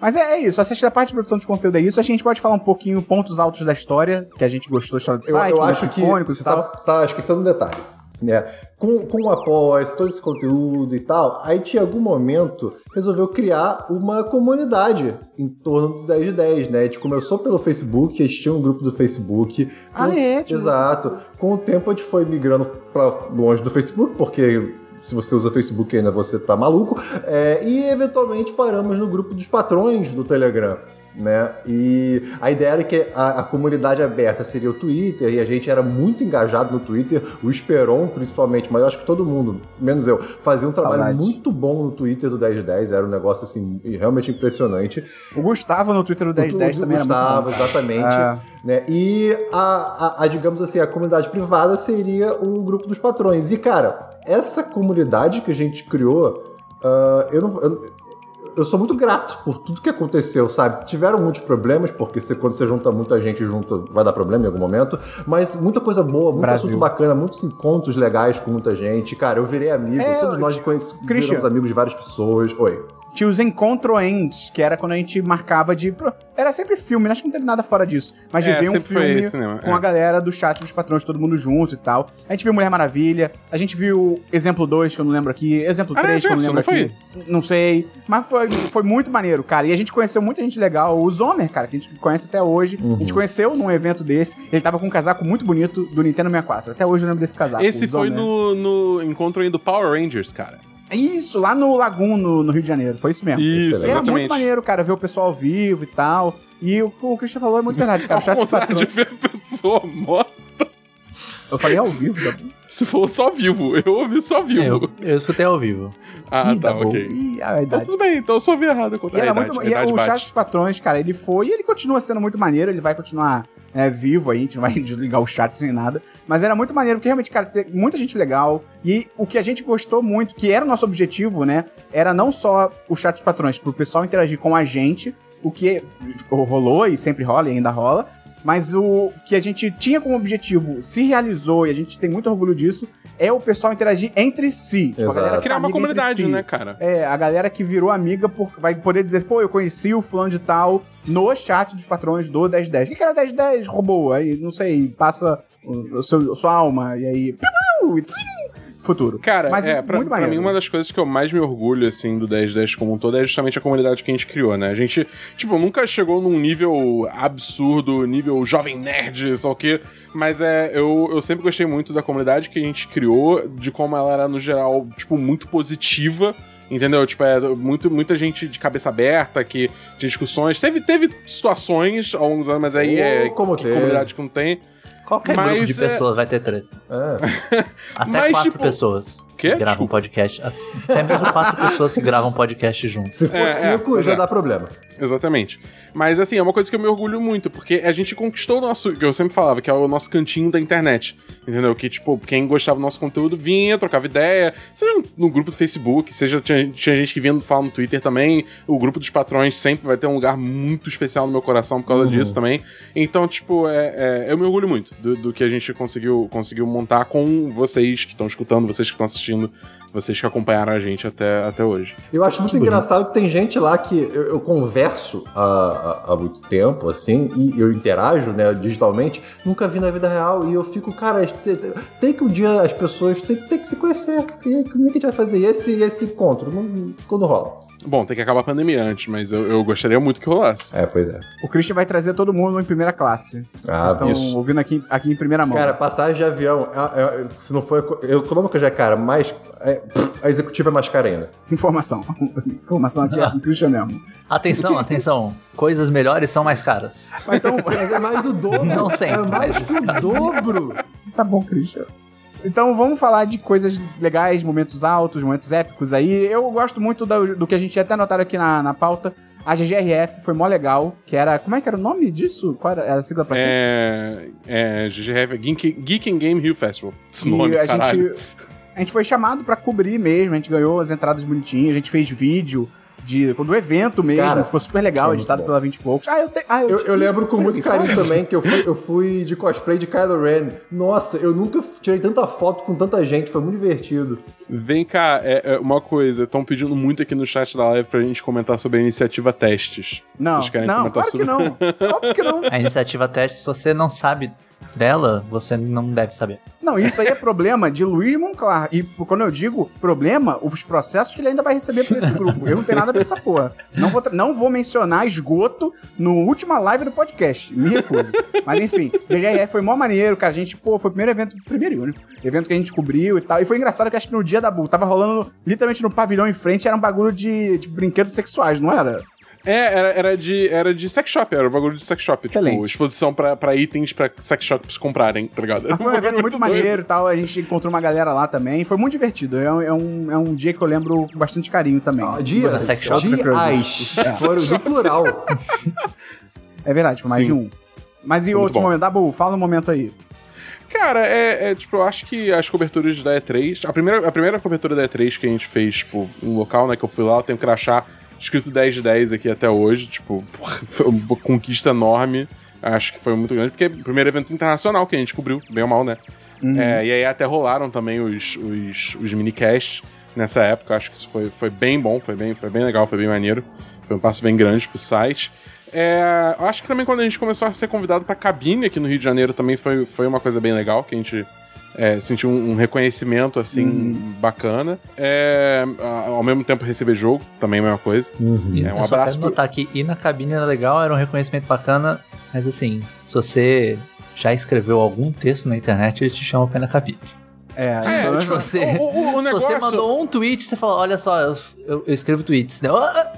Mas é, é isso, assiste da parte de produção de conteúdo é isso. A gente pode falar um pouquinho pontos altos da história, que a gente gostou da história do Eu, site, eu momentos acho que icônicos você e tal. tá, você tá esquecendo um detalhe. Né? Com, com o após, todo esse conteúdo e tal, a gente em algum momento resolveu criar uma comunidade em torno do 10 de 10, né? A gente começou pelo Facebook, a gente tinha um grupo do Facebook. Ah, Com- é? Exato. Com o tempo a gente foi migrando pra longe do Facebook, porque se você usa Facebook ainda você tá maluco. É, e eventualmente paramos no grupo dos patrões do Telegram. Né? E a ideia era que a, a comunidade aberta seria o Twitter, e a gente era muito engajado no Twitter, o Esperon principalmente, mas eu acho que todo mundo, menos eu, fazia um trabalho Saudades. muito bom no Twitter do 10 de 10, era um negócio assim realmente impressionante. O Gustavo no Twitter do 1010 O também Gustavo, era muito bom. exatamente. É. Né? E a, a- a, digamos assim, a comunidade privada seria o grupo dos patrões. E, cara, essa comunidade que a gente criou, ah, eu não. Eu, eu sou muito grato por tudo que aconteceu, sabe? Tiveram muitos problemas, porque você- quando você junta muita gente junto, vai dar problema em algum momento. Mas muita coisa boa, muito Brasil. assunto bacana, muitos encontros legais com muita gente. Cara, eu virei amigo, É, todos nós conhecemos, amigos de várias pessoas. Oi. Tinha os Encontro Ends, que era quando a gente marcava de. Era sempre filme, né? acho que não teve nada fora disso. Mas de É, ver um foi filme cinema, com é. a galera do chat dos patrões, todo mundo junto e tal. A gente viu Mulher Maravilha, a gente viu Exemplo 2, que eu não lembro aqui, Exemplo Ah, 3, que eu não lembro não aqui. Não sei. Mas foi, foi muito maneiro, cara. E a gente conheceu muita gente legal. O Zomer, cara, que a gente conhece até hoje. A gente conheceu num evento desse. Ele tava com um casaco muito bonito do Nintendo 64. Até hoje eu lembro desse casaco. Esse o foi no, no encontro aí do Power Rangers, cara. Isso, lá no Lagoon, no, no Rio de Janeiro. Foi isso mesmo. Isso, Era muito exatamente. maneiro, cara, ver o pessoal ao vivo e tal. E o o Christian falou é muito verdade, cara. O chat de ver a pessoa morta. Eu falei ao vivo, Dabu. Você falou só vivo. Eu ouvi só vivo. É, eu, eu escutei ao vivo. Ah, Ih, tá, Dabu. ok. Ih, a Então tudo bem, então eu só vi errado E contra a era idade. muito. E idade o chat dos patrões, cara, ele foi e ele continua sendo muito maneiro, ele vai continuar é, vivo aí, a gente não vai desligar o chat nem nada. Mas era muito maneiro, porque realmente, cara, tem muita gente legal. E o que a gente gostou muito, que era o nosso objetivo, né? Era não só o chat dos patrões, pro pessoal interagir com a gente, o que rolou e sempre rola e ainda rola. Mas o que a gente tinha como objetivo se realizou, e a gente tem muito orgulho disso, é o pessoal interagir entre si. Tipo, Exato. Criar uma comunidade, si. né, cara? É, a galera que virou amiga por- vai poder dizer, pô, eu conheci o fulano de tal no chat dos patrões do 1010. O que, que era 1010? Roubou. Aí, não sei, passa o, o seu, sua alma, e aí. piu, e futuro. Cara, Mas é, pra, muito pra maneiro. mim uma das coisas que eu mais me orgulho, assim, do 1010 como um todo é justamente a comunidade que a gente criou, né? A gente, tipo, nunca chegou num nível absurdo, nível jovem nerd, só o quê, mas é, eu, eu sempre gostei muito da comunidade que a gente criou, de como ela era, no geral, tipo, muito positiva, Entendeu? Tipo, é muito, muita gente de cabeça aberta que tinha discussões. Teve, teve situações ao longo dos anos, mas aí Oh, é como que teve. comunidade que não tem. Qualquer Mas, grupo de é- pessoas vai ter treta. É. Até Mas, quatro tipo, pessoas quê? que gravam Desculpa. podcast. Até mesmo quatro pessoas que gravam podcast juntos. Se for É, é, cinco, pois já é. dá problema. Exatamente. Mas assim, é uma coisa que eu me orgulho muito, porque a gente conquistou o nosso, que eu sempre falava, que é o nosso cantinho da internet. Entendeu? Que, tipo, quem gostava do nosso conteúdo vinha, trocava ideia, seja no grupo do Facebook, seja tinha, tinha gente que vinha falar no Twitter também. O grupo dos patrões sempre vai ter um lugar muito especial no meu coração por causa disso também. Então, tipo, é, é- eu me orgulho muito do, do que a gente conseguiu, conseguiu montar com vocês que estão escutando, vocês que estão assistindo, vocês que acompanharam a gente até, até hoje. Eu acho muito engraçado que tem gente lá que eu, eu converso há, há, há muito tempo, assim, e eu interajo, né, digitalmente, nunca vi na vida real, e eu fico, cara, tem, tem que um dia as pessoas têm, têm que se conhecer. E como é que a gente vai fazer? E esse, esse encontro, não- quando rola? Bom, tem que acabar a pandemia antes, mas eu, eu gostaria muito que rolasse. É, pois é. O Christian vai trazer todo mundo em primeira classe. Ah, Vocês estão isso. ouvindo aqui, aqui em primeira mão. Cara, passagem de avião, é- é- se não for eco- econômica já é cara, mas é, pff, a executiva é mais cara ainda. Informação. Informação aqui é do Christian mesmo. Atenção, atenção. Coisas melhores são mais caras. Mas então, Mas é mais do dobro. Não sempre, É mais mas que o caso. dobro. Tá bom, Christian. Então vamos falar de coisas legais, momentos altos, momentos épicos aí. Eu gosto muito do, do que a gente até notaram aqui na, na pauta. A GGRF foi mó legal, que era... Como é que era o nome disso? Qual era, era a sigla pra quê? É. É. GGRF, Geek, Geek and Game Rio Festival. Esse E nome, a caralho. gente, a gente foi chamado pra cobrir mesmo, a gente ganhou as entradas bonitinhas, a gente fez vídeo de, do evento mesmo, Cara, ficou super legal, foi editado bom. pela 20 e poucos. Ah, eu, te, ah, Eu, eu lembro com muito carinho fala também que eu fui, eu fui de cosplay de Kylo Ren. Nossa, eu nunca tirei tanta foto com tanta gente, foi muito divertido. Vem cá, é, é uma coisa, estão pedindo muito aqui no chat da live pra gente comentar sobre a iniciativa Testes. Não, não, claro que sobre- não. Óbvio que não. A iniciativa teste, se você não sabe dela, você não deve saber. Não, isso aí é problema de Luiz Monclar. E quando eu digo problema, os processos que ele ainda vai receber por esse grupo. Eu não tenho nada a ver com essa porra. Não vou, não vou mencionar esgoto no última live do podcast. Me recuso. Mas enfim, BGRF foi mó maneiro, cara. A gente, pô, foi o primeiro evento, primeiro e único evento que a gente cobriu e tal. E foi engraçado que acho que no dia da Bull tava rolando literalmente no pavilhão em frente, era um bagulho de, de brinquedos sexuais, não era? É, era, era, de, era de sex shop, era um bagulho de sex shop. Excelente. Tipo, exposição pra, pra itens pra sex shops comprarem, tá ligado? Foi um evento muito maneiro e tal. A gente encontrou uma galera lá também. Foi muito divertido. É, um- é um, é um dia que eu lembro com bastante carinho também. Ah, dias, sex shop. dias. Foram no plural. É verdade, foi mais Sim. de um. Mas e Foi muito outros bom. momentos? Dabu, fala um momento aí. Cara, é, é, tipo, eu acho que as coberturas da E3. A primeira, a primeira cobertura da E3 que a gente fez, tipo, um local, né, que eu fui lá, eu tenho crachá escrito 10 de 10 aqui até hoje. Tipo, porra, foi uma conquista enorme. Acho que foi muito grande, porque é o primeiro evento internacional que a gente cobriu, bem ou mal, né? Uhum. É, e aí até rolaram também os, os, os minicasts. nessa época. Acho que isso foi, foi bem bom, foi bem, foi bem legal, foi bem maneiro. Foi um passo bem grande pro site. É, eu acho que também quando a gente começou a ser convidado pra cabine aqui no Rio de Janeiro também foi, foi uma coisa bem legal, que a gente é, sentiu um, um reconhecimento, assim, bacana. É, ao mesmo tempo receber jogo, também a mesma coisa. E É, um eu só abraço quero pro- notar que ir na cabine era legal, era um reconhecimento bacana, mas assim, se você já escreveu algum texto na internet, eles te chamam pra ir na cabine. É, É, então, Se você, o- o- o se você negócio- mandou um tweet, você fala, olha só, eu, eu- escrevo tweets. né? Ah,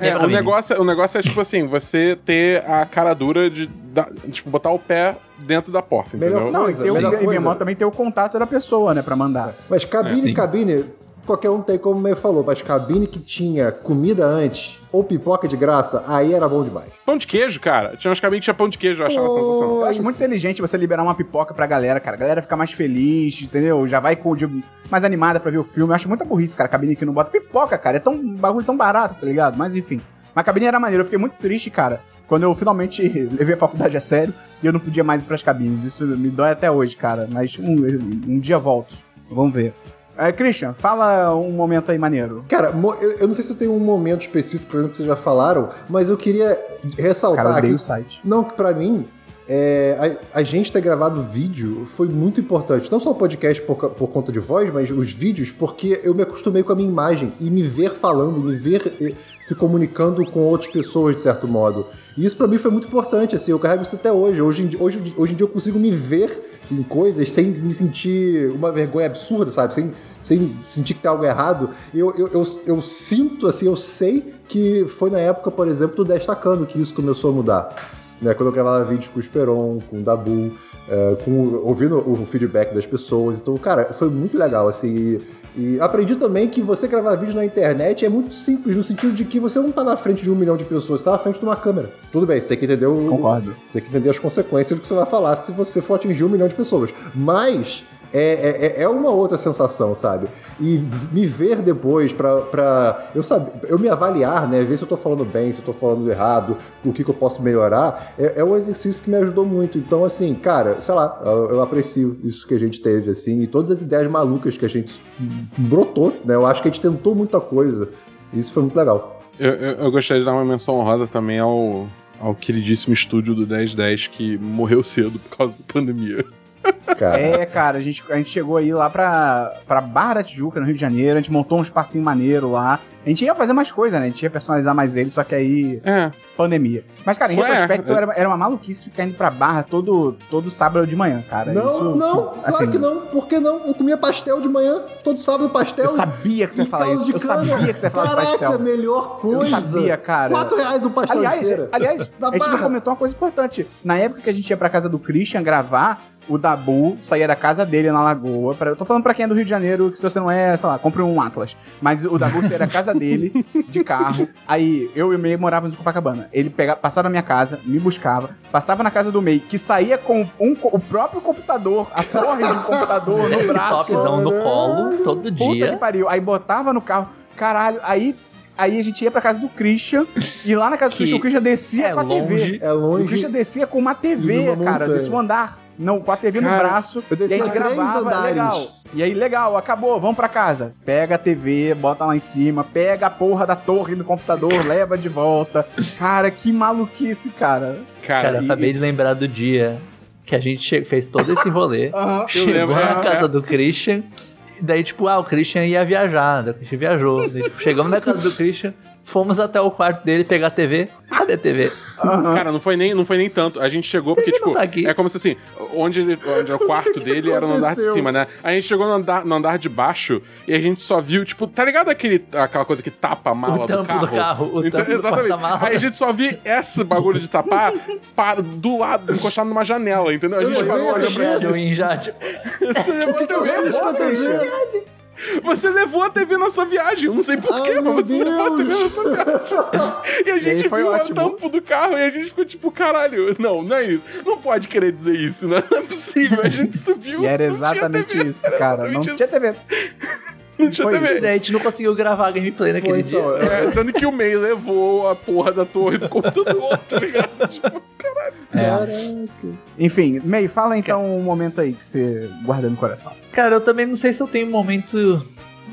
É, o negócio, o negócio é, tipo assim, você ter a cara dura de, da- tipo, botar o pé dentro da porta, Melhor entendeu? Não, e, coisa, o, melhor e minha coisa. mão também tem o contato da pessoa, né, pra mandar. Mas cabine, É, cabine, qualquer um tem, como o meio falou, mas cabine que tinha comida antes ou pipoca de graça, aí era bom demais. Pão de queijo, cara. Tinha uns cabinhos que tinha pão de queijo, eu achava Pô, sensacional. Eu acho isso. muito inteligente você liberar uma pipoca pra galera, cara. A galera fica mais feliz, entendeu? Já vai com mais animada pra ver o filme. Eu acho muita burrice, cara. Cabine que não bota pipoca, cara. É tão um bagulho tão barato, tá ligado? Mas enfim. Mas a cabine era maneiro. Eu fiquei muito triste, cara. Quando eu finalmente levei a faculdade a sério e eu não podia mais ir pras cabines. Isso me dói até hoje, cara. Mas um, um dia volto. Vamos ver. É, Christian, fala um momento aí maneiro. Cara, eu, eu não sei se eu tenho um momento específico, por exemplo, que vocês já falaram, mas eu queria ressaltar Cara, eu odeio aqui- o site. Não, que pra mim, é, a, a gente ter gravado vídeo foi muito importante. Não só o podcast por, por conta de voz, mas os vídeos, porque eu me acostumei com a minha imagem e me ver falando, me ver eh, se comunicando com outras pessoas, de certo modo. E isso pra mim foi muito importante, assim, eu carrego isso até hoje. Hoje hoje, hoje em dia eu consigo me ver em coisas sem me sentir uma vergonha absurda, sabe? Sem, sem sentir que tem algo errado. Eu, eu, eu, eu sinto, assim, eu sei que foi na época, por exemplo, do Destacando que isso começou a mudar né? Quando eu gravava vídeos com o Esperon, com o Dabu, é, com, ouvindo o feedback das pessoas. Então, cara, foi muito legal, assim. E, e aprendi também que você gravar vídeo na internet é muito simples, no sentido de que você não tá na frente de um milhão de pessoas, você tá na frente de uma câmera. Tudo bem, você tem que entender o. Concordo. Você tem que entender as consequências do que você vai falar se você for atingir um milhão de pessoas. Mas. É, é, é uma outra sensação, sabe? E me ver depois pra, pra eu saber, eu me avaliar, né? Ver se eu tô falando bem, se eu tô falando errado, o que, que eu posso melhorar, é, é um exercício que me ajudou muito. Então, assim, cara, sei lá, eu, eu aprecio isso que a gente teve, assim, e todas as ideias malucas que a gente brotou, né? Eu acho que a gente tentou muita coisa. E isso foi muito legal. Eu, eu, eu gostaria de dar uma menção honrosa também ao, ao queridíssimo estúdio do 1010 que morreu cedo por causa da pandemia. Cara. É, cara, a gente, a gente chegou aí lá pra, pra Barra da Tijuca, no Rio de Janeiro, a gente montou um espacinho maneiro lá. A gente ia fazer mais coisa, né? A gente ia personalizar mais ele, só que aí, É. pandemia. Mas, cara, em Ué, retrospecto, é. era, era uma maluquice ficar indo pra Barra todo, todo sábado de manhã, cara. Não, Isso, não, assim, claro que não. Por que não? Eu comia pastel de manhã, todo sábado pastel. Eu sabia que você ia falar isso. Eu cana. sabia que você ia falar de Caraca, pastel. melhor coisa. Eu sabia, cara. 4 reais um pastel Aliás, aliás a gente comentou uma coisa importante. Na época que a gente ia pra casa do Christian gravar, o Dabu saía da casa dele na Lagoa. Pra, eu tô falando pra quem é do Rio de Janeiro, que se você não é, sei lá, compre um Atlas. Mas o Dabu saía da casa dele, de carro. Aí eu e o Mei morávamos em Copacabana. Ele passava na minha casa, me buscava, passava na casa do Mei, que saía com um o próprio computador, a torre de um computador no braço. No colo, todo Puta que dia. pariu. Aí botava no carro. Caralho, aí. Aí a gente ia pra casa do Christian, e lá na casa do Que Christian, o Christian descia é com a TV. longe. É O longe. Christian descia com uma TV, cara, descia um andar. Não, com a TV no Cara, braço. eu E a gente gravava, andares. legal. E aí, legal, acabou, vamos pra casa. Pega a TV, bota lá em cima, pega a porra da torre do computador, leva de volta. Cara, que maluquice, cara. Cara, Cara, e- acabei de lembrar do dia que a gente fez todo esse rolê. Chegou lembro, na é, casa é. do Christian. Daí, tipo, ah, o Christian ia viajar. Daí o Christian viajou. Daí, tipo, chegamos na casa do Christian, fomos até o quarto dele pegar a TV. Cadê a TV? Cara, não foi, nem, não foi nem tanto. A gente chegou porque, tipo, tá aqui. é como se assim, onde, ele, onde é o quarto dele era no andar de cima, né? A gente chegou no andar, no andar de baixo e a gente só viu, tipo, tá ligado aquele, aquela coisa que tapa a mala O tampo do carro? do carro, o então, tampo exatamente. Aí a gente só viu esse bagulho de tapar para, do lado, encostado numa janela, entendeu? A gente parou, lembro, olhou pra ele. Já, tipo, TV, com a TV? Você levou a TV na sua viagem. Eu não sei porquê, Ai, mas você levou a TV na sua viagem. E a gente foi viu ótimo. o tampo do carro e a gente ficou tipo, caralho, não, não é isso. Não pode querer dizer isso, né? Não é possível. A gente subiu. E era não tinha exatamente TV. isso, Era cara. Não exatamente tinha TV. Não tinha foi TV. isso. daí a gente não conseguiu gravar a gameplay naquele então, dia. É, sendo que o May levou a porra da torre do computador, tá ligado? Tipo, caralho. Caraca. Enfim, May, fala então um momento aí que você guarda no coração. Cara, eu também não sei se eu tenho um momento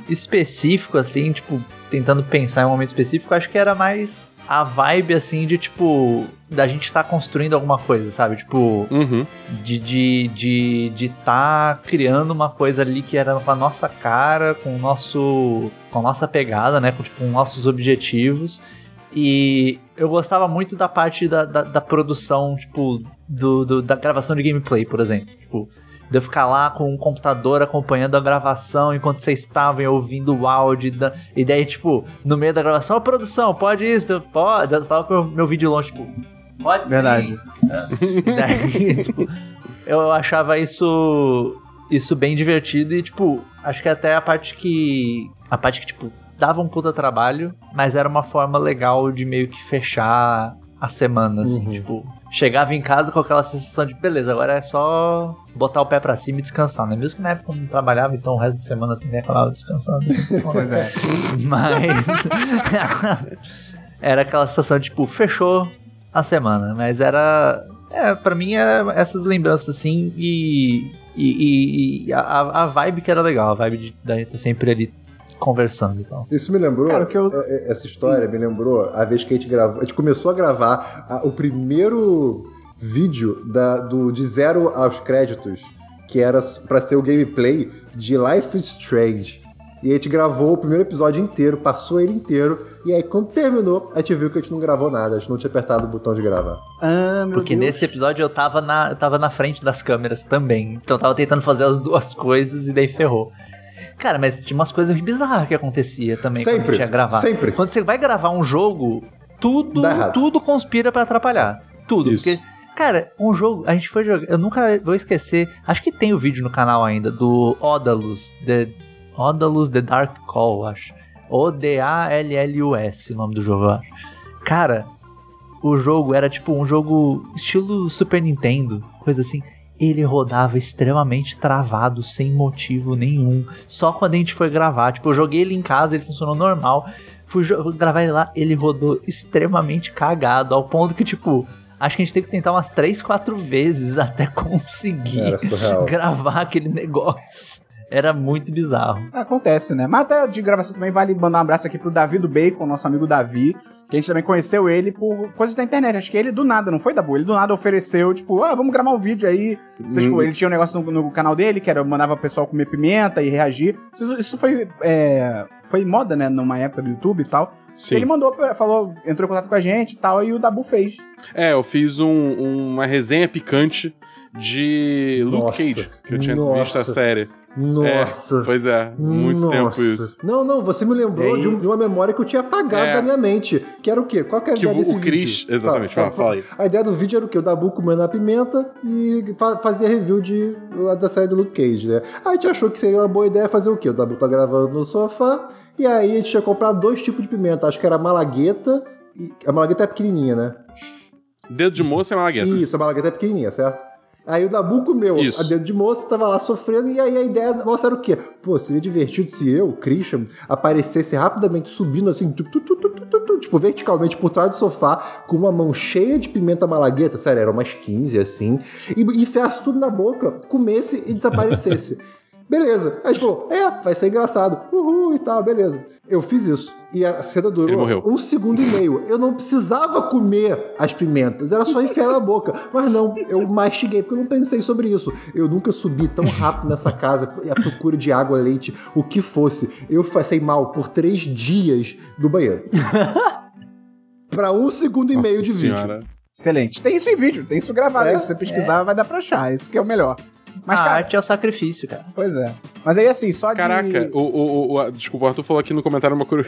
específico, assim, tipo, tentando pensar em um momento específico, acho que era mais a vibe, assim, de tipo, da gente estar tá construindo alguma coisa, sabe? Tipo, Uhum. de de de de tá criando uma coisa ali que era com a nossa cara, com o nosso com a nossa pegada, né, com tipo nossos objetivos. E eu gostava muito da parte da, da, da produção, tipo, do, do- da gravação de gameplay, por exemplo. Tipo, de eu ficar lá com o computador acompanhando a gravação enquanto vocês estavam ouvindo o áudio. da- E daí, tipo, no meio da gravação, a produção, pode isso, pode. Eu tava com o meu, vídeo longe, tipo, pode sim. Verdade. Daí, tipo, eu achava isso isso bem divertido e tipo, acho que até a parte que a parte que tipo dava um puta trabalho, mas era uma forma legal de meio que fechar a semana assim, Uhum. tipo, chegava em casa com aquela sensação de beleza, agora é só botar o pé pra cima e descansar, né? Mesmo que na época eu não trabalhava, então o resto da semana eu também acabava descansando. Pois é. Mas era aquela sensação de, tipo, fechou a semana. Mas era. É, pra mim era essas lembranças assim e. E, e- e a, a vibe que era legal, a vibe de, da gente tá sempre ali conversando e tal. Isso me lembrou, Cara, eu- é- é- essa história me lembrou a vez que a gente gravou, a gente começou a gravar a- o primeiro vídeo da- do, de zero aos créditos, que era pra ser o gameplay de Life is Strange. E a gente gravou o primeiro episódio inteiro, passou ele inteiro, e aí quando terminou, a gente viu que a gente não gravou nada, a gente não tinha apertado o botão de gravar. Ah, meu Porque Deus. nesse episódio eu tava, na, eu tava na frente das câmeras também. Então eu tava tentando fazer as duas coisas e daí ferrou. Cara, mas tinha umas coisas bizarras que acontecia também quando a Sempre, gente ia gravar. sempre. Quando você vai gravar um jogo, tudo, tudo conspira pra atrapalhar. Tudo. Isso. Porque, cara, um jogo, a gente foi jogar. Eu nunca vou esquecer. Acho que tem o vídeo no canal ainda do Odalus, The, Odalus The Dark Call, acho. O-D-A-L-L-U-S, o nome do jogo, eu acho. Cara, o jogo era tipo um jogo estilo Super Nintendo, coisa assim. Ele rodava extremamente travado, sem motivo nenhum. Só quando a gente foi gravar. Tipo, eu joguei ele em casa, ele funcionou normal. Fui gravar ele lá, ele rodou extremamente cagado, ao ponto que, tipo, acho que a gente teve que tentar umas 3, 4 vezes até conseguir gravar aquele negócio. Era muito bizarro. Acontece, né? Mas até de gravação também vale mandar um abraço aqui pro Davi do Bacon, nosso amigo Davi, que a gente também conheceu ele por coisas da internet. Acho que ele do nada, não foi, Dabu? Ele do nada ofereceu, tipo, ah, vamos gravar um vídeo aí. Vocês, Hum. Ele tinha um negócio no, no canal dele, que era mandava o pessoal comer pimenta e reagir. Isso, isso foi, é, foi moda, né, numa época do YouTube e tal. Sim. Ele mandou, falou, entrou em contato com a gente e tal, e o Dabu fez. É, eu fiz um- uma resenha picante de Luke Nossa, Cage, que eu tinha nossa. visto a série. Nossa. É, pois é, muito Nossa. tempo isso. Não, não, você me lembrou de, um- de uma memória que eu tinha apagado É. da minha mente. Que era o quê? Qual que era a Que ideia o- desse o Chris- vídeo? exatamente, fala- fala aí. A ideia do vídeo era o quê? O Dabu comendo a pimenta e fa- fazia review de, da série do Luke Cage, né? Aí a gente achou que seria uma boa ideia fazer o quê? O Dabu tá gravando no sofá e aí a gente tinha comprado dois tipos de pimenta. Acho que era a malagueta e... A malagueta é pequenininha, né? Dedo de moça e malagueta. Isso, a malagueta é pequenininha, certo? Aí o Dabu comeu Isso. a dedo de moça, tava lá sofrendo, e aí a ideia nossa era o quê? Pô, seria divertido se eu, Christian, aparecesse rapidamente subindo assim, tu, tu, tu, tu, tu, tu, tu, tipo, verticalmente por trás do sofá, com uma mão cheia de pimenta malagueta, sério, era umas 15 assim, e e tudo na boca, comesse e desaparecesse. Beleza. Aí a gente falou, é, vai ser engraçado. Uhul e tal, beleza. Eu fiz isso. E a cena Ele durou morreu. um segundo e meio. Eu não precisava comer as pimentas, era só enfiar na boca. Mas não, eu mastiguei, porque eu não pensei sobre isso. Eu nunca subi tão rápido nessa casa, à procura de água, leite, o que fosse. Eu passei mal por três dias no banheiro. pra um segundo e meio Nossa de senhora. vídeo. Excelente. Tem isso em vídeo, tem isso gravado. É? se você pesquisar, vai dar pra achar. Isso que é o melhor. Mas, a cara, arte é o sacrifício, cara. pois é. Mas aí, assim, só de... Caraca, o, o, o, o- desculpa, o Arthur falou aqui no comentário uma cur...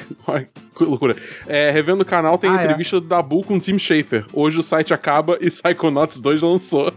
Que loucura. É, revendo o canal, tem Ah, é. entrevista do Dabu com o Tim Schafer. Hoje o site acaba e Psychonauts 2 lançou.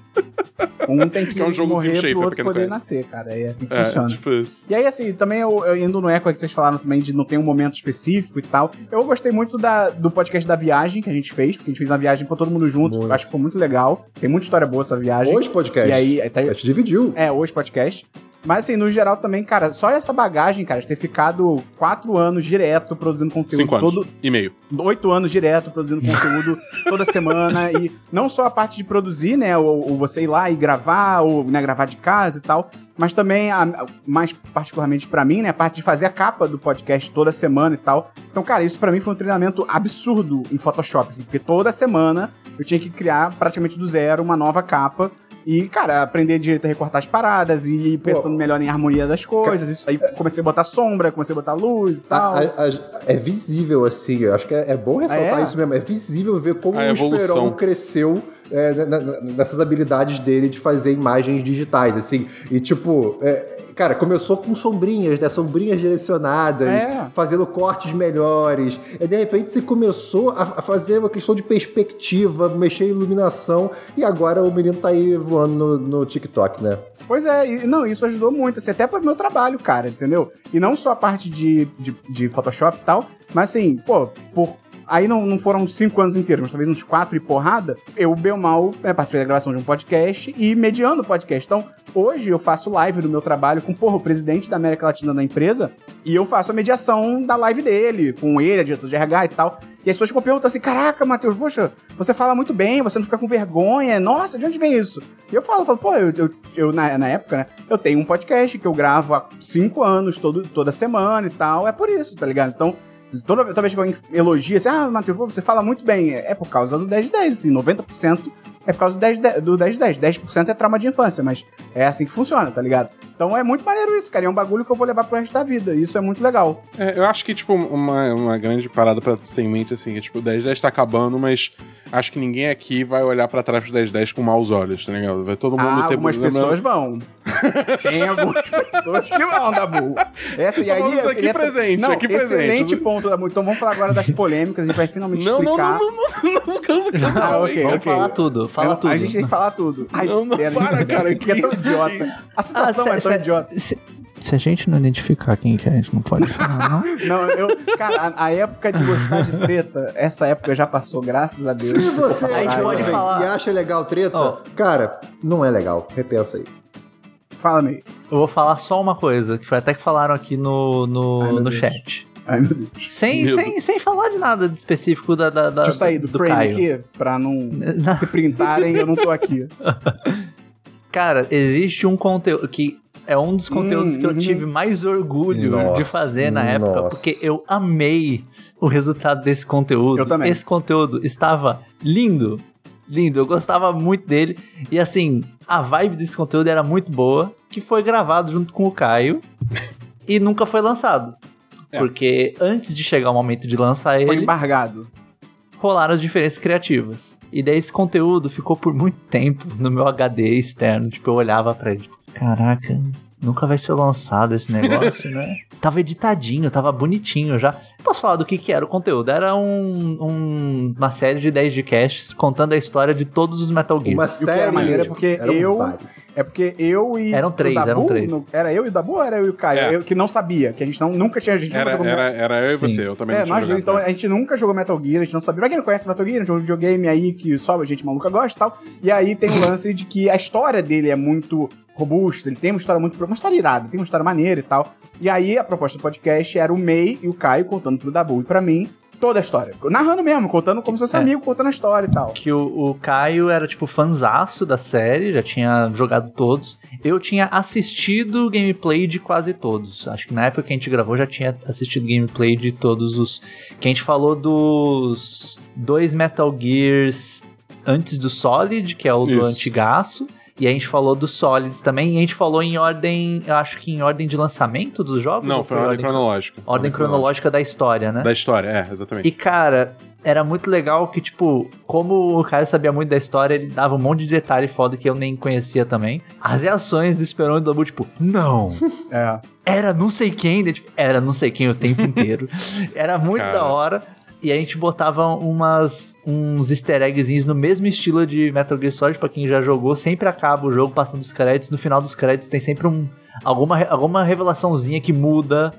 Um tem que, Que é um jogo morrer Tim Schafer, pro outro poder conhece. nascer, cara. É assim que É, funciona. tipo isso. E aí, assim, também eu, eu indo no eco aí que vocês falaram também de não ter um momento específico e tal. Eu gostei muito da, do podcast da viagem que a gente fez, porque a gente fez uma viagem pra todo mundo junto. Muito. Acho que ficou muito legal. Tem muita história boa essa viagem. Hoje podcast. E aí, aí tá- A gente dividiu. É, hoje podcast. Mas assim, no geral também, cara, só essa bagagem, cara, de ter ficado quatro anos direto produzindo conteúdo Cinco anos. todo. E meio. Oito anos direto produzindo conteúdo toda semana. E não só a parte de produzir, né? Ou, ou você ir lá e gravar, ou né, gravar de casa e tal. Mas também, a- mais particularmente pra mim, né? A parte de fazer a capa do podcast toda semana e tal. Então, cara, isso pra mim foi um treinamento absurdo em Photoshop, assim, porque toda semana eu tinha que criar praticamente do zero uma nova capa. E, cara, aprender direito a recortar as paradas e ir pensando melhor em harmonia das coisas. Isso aí comecei a botar sombra, comecei a botar luz e tal. A- a- a- é visível, assim, eu acho que é, é bom ressaltar é? isso mesmo. É visível ver como A o. Esperon cresceu é, na- na- nessas habilidades dele de fazer imagens digitais, assim. E, tipo, é, cara, começou com sombrinhas, né? Sombrinhas direcionadas, É. fazendo cortes melhores. E, de repente, você começou a, a fazer uma questão de perspectiva, mexer em iluminação. E agora o menino tá aí voando no, no TikTok, né? Pois é, e, não, isso ajudou muito, assim, até pro meu trabalho, cara, entendeu? E não só a parte de, de, de Photoshop e tal, mas assim, pô, por. Aí não, não foram cinco anos inteiros, mas talvez uns quatro e porrada. Eu, bem ou mal, né, participei da gravação de um podcast e mediando o podcast. Então, hoje eu faço live do meu trabalho com, porra, o presidente da América Latina da empresa e eu faço a mediação da live dele, com ele, a diretor de RH e tal. E as pessoas ficam perguntando assim: caraca, Matheus, poxa, você fala muito bem, você não fica com vergonha. Nossa, de onde vem isso? E eu falo, eu falo, pô, eu, eu, eu, na, na época, né? Eu tenho um podcast que eu gravo há cinco anos, todo, toda semana e tal. É por isso, tá ligado? Então, toda, toda vez que alguém elogia assim, ah, Matheus, você fala muito bem. É, por causa do 10 de 10, assim, 90% é por causa do 10 de 10, do 10 de 10. 10% é trauma de infância, mas é assim que funciona, tá ligado? Então é muito maneiro isso, cara. É um bagulho que eu vou levar pro resto da vida. E isso é muito legal. É, eu acho que, tipo, uma, uma grande parada pra ter em mente, assim, é tipo, o 1010 tá acabando, mas acho que ninguém aqui vai olhar pra trás do 1010 com maus olhos, tá ligado? Vai todo mundo Ah, ter algumas pessoas vão. Tem algumas pessoas que vão, Dabu. Essa e aí. Eu aqui queria- presente, não, aqui presente. Excelente ponto, Dabu. Então vamos falar agora das polêmicas. A gente vai finalmente Não, não, explicar. não, não, não, não, calma, calma. Ah, ok, Vamos falar tudo, fala Não, tudo. A gente tem que falar tudo. Ai, Não, não, para, cara, é que tão idiota. A situação é tão idiota. Se, se a gente não identificar quem que é, a gente não pode falar, não? Não, eu. Cara, a, a época de gostar de treta, essa época já passou, graças a Deus. Se você A gente acha pode falar- e acha legal treta, Ó. cara, não é legal. Repensa aí. Fala, meio. Eu vou falar só uma coisa, que foi até que falaram aqui no, no, Ai, no Deus. chat. Ai, meu Deus. Sem, Meu sem, sem falar de nada de específico da, da, da Deixa eu sair do, frame Caio. aqui, pra não se printarem, eu não tô aqui. Cara, existe um conteúdo que é um dos conteúdos Hum, que eu uhum. tive mais orgulho Nossa, de fazer na época, nossa. porque eu amei o resultado desse conteúdo. Eu também. Esse conteúdo estava lindo. Lindo, eu gostava muito dele. E assim, a vibe desse conteúdo era muito boa, que foi gravado junto com o Caio e nunca foi lançado. É. Porque antes de chegar o momento de lançar Foi ele, embargado. rolaram as diferenças criativas. E daí esse conteúdo ficou por muito tempo no meu HD externo. Tipo, eu olhava pra ele. Caraca, nunca vai ser lançado esse negócio, né? Tava editadinho, tava bonitinho já. Posso falar do que, que era o conteúdo? Era um, um- uma série de 10 de casts contando a história de todos os Metal Gears. Uma série. era maneiro é porque eram eu- vários. É porque eu e. Eram três, o Dabu, eram três. no- era eu e o Dabu ou era eu e o Caio? É. Eu que não sabia, que a gente não, nunca tinha. A gente Era, nunca jogou era, era eu e Sim. você, eu também É, não tinha nós jogado, então né? a gente nunca jogou Metal Gear, a gente não sabia. Pra quem não conhece Metal Gear, é um jogo de videogame aí que só a gente maluca gosta e tal. E aí tem o lance de que a história dele é muito robusta, ele tem uma história muito. uma história irada, tem uma história maneira e tal. E aí a proposta do podcast era o May e o Caio contando pro Dabu e pra mim toda a história. Narrando mesmo, contando como se fosse É. amigo, contando a história e tal. Que o, o Caio era, tipo, fanzaço da série, já tinha jogado todos. Eu tinha assistido gameplay de quase todos. Acho que na época que a gente gravou já tinha assistido gameplay de todos os. Que a gente falou dos dois Metal Gears antes do Solid, que é o do Isso. antigaço. E a gente falou dos Solids também. E a gente falou em ordem. Eu acho que em ordem de lançamento dos jogos? Não, foi uma ordem cronológica. Ordem cronológica da história, né? Da história, é, exatamente. E, cara, era muito legal que, tipo, como o Caio sabia muito da história, ele dava um monte de detalhe foda que eu nem conhecia também. As reações do Esperon e do Dabu, tipo, não, É. era não sei quem, daí, tipo, era não sei quem o tempo inteiro. era muito Cara. da hora. E a gente botava umas, uns easter eggzinhos no mesmo estilo de Metal Gear Solid, pra quem já jogou. Sempre acaba o jogo passando os créditos. No final dos créditos tem sempre um, alguma, alguma revelaçãozinha que muda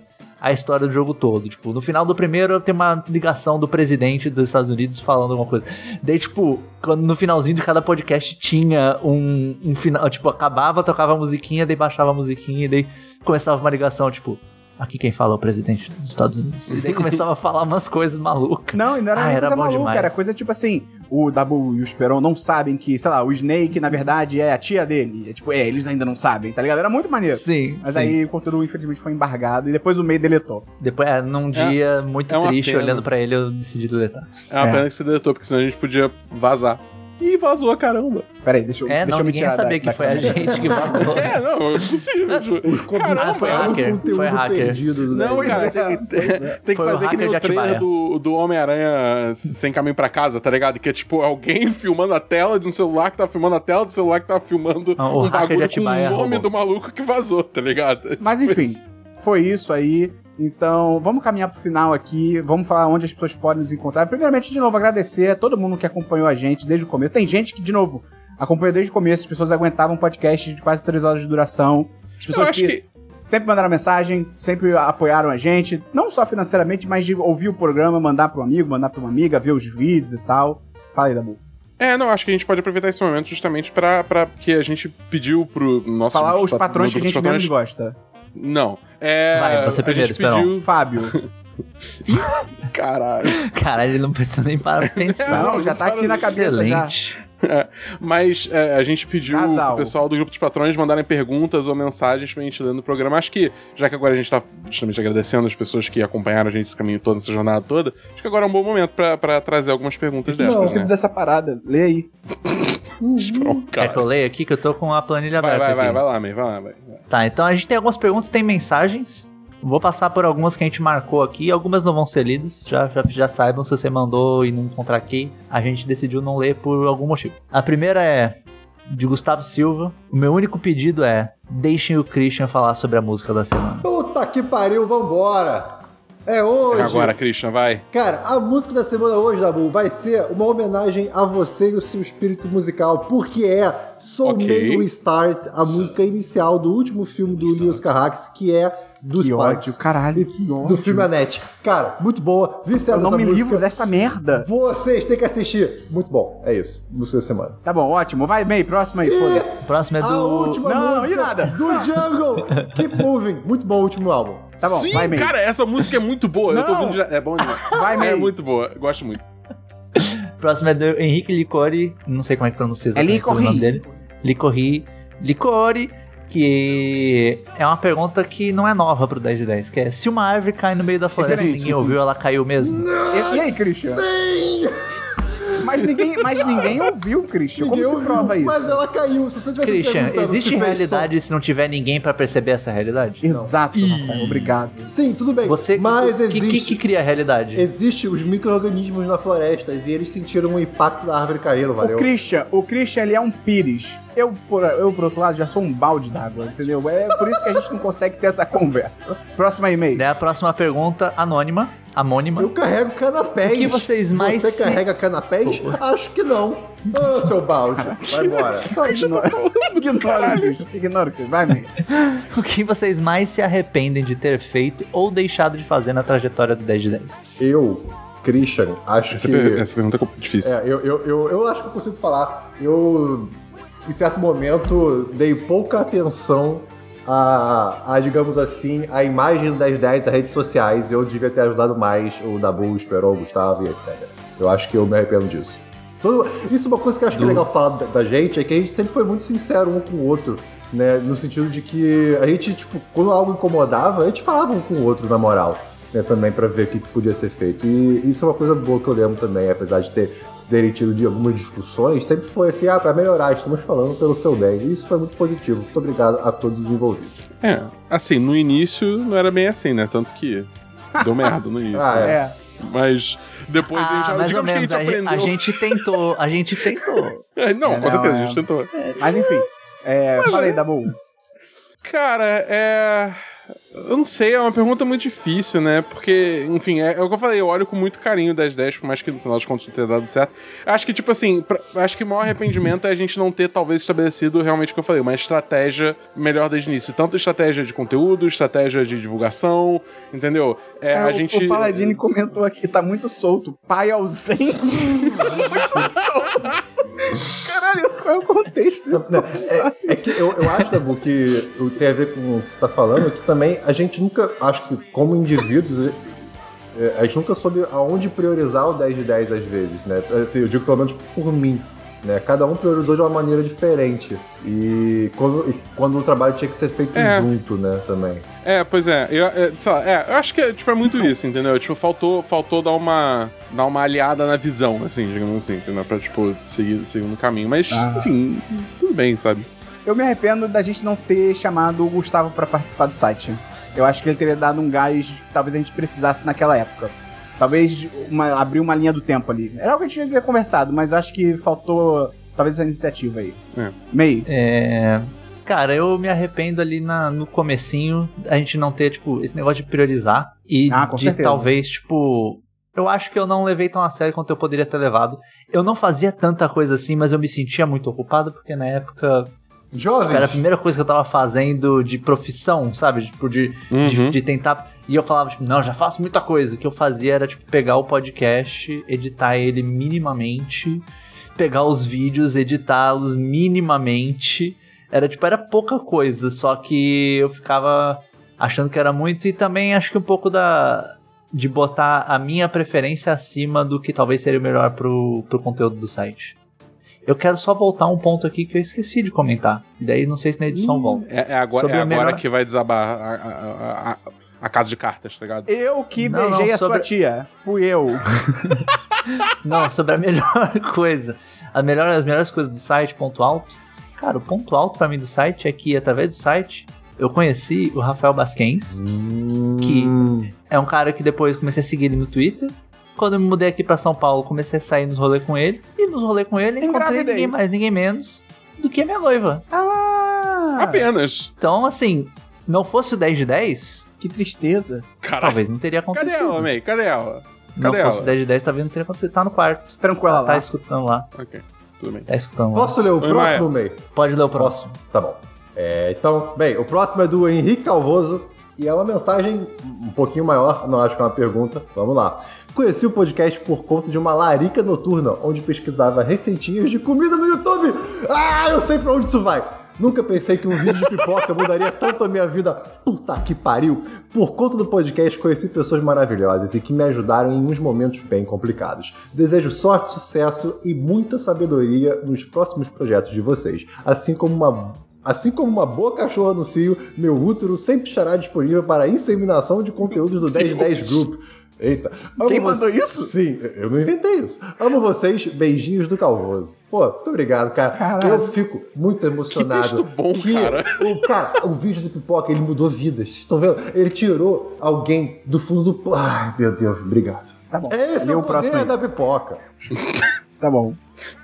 a história do jogo todo. Tipo, no final do primeiro tem uma ligação do presidente dos Estados Unidos falando alguma coisa. Daí, tipo, quando no finalzinho de cada podcast tinha um, um final, tipo, acabava, tocava a musiquinha, daí baixava a musiquinha, daí começava uma ligação, tipo, aqui quem fala é o presidente dos Estados Unidos. E daí começava a falar umas coisas malucas. Não, e não era Ah, nem era coisa maluca, demais. era coisa tipo assim, o Dabu e o Esperon não sabem que, sei lá, o Snake, na verdade, é a tia dele. É tipo, é, eles ainda não sabem, tá ligado? Era muito maneiro. Sim, Mas sim. aí o conteúdo, infelizmente, foi embargado e depois o meio deletou. Depois, é, num dia muito é uma triste, olhando pra ele, eu decidi deletar. É uma É. pena que você deletou, porque senão a gente podia vazar. Ih, vazou, caramba. Pera aí, deixa eu, É, deixa não, eu me tirar da- saber que da foi a câmera. gente que vazou. É, não, é possível. tipo, Os Ah, cobiçados foi hacker, foi hacker. perdido do Não, Nerd. cara, Pois é, tem, é. tem que Foi o fazer que nem o trailer do, do Homem-Aranha sem caminho pra casa, tá ligado? Que é tipo alguém filmando a tela de um celular que tá filmando a tela do celular que tá filmando Ah, o um hacker de bagulho com o nome roubou. do maluco que vazou, tá ligado? Mas Tipo enfim, foi isso aí. Então, vamos caminhar pro final aqui. Vamos falar onde as pessoas podem nos encontrar. Primeiramente, de novo, agradecer a todo mundo que acompanhou a gente desde o começo. Tem gente que, de novo, acompanhou desde o começo. As pessoas aguentavam um podcast de quase três horas de duração. As pessoas que, que sempre mandaram mensagem, sempre apoiaram a gente. Não só financeiramente, mas de ouvir o programa, mandar pro amigo, mandar pra uma amiga, ver os vídeos e tal. Fala aí, Dabu. É, não, acho que a gente pode aproveitar esse momento justamente pra, pra que a gente pediu pro nosso. Falar os pat- patrões que a gente dos menos patrões- gosta. Não. É. Vai, você primeiro, Esperão. pediu. Fábio. Caralho. Caralho, ele não precisa nem para pensar. Não, já tá aqui na cabeça já. Mas é, a gente pediu Casal. pro pessoal do grupo dos patrões mandarem perguntas ou mensagens pra gente ler no programa. Acho que, já que agora a gente tá justamente agradecendo as pessoas que acompanharam a gente esse caminho todo, essa jornada toda, acho que agora é um bom momento pra, pra trazer algumas perguntas Não, dessas, preciso né? dessa parada. Lê aí. Quer que eu leia aqui? Que eu tô com a planilha Vai, aberta vai, vai, aqui. vai lá, May, vai lá, vai. vai. Tá, então a gente tem algumas perguntas, tem mensagens. Vou passar por algumas que a gente marcou aqui. Algumas não vão ser lidas. Já, já, já saibam se você mandou e não encontrar aqui. A gente decidiu não ler por algum motivo. A primeira é de Gustavo Silva. O meu único pedido é: deixem o Christian falar sobre a música da semana. Puta que pariu, vambora! É hoje! Agora, Christian, vai. Cara, a música da semana hoje, Dabu, vai ser uma homenagem a você e o seu espírito musical, porque é Soul Ok. May We Start, a música inicial do último filme do Lewis Carrax, que é dos Que Sparks. ódio, caralho, E- que ódio. Do filme Anete. Cara, muito boa. Viciado Eu não me música. livro dessa merda. Vocês têm que assistir. Muito bom. É isso. Música da semana. Tá bom, ótimo. Vai, May, próximo aí, foda-se. O próximo é A do. última Não, não, e nada? do Jungle. Keep Moving. Muito bom o último álbum. Tá bom, Sim, vai, May. cara, essa música é muito boa. Eu tô Não. ouvindo já... É bom demais. Vai, May. É muito boa. Gosto muito. O próximo é do Henrique Licori. Não sei como é que pronuncia Licori. o nome dele. Licori. Licori. Que é uma pergunta que não é nova pro 10 de 10. Que é: se uma árvore cai no meio da floresta e Excelente. ninguém ouviu, ela caiu mesmo? E, e aí, Christian? Sim! Mas ninguém, mas ninguém ouviu, Christian. Como Ninguém se ouviu, prova isso? Mas ela caiu. Se você tivesse Christian, existe se realidade se não tiver ninguém pra perceber essa realidade? Exato, Rafael. Obrigado. Sim, tudo bem. Você, mas o que, existe. que, que cria a realidade? Existe os micro-organismos na floresta e eles sentiram o impacto da árvore caindo, valeu? O Christian, o Christian, ele é um pires. Eu por, eu, por outro lado, já sou um balde d'água, entendeu? É por isso que a gente não consegue ter essa conversa. Próxima e-mail. Daí a próxima pergunta, anônima, amônima. Eu carrego canapés. O que vocês mais Você se- carrega canapés? Acho que não. Ô, seu balde. Vai embora. Só ignora. ignora. Ignora. Vai, e-mail. O que vocês mais se arrependem de ter feito ou deixado de fazer na trajetória do 10 de 10? Eu, Christian, acho Essa, que. per- essa pergunta é difícil. É, eu, eu, eu, eu acho que eu consigo falar. Eu, em certo momento, dei pouca atenção a, a, digamos assim, a imagem do 1010 das redes sociais. Eu devia ter ajudado mais o Dabu, o Esperon, o Gustavo e etc. Eu acho que eu me arrependo disso. Todo- isso é uma coisa que eu acho que é legal falar da, da gente, é que a gente sempre foi muito sincero um com o outro, né? No sentido de que a gente, tipo, quando algo incomodava, a gente falava um com o outro na moral, né? Também pra ver o que podia ser feito. E isso é uma coisa boa que eu lembro também, apesar de ter terem tido de algumas discussões, sempre foi assim, ah, pra melhorar, estamos falando pelo seu bem. E isso foi muito positivo. Muito obrigado a todos os envolvidos. É, assim, no início não era bem assim, né? Tanto que deu merda no início. Ah, né? É. Mas depois a gente, Ah, mais ou digamos que a gente A, gente- aprendeu. a gente tentou, a gente tentou. É, não, É, com não, certeza, é. a gente tentou. Mas enfim. É, fala aí, Dabu. Cara, é. Eu não sei, é uma pergunta muito difícil, né? Porque, enfim, é, é o que eu falei, eu olho com muito carinho o 1010, por mais que no final das contas não tenha dado certo. Acho que, tipo assim, pra- acho que o maior arrependimento é a gente não ter, talvez, estabelecido realmente o que eu falei, uma estratégia melhor desde o início. Tanto estratégia de conteúdo, estratégia de divulgação, entendeu? É, Ah, a o- gente. O Paladini comentou aqui, tá muito solto. Pai ausente. muito solto. Caralho, qual é o contexto desse Não, é, é que eu, eu acho, Dabu, que o- tem a ver com o que você tá falando, que também a gente nunca, acho que como indivíduos, é, a gente nunca soube aonde priorizar o 10 de 10 às vezes, né? Assim, eu digo pelo menos por mim. Né? Cada um priorizou de uma maneira diferente. E quando, e quando o trabalho tinha que ser feito É. junto, né, também. É, pois é, eu, é, sei lá, é, eu acho que é, tipo, é muito isso, entendeu? Tipo, faltou, faltou dar uma, dar uma aliada na visão, assim, digamos assim, entendeu? Pra, tipo, seguir, seguir no caminho. Mas, Ah. enfim, tudo bem, sabe? Eu me arrependo da gente não ter chamado o Gustavo pra participar do site. Eu acho que ele teria dado um gás que talvez a gente precisasse naquela época. Talvez uma, abrir uma linha do tempo ali. Era algo que a gente devia ter conversado, mas acho que faltou talvez essa iniciativa aí. É. Meio. É. Cara, eu me arrependo ali na, no comecinho a gente não ter, tipo, esse negócio de priorizar. E Ah, com de certeza. talvez, tipo. Eu acho que eu não levei tão a sério quanto eu poderia ter levado. Eu não fazia tanta coisa assim, mas eu me sentia muito ocupado, porque na época Jovens! era a primeira coisa que eu tava fazendo de profissão, sabe? Tipo, de, de, Uhum. de tentar. E eu falava, tipo, não, já faço muita coisa. O que eu fazia era, tipo, pegar o podcast, editar ele minimamente, pegar os vídeos, editá-los minimamente. Era, tipo, era pouca coisa, só que eu ficava achando que era muito. E também acho que um pouco da. De botar a minha preferência acima do que talvez seria o melhor pro, pro conteúdo do site. Eu quero só voltar um ponto aqui que eu esqueci de comentar. E daí não sei se na edição volta. É, é agora, é agora melhor- que vai desabar a, a, a, a casa de cartas, tá ligado? Eu que Não, beijei não, a sobre- sua tia. Fui eu. Não, sobre a melhor coisa. A melhor, as melhores coisas do site, ponto alto. Cara, o ponto alto pra mim do site é que através do site eu conheci o Rafael Basquens, que é um cara que depois comecei a seguir ele no Twitter. Quando eu me mudei aqui pra São Paulo, comecei a sair nos rolês com ele. E nos rolês com ele encontrei Engravidei. ninguém mais, ninguém menos do que a minha noiva. Ah! Apenas. Então, assim, não fosse o 10 de 10, Que tristeza. Caralho. talvez não teria Cadê acontecido. ela, May? Cadê ela? não Cadê fosse ela? o 10 de 10, talvez não teria acontecido. Tá no quarto. Tranquila Ela tá lá. escutando lá. Ok, tudo bem. Tá escutando lá. Posso ler o Oi, próximo, May? Pode ler o próximo. Tá bom. É, então, bem, o próximo é do Henrique Calvoso e é uma mensagem um pouquinho maior, não acho que é uma pergunta. Vamos lá. Conheci o podcast por conta de uma larica noturna, onde pesquisava receitinhas de comida no YouTube. Ah, eu sei pra onde isso vai. Nunca pensei que um vídeo de pipoca mudaria tanto a minha vida. Puta que pariu! Por conta do podcast, conheci pessoas maravilhosas e que me ajudaram em uns momentos bem complicados. Desejo sorte, sucesso e muita sabedoria nos próximos projetos de vocês. Assim como uma Assim como uma boa cachorra no cio, meu útero sempre estará disponível para a inseminação de conteúdos do 1010 Group. Eita. Amo Quem mandou isso? Sim, eu não inventei isso. Amo vocês, beijinhos do Calvoso. Pô, muito obrigado, cara. Caralho. Eu fico muito emocionado. texto bom, que cara. O, cara, o vídeo do Pipoca, ele mudou vidas. Vocês estão vendo? Ele tirou alguém do fundo do... Ai, meu Deus, obrigado. Tá bom. Esse Lê é o o próximo poder aí. da Pipoca. Tá bom.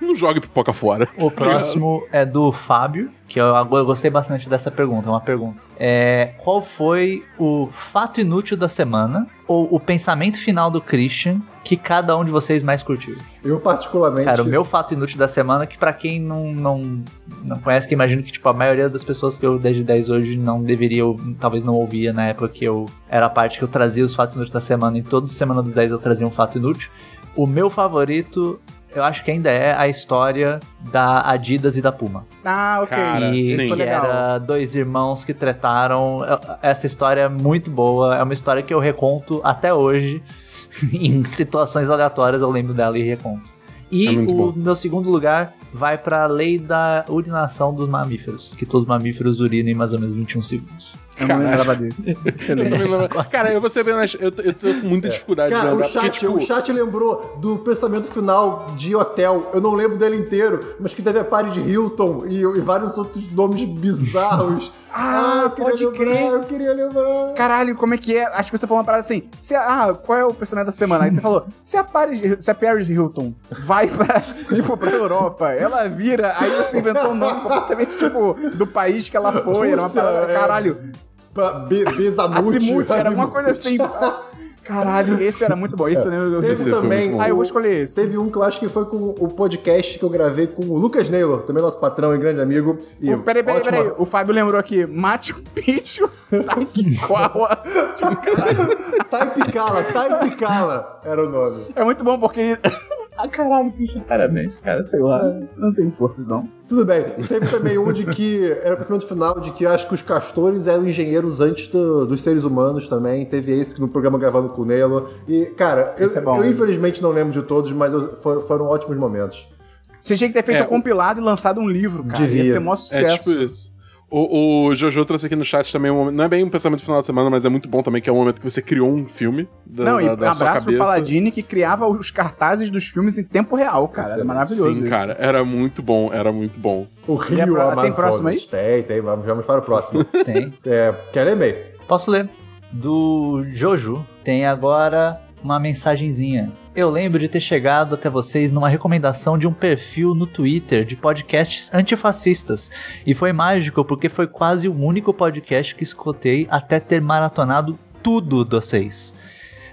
Não jogue pipoca fora. O próximo é do Fábio, que eu, eu gostei bastante dessa pergunta, é uma pergunta. É, qual foi o fato inútil da semana ou o pensamento final do Christian que cada um de vocês mais curtiu? Eu, particularmente... Cara, o meu fato inútil da semana, que pra quem não, não, não conhece, que eu imagino que tipo, a maioria das pessoas que eu 10 de 10 hoje não deveria, ou talvez não ouvia na época que eu era a parte que eu trazia os fatos inúteis da semana, em toda semana dos 10 eu trazia um fato inútil. O meu favorito, eu acho que ainda é a história da Adidas e da Puma. Ah, ok. Cara, E sim. foi que era dois irmãos que tretaram. Essa história é muito boa. É uma história que eu reconto até hoje. em situações aleatórias eu lembro dela e reconto. E É o bom. meu segundo lugar vai para a lei da urinação dos mamíferos. Que todos os mamíferos urinam em mais ou menos 21 segundos. Eu não Caralho. lembrava desse. Eu Excelente. também não- Cara, eu vou ser bem honesto, eu, tô- eu tô com muita dificuldade Cara, de o lembrar, chat, porque, tipo, o chat lembrou do pensamento final de Hotel. Eu não lembro dele inteiro, mas que teve a Paris Hilton e, e vários outros nomes bizarros. Ah, eu queria pode lembrar, crer. Eu queria lembrar. Caralho, como é que é? Acho que você falou uma parada assim. Se a- ah, qual é o personagem da semana? Aí você falou: se a Paris, se a Paris Hilton vai pra, tipo, pra Europa, ela vira. Aí você inventou um nome completamente, tipo, do país que ela foi. Era uma parada. é. Caralho. Pra Be- Bezamute. Azimuth, era uma coisa assim. Caralho, esse era muito bom. Esse eu lembro. Teve Esse também. bom. Ah, eu vou escolher esse. Teve um que eu acho que foi com o podcast que eu gravei com o Lucas Naylor, também nosso patrão e grande amigo. E peraí, peraí, ótima- peraí. O Fábio lembrou aqui. Machu Picchu, Taikwawa. Type Kala, Type Kala era o nome. É muito bom porque ele... Ah, caralho, bicho. Parabéns, cara. Sei lá. Não tenho forças, não. Tudo bem. Teve também um de que era o final de que eu acho que os castores eram engenheiros antes do- dos seres humanos também. Teve esse no programa gravando com o Nelo. E, cara, eu, é bom, eu infelizmente não lembro de todos, mas eu- foram, foram ótimos momentos. Você tinha que ter feito É, um compilado e lançado um livro, cara. Devia. Ia ser maior É sucesso. tipo isso. O, o Jojo trouxe aqui no chat também um momento, não é bem um pensamento final de semana, mas é muito bom também, que é o momento que você criou um filme da, Não, e da, da abraço pro. Paladini que criava os cartazes dos filmes em tempo real, cara. Era maravilhoso Sim, isso. cara, era muito bom, era muito bom. O a Rio pro- tem Amazonas. próximo aí? Tem, tem. Vamos, vamos para o próximo. Tem. é, quer ler, May? Posso ler? Do Jojo. Tem agora uma mensagenzinha. Eu lembro de ter chegado até vocês numa recomendação de um perfil no Twitter de podcasts antifascistas. E foi mágico porque foi quase o único podcast que escutei até ter maratonado tudo de vocês.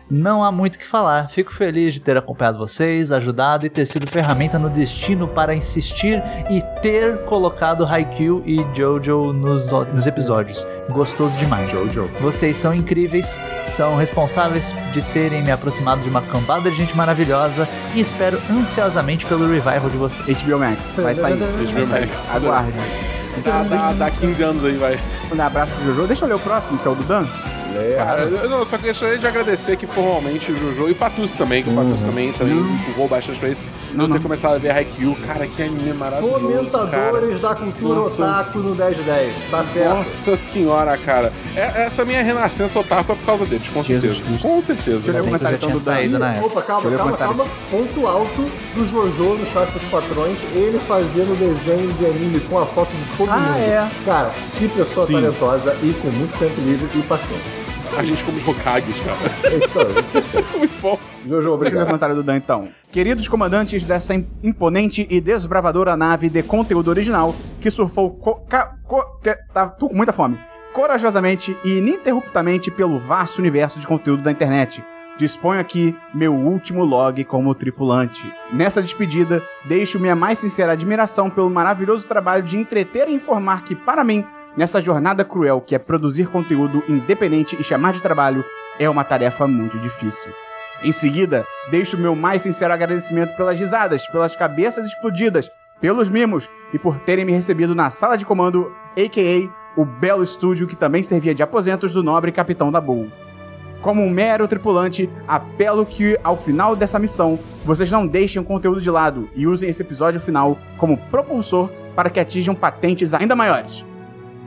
Não há muito o que falar. Fico feliz de ter acompanhado vocês, ajudado e ter sido ferramenta no destino para insistir e ter colocado Haikyuu e Jojo nos, nos episódios. Gostoso demais. Jojo. Vocês são incríveis, são responsáveis de terem me aproximado de uma cambada de gente maravilhosa e espero ansiosamente pelo revival de vocês. HBO Max. Vai sair. HBO. Max. Aguarde. Dá, dá, dá 15 anos aí, vai. Um abraço pro Jojo. Deixa eu ler o próximo, que é o do Dan. É, Cara, eu, não, eu só gostaria de agradecer aqui formalmente o Jojo e o Patus também, que o Patus também, também empurrou bastante pra isso. De eu ter começado a ver Haikyuu. Cara, que anime maravilhoso, cara. Fomentadores da cultura Nossa. otaku no 1010. Tá certo. Nossa senhora, cara. É- essa minha renascença otaku é por causa deles, com Jesus certeza. Cristo. Com certeza. Deixa eu ler o que comentário então tinha do saído na época. Opa, calma, calma, calma. Ponto alto do Jojo no chat dos patrões, ele fazendo desenho de anime com a foto de todo Ah, mundo. é. Cara, que pessoa Sim. talentosa e com muito tempo livre e paciência. A gente como os Hokages, cara. É isso aí. Muito bom. Jojo, ler o obrigado. comentário do Dan, então. Queridos comandantes dessa im- imponente e desbravadora nave de conteúdo original que surfou co ca- co- que- tá, tô com muita fome. Corajosamente e ininterruptamente pelo vasto universo de conteúdo da internet. Disponho aqui meu último log como tripulante. Nessa despedida, deixo minha mais sincera admiração pelo maravilhoso trabalho de entreter e informar que, para mim, nessa jornada cruel que é produzir conteúdo independente e chamar de trabalho, é uma tarefa muito difícil. Em seguida, deixo meu mais sincero agradecimento pelas risadas, pelas cabeças explodidas, pelos mimos e por terem me recebido na sala de comando, a.k.a. o belo estúdio que também servia de aposentos do nobre capitão da Bull. Como um mero tripulante, apelo que ao final dessa missão vocês não deixem o conteúdo de lado e usem esse episódio final como propulsor para que atinjam patentes ainda maiores.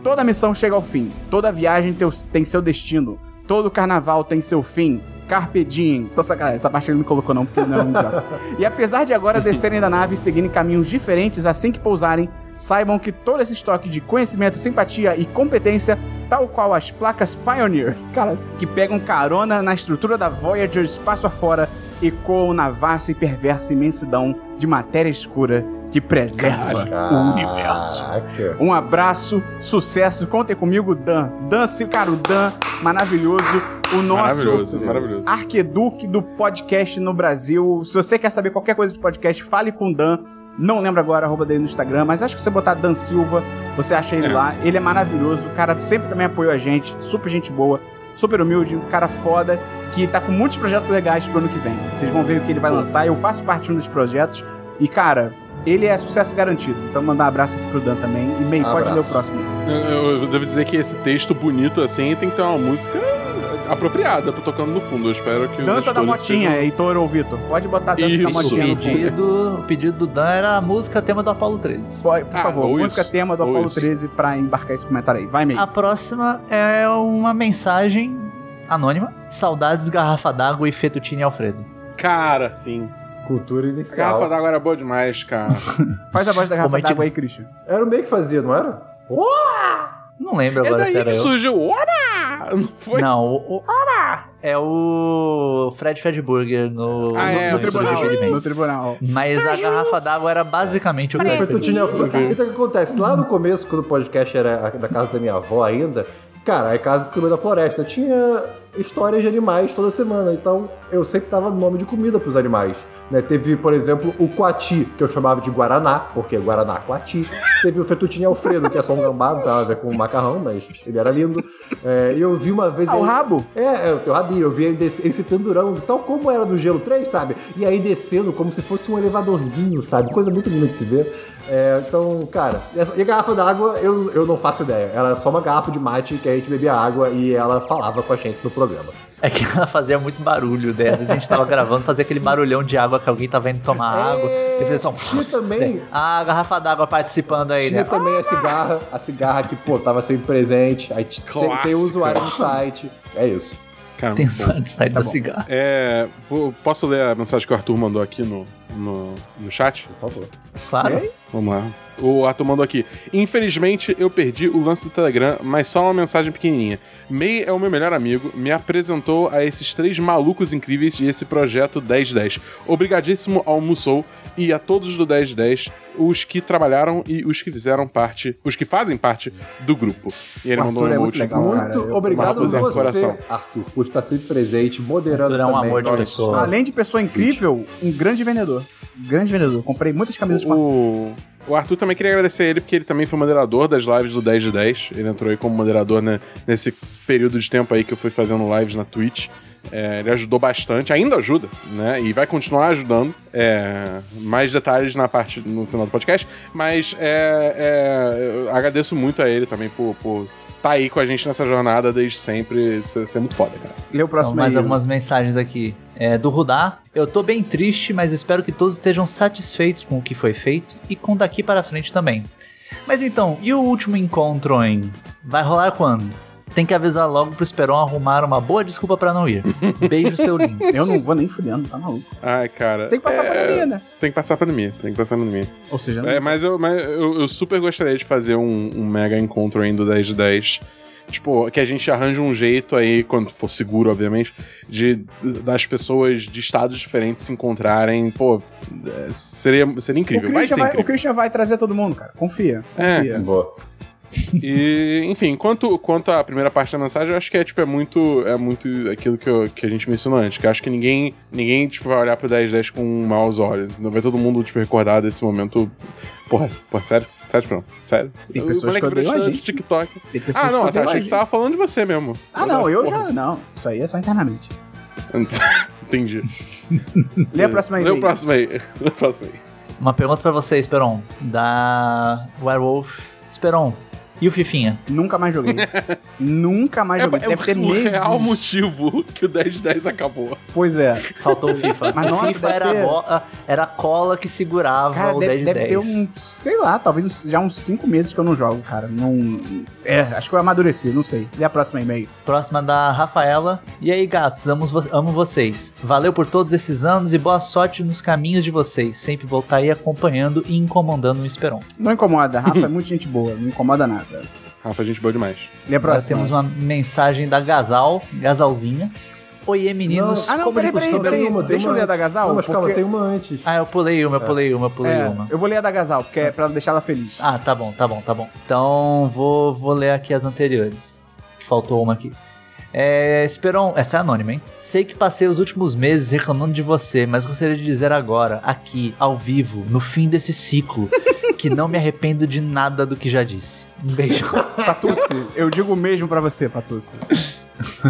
Toda missão chega ao fim, toda viagem tem seu destino, todo carnaval tem seu fim. Carpe diem. Tô sacanagem, essa parte ele não colocou não, porque não é um idiota. E apesar de agora descerem da nave e seguirem caminhos diferentes assim que pousarem, saibam que todo esse estoque de conhecimento, simpatia e competência, tal qual as placas Pioneer, cara, que pegam carona na estrutura da Voyager espaço afora, ecoam na vasta e perversa imensidão de matéria escura que preserva o universo. Caraca. Um abraço, sucesso, contem comigo, Dan. Dan, se- cara, o Dan, maravilhoso. O nosso Maravilhoso, maravilhoso. arqueduque do podcast no Brasil. Se você quer saber qualquer coisa de podcast, fale com o Dan. Não lembro agora a arroba dele no Instagram, mas acho que você botar Dan Silva, você acha ele É. lá. Ele é maravilhoso, o cara sempre também apoiou a gente, super gente boa, super humilde, um cara foda, que tá com muitos projetos legais pro ano que vem. Vocês vão ver o que ele vai lançar, eu faço parte de um dos projetos. E, cara, ele é sucesso garantido. Então mandar um abraço aqui pro Dan também. E May, pode Abraço. ler o próximo. Eu, eu- eu devo dizer que esse texto bonito assim tem que ter uma música apropriada pra tocando no fundo. Eu espero que os Dança da motinha, sejam- Heitor ou Vitor. Pode botar dança da Isso. motinha no O pedido, o pedido do Dan era a música tema do Apollo 13. Pode, por Ah, favor, música isso, tema do ou Apollo isso. 13 pra embarcar esse comentário aí. Vai, May. A próxima é uma mensagem anônima. Saudades, garrafa d'água e fettuccine Alfredo. Cara, sim. Cultura A inicial. garrafa d'água era boa demais, cara. Faz a voz da garrafa a d'água aí, Christian. Era o meio que fazia, não era? Não lembro é agora daí se era que eu. surgiu o Ora! Não foi? Não, o, o- é o Fred Fred Burger no, Ah, é, no, no tribunal. No tribunal. Mas a garrafa d'água era basicamente o Foi Fred Fettuccine Fred Alfredo. Então o que acontece? Lá no começo, quando o podcast era da casa da minha avó ainda, Cara, a casa fica no meio da floresta. Tinha histórias de animais toda semana, então eu sempre tava nome de comida pros animais. Né? Teve, por exemplo, o Coati, que eu chamava de Guaraná, porque Guaraná Coati. Teve o Fettuccine Alfredo, que é só um gambá, não tem nada a ver com macarrão, mas ele era lindo. É, e eu vi uma vez... Ah, o ele- rabo? É, é o teu rabinho. Eu vi ele, descer, ele se pendurando, tal como era do Gelo 3, sabe? E aí descendo como se fosse um elevadorzinho, sabe? Coisa muito linda de se ver. É, então, cara, essa- e a garrafa d'água eu, eu não faço ideia. Era só uma garrafa de mate que a gente bebia água e ela falava com a gente no programa. É que ela fazia muito barulho, né? Às vezes a gente tava gravando, fazia aquele barulhão de água que alguém tava indo tomar água. E fazia só um... Tinha também. Ah, a garrafa d'água participando aí, Tinha né? também a cigarra, a cigarra que, pô, tava sempre presente. Aí tem, tem usuário do site. É isso. Cara, Tem só de sair Tá da bom. cigarra. É, vou- posso ler a mensagem que o Arthur mandou aqui no, no, no chat? Por favor. Claro. E? Vamos lá. O Arthur mandou aqui. Infelizmente, eu perdi o lance do Telegram, mas só uma mensagem pequenininha. May é o meu melhor amigo, me apresentou a esses três malucos incríveis de esse projeto 1010. Obrigadíssimo ao Musou e a todos do 1010, os que trabalharam e os que fizeram parte, os que fazem parte do grupo. E ele O mandou um Arthur é muito legal, cara. Muito obrigado a você, coração. Arthur, por estar sempre presente, moderando Arthur é um também. amor de pessoa. Além de pessoa incrível, um grande vendedor. Grande vendedor. Comprei muitas camisas com a... O, o Arthur também queria agradecer a ele, porque ele também foi moderador das lives do 10 de 10. Ele entrou aí como moderador né, nesse período de tempo aí que eu fui fazendo lives na Twitch. É, ele ajudou bastante, ainda ajuda, né? E vai continuar ajudando. É, mais detalhes na parte no final do podcast. Mas é, é, eu agradeço muito a ele também por estar tá aí com a gente nessa jornada desde sempre. Isso isso é muito foda, cara. Lê o Então, próximo mais aí. algumas mensagens aqui. É, do Rudá. Eu tô bem triste, mas espero que todos estejam satisfeitos com o que foi feito e com daqui para frente também. Mas então, e o último encontro, hein? Vai rolar quando? Tem que avisar logo pro Esperon arrumar uma boa desculpa pra não ir. Beijo, seu lindo. Eu não vou nem fudendo, tá maluco. Ai, cara. Tem que passar é, pandemia, né? Tem que passar pandemia, tem que passar pandemia. Ou seja, não... É, mas eu, mas eu, eu super gostaria de fazer um, um mega encontro aí do 10 de 10. Tipo, que a gente arranja um jeito aí, quando for seguro, obviamente, de das pessoas de estados diferentes se encontrarem. Pô, é, seria, seria o, incrível. Vai Christian ser vai, o incrível. Christian vai trazer todo mundo, cara. Confia. É. Confia. Boa. E, enfim, quanto, quanto à primeira parte da mensagem, eu acho que é, tipo, é muito, é muito aquilo que, eu- que a gente mencionou antes. Que eu acho que ninguém, ninguém tipo, vai olhar pro 1010 com maus olhos. Não vai todo mundo, tipo, recordar desse momento. Porra, porra, sério? Sério, não? Sério? Tem pessoas que odeiam a gente. de TikTok. Tem pessoas Ah, não, que tá, achei que gente. você tava falando de você mesmo. Ah, não, eu Porra. já. Não, isso aí é só internamente. Entendi. Lê a próxima aí. Lê o próximo aí. Lê o próximo aí. Uma pergunta pra você, Esperon. Da Werewolf. Esperon, e o Fifinha? Nunca mais joguei. Nunca mais joguei. Deve ter o meses. real motivo que o 1010 acabou. Pois é. Faltou o FIFA. Mas, o nossa, FIFA era, ter- bola- era a cola que segurava Cara, o deve, 10 deve ter um, sei lá, talvez já uns 5 meses que eu não jogo, cara. Não. É, acho que eu amadureci, não sei. Lê a próxima e-mail. Próxima da Rafaela. E aí, gatos, amo, amo vocês. Valeu por todos esses anos e boa sorte nos caminhos de vocês. Sempre estar aí acompanhando e incomodando o Esperon. Não incomoda, Rafa é muito gente boa, não incomoda nada. Rafa, gente boa demais. Lê a Agora próxima. temos uma mensagem da Gazal, Gazalzinha. Oiê, meninos. Ah, não, como peraí, peraí, peraí. Uma, Deixa eu ler a da. Gazal, Não, mas calma, porque- tem uma antes. Ah, eu pulei uma, eu pulei uma, eu pulei É, uma. eu vou ler a da Gazal, porque é pra deixar ela feliz. Ah, tá bom, tá bom, tá bom. Então vou, vou ler aqui as anteriores. Faltou uma aqui. É, Esperon, essa é anônima, hein? Sei que passei os últimos meses reclamando de você, mas gostaria de dizer agora, aqui, ao vivo, no fim desse ciclo, que não me arrependo de nada do que já disse. Um beijo. Patucci, eu digo o mesmo pra você, Patucci.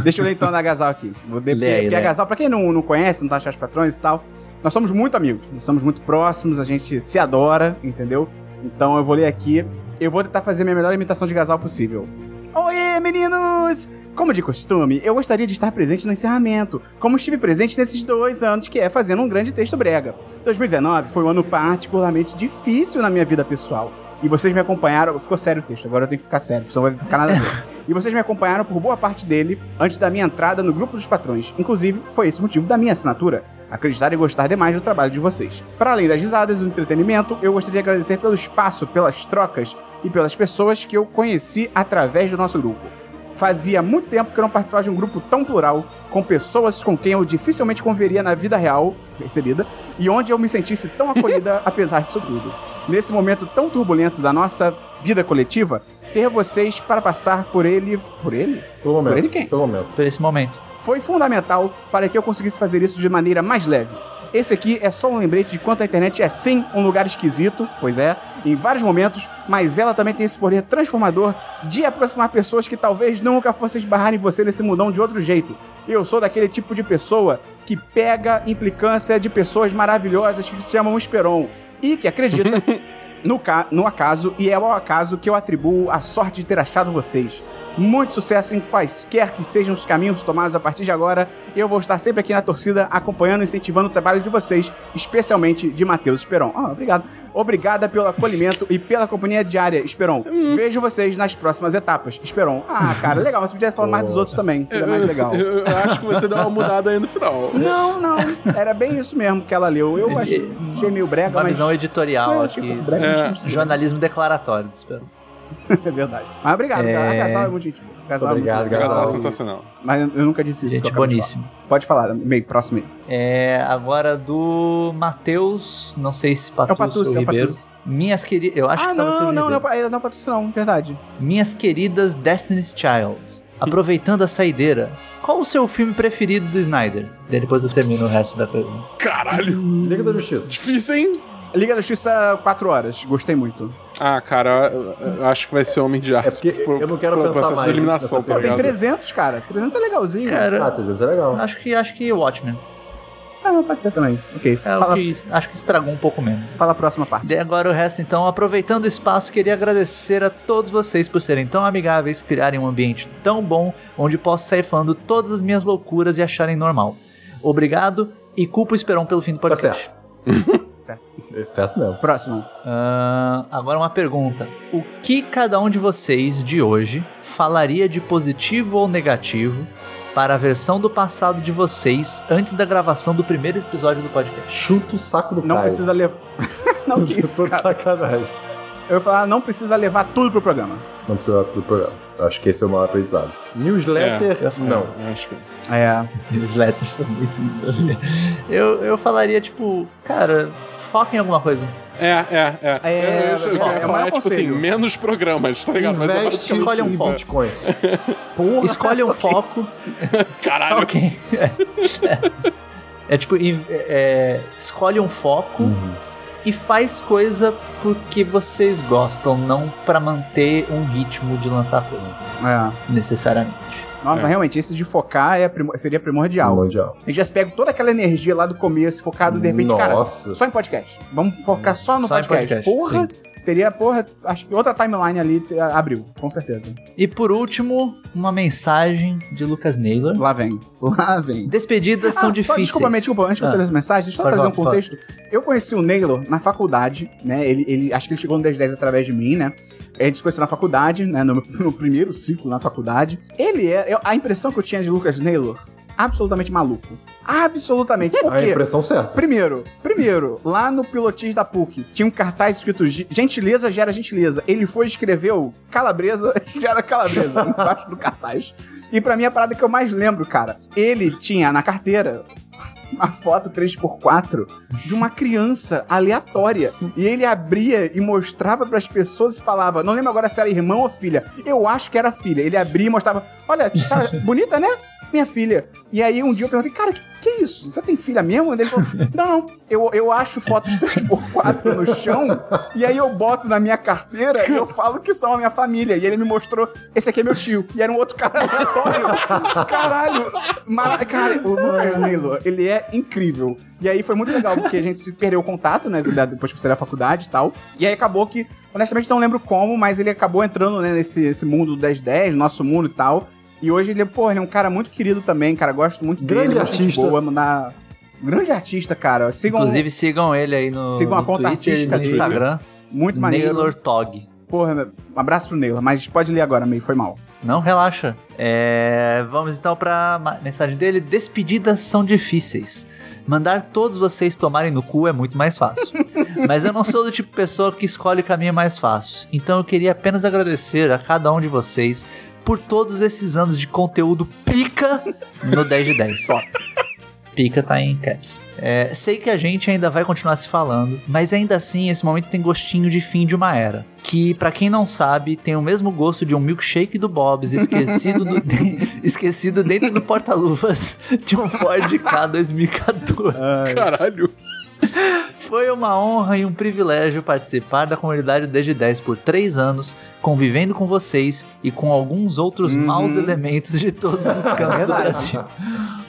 Deixa eu ler então a da Gazal aqui. Vou aí, porque a lê. Gazal, pra quem não, não conhece, não tá achando os patrões e tal, nós somos muito amigos, nós somos muito próximos, a gente se adora, entendeu? Então eu vou ler aqui. Eu vou tentar fazer a minha melhor imitação de Gazal possível. Oiê, meninos! Como de costume, eu gostaria de estar presente no encerramento, como estive presente nesses dois anos, que é fazendo um grande texto brega. 2019 foi um ano particularmente difícil na minha vida pessoal. E vocês me acompanharam. Ficou sério o texto, agora eu tenho que ficar sério, porque senão vai ficar nada a ver. E vocês me acompanharam por boa parte dele antes da minha entrada no grupo dos patrões. Inclusive, foi esse o motivo da minha assinatura. Acreditar e gostar demais do trabalho de vocês. Para além das risadas e do entretenimento, eu gostaria de agradecer pelo espaço, pelas trocas e pelas pessoas que eu conheci através do nosso grupo. Fazia muito tempo que eu não participava de um grupo tão plural, com pessoas com quem eu dificilmente converia na vida real recebida, e onde eu me sentisse tão acolhida apesar disso tudo. Nesse momento tão turbulento da nossa vida coletiva, ter vocês para passar por ele. Por ele? Pelo momento. Por ele quem? Pelo momento. Por esse momento. Foi fundamental para que eu conseguisse fazer isso de maneira mais leve. Esse aqui é só um lembrete de quanto a internet é sim um lugar esquisito, pois é, em vários momentos, mas ela também tem esse poder transformador de aproximar pessoas que talvez nunca fossem esbarrar em você nesse mundão de outro jeito. Eu sou daquele tipo de pessoa que pega implicância de pessoas maravilhosas que se chamam Esperon e que acredita no, no acaso, e é ao acaso que eu atribuo a sorte de ter achado vocês. Muito sucesso em quaisquer que sejam os caminhos tomados a partir de agora. Eu vou estar sempre aqui na torcida, acompanhando e incentivando o trabalho de vocês, especialmente de Matheus Esperon. Ah, obrigado. Obrigada pelo acolhimento e pela companhia diária, Esperon. Vejo vocês nas próximas etapas. Esperon. Ah, cara, legal. Você podia falar mais dos outros também, seria mais legal. Eu, eu acho que você deu uma mudada aí no final. Não, não. Era bem isso mesmo que ela leu. Eu achei, achei meio brega, Uma mas... visão editorial É, aqui. tipo, brega, É. Jornalismo declaratório, espero. É verdade. Mas obrigado, É. cara. A Casal é muito gente boa. Casal é Obrigado, muito- Cara, Casal. tá sensacional. Mas eu nunca disse isso. que eu Gente boníssima. Pode falar, meio, próximo aí. É, agora do Matheus, não sei se É Patus o Patus, ou é o Ribeiro. Patus. Minhas queridas, eu acho ah, que tava não, não, não, não, é, não é Patus não, verdade. Minhas queridas Destiny's Child, aproveitando a saideira, qual o seu filme preferido do Snyder? Daí depois eu termino o resto da pergunta. Caralho! Liga da Justiça. Difícil, hein? Liga da Justiça 4 horas, gostei muito. Ah, cara, eu, eu acho que vai ser Homem de Aço. É porque pro- eu não quero pro pensar mais de eliminação, tá tem ligado? 300, cara. 300 é legalzinho. Cara, Ah, 300 é legal. acho que acho que Watchmen. Ah, não, pode ser também. Ok, É fala, que acho que estragou um pouco menos. fala a próxima parte. Daí agora o resto, então, aproveitando o espaço, queria agradecer a todos vocês por serem tão amigáveis, criarem um ambiente tão bom, onde posso sair falando todas as minhas loucuras e acharem normal. Obrigado e culpa o Esperon pelo fim do podcast. Certo. É certo mesmo. Próximo. Ah, agora uma pergunta. O que cada um de vocês de hoje falaria de positivo ou negativo para a versão do passado de vocês antes da gravação do primeiro episódio do podcast? Chuta o saco do Não Caio. precisa levar. não, que Eu isso, cara. sacanagem. Eu ia falar, não precisa levar tudo pro programa. Não precisa do programa. Acho que esse é o maior aprendizado. Newsletter, É. não. Eu acho que... É. Newsletter foi muito. eu, eu falaria, tipo, cara, foca em alguma coisa. É, é, é. É, eu, eu, eu é, é o falar, maior tipo assim, conselho. menos programas, tá ligado? Mas é Investe basicamente escolhe um foco. bitcoins. Porra. Escolhe um foco. Caralho. ok. É, É tipo, é, escolhe um foco Uhum. E faz coisa porque vocês gostam, não pra manter um ritmo de lançar coisas, É. necessariamente. Nossa, É. mas realmente, esse de focar é primo- seria primordial. A gente já se pega toda aquela energia lá do começo, focado de repente, cara, Nossa. só em podcast. Vamos focar só no Só podcast. podcast, Porra, teria, porra, acho que outra timeline ali abriu, com certeza. E por último, uma mensagem de Lucas Naylor. Lá vem. Lá vem. Despedidas são Ah, difíceis. Só, desculpa, desculpa, antes de você Ah. ler essa mensagem, deixa eu Pode trazer um contexto. Eu conheci o Naylor na faculdade, né? Ele, ele acho que ele chegou no 1010 através de mim, né? A gente se conheceu na faculdade, né? No, no primeiro ciclo na faculdade. Ele é. eu- a impressão que eu tinha de Lucas Naylor, absolutamente maluco. Absolutamente. Por A quê? impressão certa. Primeiro, primeiro, lá no pilotis da PUC, tinha um cartaz escrito "Ge- gentileza gera gentileza. Ele foi e escreveu calabresa gera calabresa embaixo do cartaz. E pra mim a parada que eu mais lembro, cara, ele tinha na carteira uma foto 3x4 de uma criança aleatória. E ele abria e mostrava pras pessoas e falava, não lembro agora se era irmão ou filha. Eu acho que era filha. Ele abria e mostrava, olha, cara, bonita, né? Minha filha. E aí um dia eu perguntei, cara, que, que isso? Você tem filha mesmo? Ele falou, não, não, eu, eu acho fotos 3x4 no chão e aí eu boto na minha carteira e eu falo que são a minha família. E ele me mostrou, esse aqui é meu tio. E era um outro cara aleatório. Caralho. Mas, cara, o Lucas Naylor, ele é incrível. E aí foi muito legal, porque a gente se perdeu o contato, né, depois que eu saí da faculdade e tal. E aí acabou que, honestamente não lembro como, mas ele acabou entrando, né, nesse esse mundo do 1010, nosso mundo e tal. E hoje ele, pô, ele é um cara muito querido também, cara. Gosto muito Grande dele. gente artista. Boa, mandar... Grande artista, cara. Sigam Inclusive, sigam ele aí no, Sigam a no conta Twitter artística no dele. Instagram. muito maneiro. Naylor Tog. Porra, um abraço pro Naylor, mas pode ler agora, meio foi mal. Não relaxa. É, vamos então pra mensagem dele. Despedidas são difíceis. Mandar todos vocês tomarem no cu é muito mais fácil. Mas eu não sou do tipo de pessoa que escolhe o caminho mais fácil. Então eu queria apenas agradecer a cada um de vocês por todos esses anos de conteúdo pica no 10 de 10. Pica pica tá em caps. É, sei que a gente ainda vai continuar se falando, mas ainda assim esse momento tem gostinho de fim de uma era. Que, pra quem não sabe, tem o mesmo gosto de um milkshake do Bob's esquecido, do- esquecido dentro do porta-luvas de um Ford K 2014. Caralho. Foi uma honra e um privilégio participar da comunidade desde 10 por 3 anos, convivendo com vocês e com alguns outros Uhum. maus elementos de todos os cantos do Verdade. Brasil.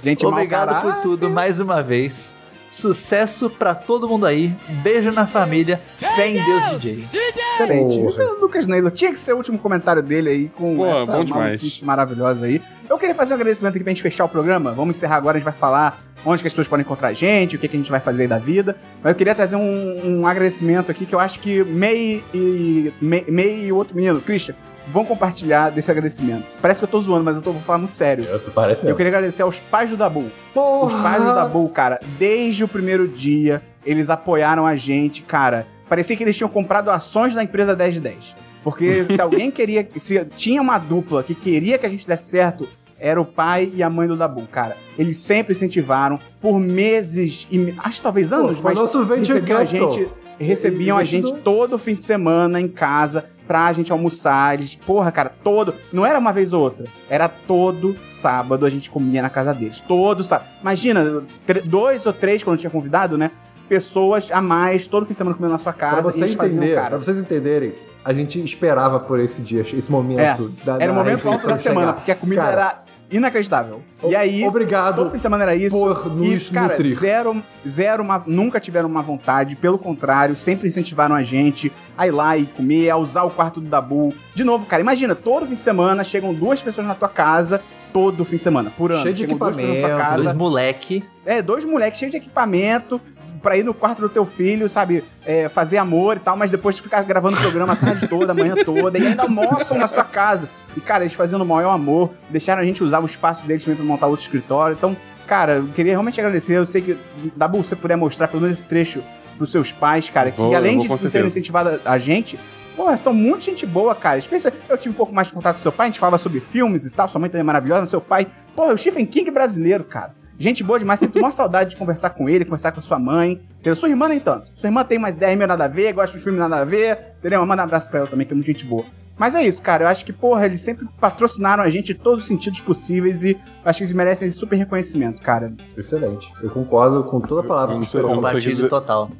Gente, Obrigado por tudo mais uma vez. Sucesso pra todo mundo aí. Beijo na família. Fé em Deus, DJ. Excelente. O Lucas Neilo tinha que ser o último comentário dele aí com Pô, essa maluquice maravilhosa aí. Eu queria fazer um agradecimento aqui pra gente fechar o programa. Vamos encerrar agora, a gente vai falar onde que as pessoas podem encontrar a gente, o que, que a gente vai fazer aí da vida. Mas eu queria trazer um, um agradecimento aqui que eu acho que May e, May, May e o outro menino, Christian, vão compartilhar desse agradecimento. Parece que eu tô zoando, mas eu tô, vou falar muito sério. Eu- Parece Eu mesmo. queria agradecer aos pais do Dabu. Porra! Os pais do Dabu, cara, desde o primeiro dia, eles apoiaram a gente, cara. Parecia que eles tinham comprado ações da empresa 10 de 10. Porque se alguém queria. Se tinha uma dupla que queria que a gente desse certo, era o pai e a mãe do Dabu, cara. Eles sempre incentivaram por meses e acho que talvez anos, Pô, foi mas nosso venture recebiam a capital. gente, recebiam a gente todo fim de semana em casa pra gente almoçar. Eles, porra, cara, todo. Não era uma vez ou outra. Era todo sábado a gente comia na casa deles. Todo sábado. Imagina, dois ou três, quando tinha convidado, né? Pessoas a mais, todo fim de semana comendo na sua casa. Pra você eles faziam, entender, cara. pra vocês entenderem, a gente esperava por esse dia, esse momento. da, Era o momento alto da semana, porque a comida Cara, era inacreditável. E aí, Obrigado todo fim de semana era isso. por nos e, cara, nutrir. zero, zero uma, nunca tiveram uma vontade, pelo contrário, sempre incentivaram a gente a ir lá e comer, a usar o quarto do Dabu. De novo, cara, imagina, todo fim de semana chegam duas pessoas na tua casa, todo fim de semana, por ano. Cheio de chegam equipamento, casa. Dois moleque. É, dois moleques cheios de equipamento pra ir no quarto do teu filho, sabe? é, fazer amor e tal, mas depois de ficar gravando o programa a tarde toda, a manhã toda, e ainda almoçam na sua casa. E, cara, eles faziam no maior amor, deixaram a gente usar o espaço deles também pra montar outro escritório. Então, cara, eu queria realmente agradecer. Eu sei que, Dabu, se você puder mostrar pelo menos esse trecho pros seus pais, cara, que Vou- além vou de certeza. incentivado a gente, Porra, são muito gente boa, cara. Especialmente, eu tive um pouco mais de contato com seu pai, a gente falava sobre filmes e tal, sua mãe também é maravilhosa, seu pai. Porra, é o Stephen King brasileiro, cara. Gente boa demais, sinto uma saudade de conversar com ele, conversar com a sua mãe. Entendeu? Sua irmã nem tanto. Sua irmã tem mais 10 mil nada a ver, gosta de filme nada a ver. Entendeu? Manda um abraço pra ela também, que é muito gente boa. Mas é isso, cara. Eu acho que, porra, eles sempre patrocinaram a gente em todos os sentidos possíveis e eu acho que eles merecem esse super reconhecimento, cara. Excelente. Eu concordo com toda a palavra Eu que não sei- você eu não sei total.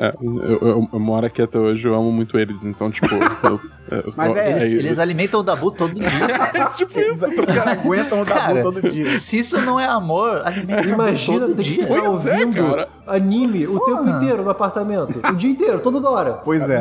É, eu, eu, eu moro aqui até hoje, eu amo muito eles, então, tipo. eu- eu- Mas é, Eles, eles alimentam o Dabu todo dia. tipo Eles, eles aguentam o Dabu Cara, todo dia. Se isso não é amor, alimenta Imagina todo dia. ficar Pois é, ouvindo cara. anime o tempo Porra. inteiro no apartamento. O dia inteiro, toda hora. Pois é.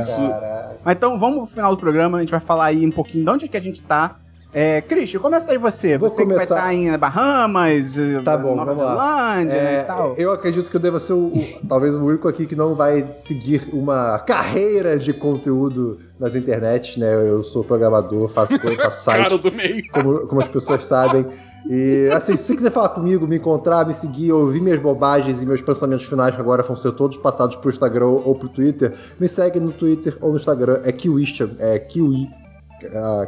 Mas então vamos pro final do programa, a gente vai falar aí um pouquinho de onde é que a gente tá. É, Christian, começa aí você. Vou você que vai estar em Bahamas, eh, Tá bom, Nova. Zelândia né, É, e tal. eu acredito que eu deva ser o, o- talvez o único aqui que não vai seguir uma carreira de conteúdo nas internets, né? Eu sou programador, faço coisa, faço site. Cara do meio. como, como as pessoas sabem. E assim, se quiser falar comigo, me encontrar, me seguir, ouvir minhas bobagens e meus pensamentos finais, que agora vão ser todos passados pro Instagram ou pro Twitter, me segue no Twitter ou no Instagram, é Kiwistan, é Kiwi,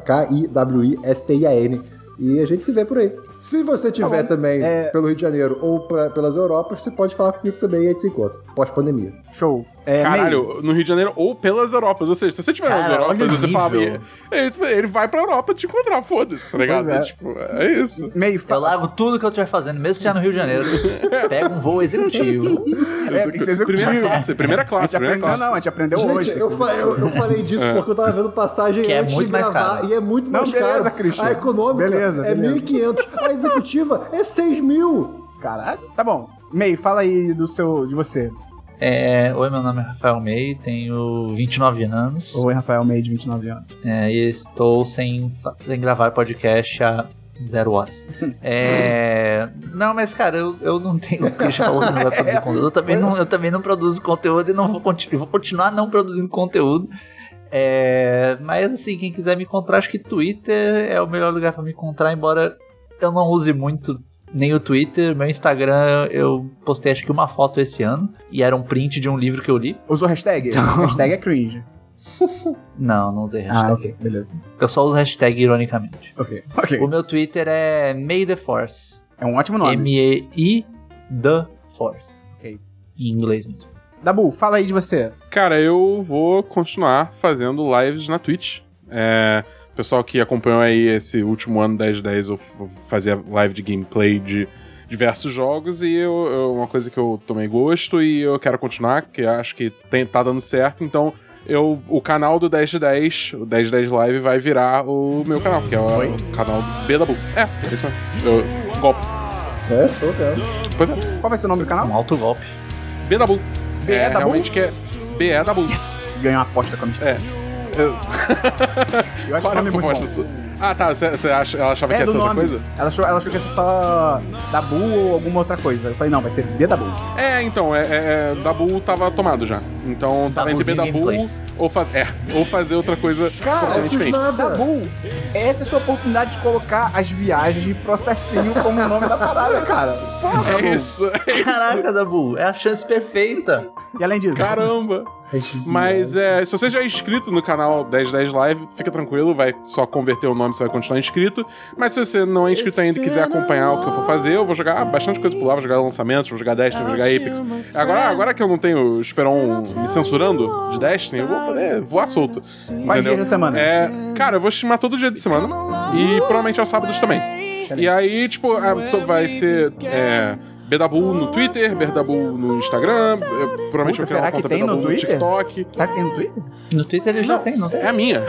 K-I-W-I-S-T-I-A-N. E a gente se vê por aí. Se você tiver Tá também É- pelo Rio de Janeiro ou pra- pelas Europas, você pode falar comigo também e a gente se encontra. Pós-pandemia. Show. É, Caralho, no Rio de Janeiro ou pelas Europas. Ou seja, se você tiver nas Europas, você fala. nível. Ele, ele vai pra Europa te encontrar, foda-se, tá ligado? É. Tipo, é isso. May, Eu fala. largo tudo que eu estiver fazendo, mesmo se estiver no Rio de Janeiro. Pego um voo executivo. É, tem que ser executivo. Primeira classe, primeira A classe, gente primeira aprendeu, classe. não, a gente aprendeu Gente, hoje. eu, fa- eu, eu falei disso porque eu tava vendo passagem Que é antes muito de mais gravar caro. e é muito Não, mais beleza, caro. Christian. A econômica Beleza, é beleza. 1.500, a executiva é 6 mil. Caralho. Tá bom. May, fala aí do seu, de você. É, Oi, meu nome é Rafael May, tenho 29 anos Oi, Rafael May, de 29 anos. é, e estou sem, sem gravar podcast há zero horas. É, não, mas cara, eu, eu não tenho. O Christian falou que não vai produzir conteúdo. Eu também não, eu também não produzo conteúdo e não vou, continu, vou continuar não produzindo conteúdo. É, mas assim, quem quiser me encontrar, acho que Twitter é o melhor lugar pra me encontrar, embora eu não use muito nem o Twitter. Meu Instagram, eu postei acho que uma foto esse ano e era um print de um livro que eu li. Usou hashtag? Hashtag é cringe. Não, não usei hashtag. Ah, ok. Beleza. Eu só uso hashtag ironicamente. Ok. Ok. O meu Twitter é May the Force. É um ótimo nome. M-E-I The Force. Ok. Em inglês mesmo. Dabu, fala aí de você. Cara, eu vou continuar fazendo lives na Twitch. É, pessoal que acompanhou aí esse último ano 1010, eu f- fazia live de gameplay de diversos jogos e eu, eu- uma coisa que eu tomei gosto e eu quero continuar, que eu acho que tem, tá dando certo, então eu, o canal do 1010, o 1010 Live, vai virar o meu canal, que é o, o canal do Bedabu. É, é isso mesmo. Eu- golpe. É, tô vendo. Pois é, Qual vai ser o nome do canal? Um alto golpe. Bedabu. BE é, realmente que é BE Dabu. Yes! Ganhou uma aposta com a Mistura. É. Eu, Eu acho o Para nome com muito proposta bom. sua. Ah, tá. Você acha, ela achava que É ia do ser outra nome. coisa? Ela achou, ela achou que ia ser só Dabu ou alguma outra coisa. Eu falei, não, vai ser B Dabu. É, então, é, é, é, Dabu tava tomado já. Então tava entre Dabuzinho Bedabu Gameplays. ou, faz, é, ou fazer outra coisa Cara, completamente Fiz nada. Dabu, essa é a sua oportunidade de colocar as viagens de processinho como o nome da parada, cara. Porra, Dabu. É isso, é isso. Caraca, Dabu, é a chance perfeita. E além disso, Caramba! Mas é, se você já é inscrito no canal 1010 Live, fica tranquilo, vai só converter o nome, você vai continuar inscrito. Mas se você não é inscrito ainda e quiser acompanhar o que eu for fazer, eu vou jogar bastante coisa por lá, vou jogar lançamentos, vou jogar Destiny, vou jogar Apex. Agora, agora que eu não tenho o Esperon me censurando de Destiny, eu vou poder voar solto. Entendeu? dias da semana? É, cara, eu vou streamar todo dia de semana e provavelmente aos sábados também. E aí, tipo, to- vai ser é, Bedabu no Twitter, Bedabu no Instagram, eu provavelmente Puta, vou criar será uma que conta tem no Bedabu no Twitter? TikTok. Será que tem no Twitter? No Twitter ele já tem, não tem? É a minha.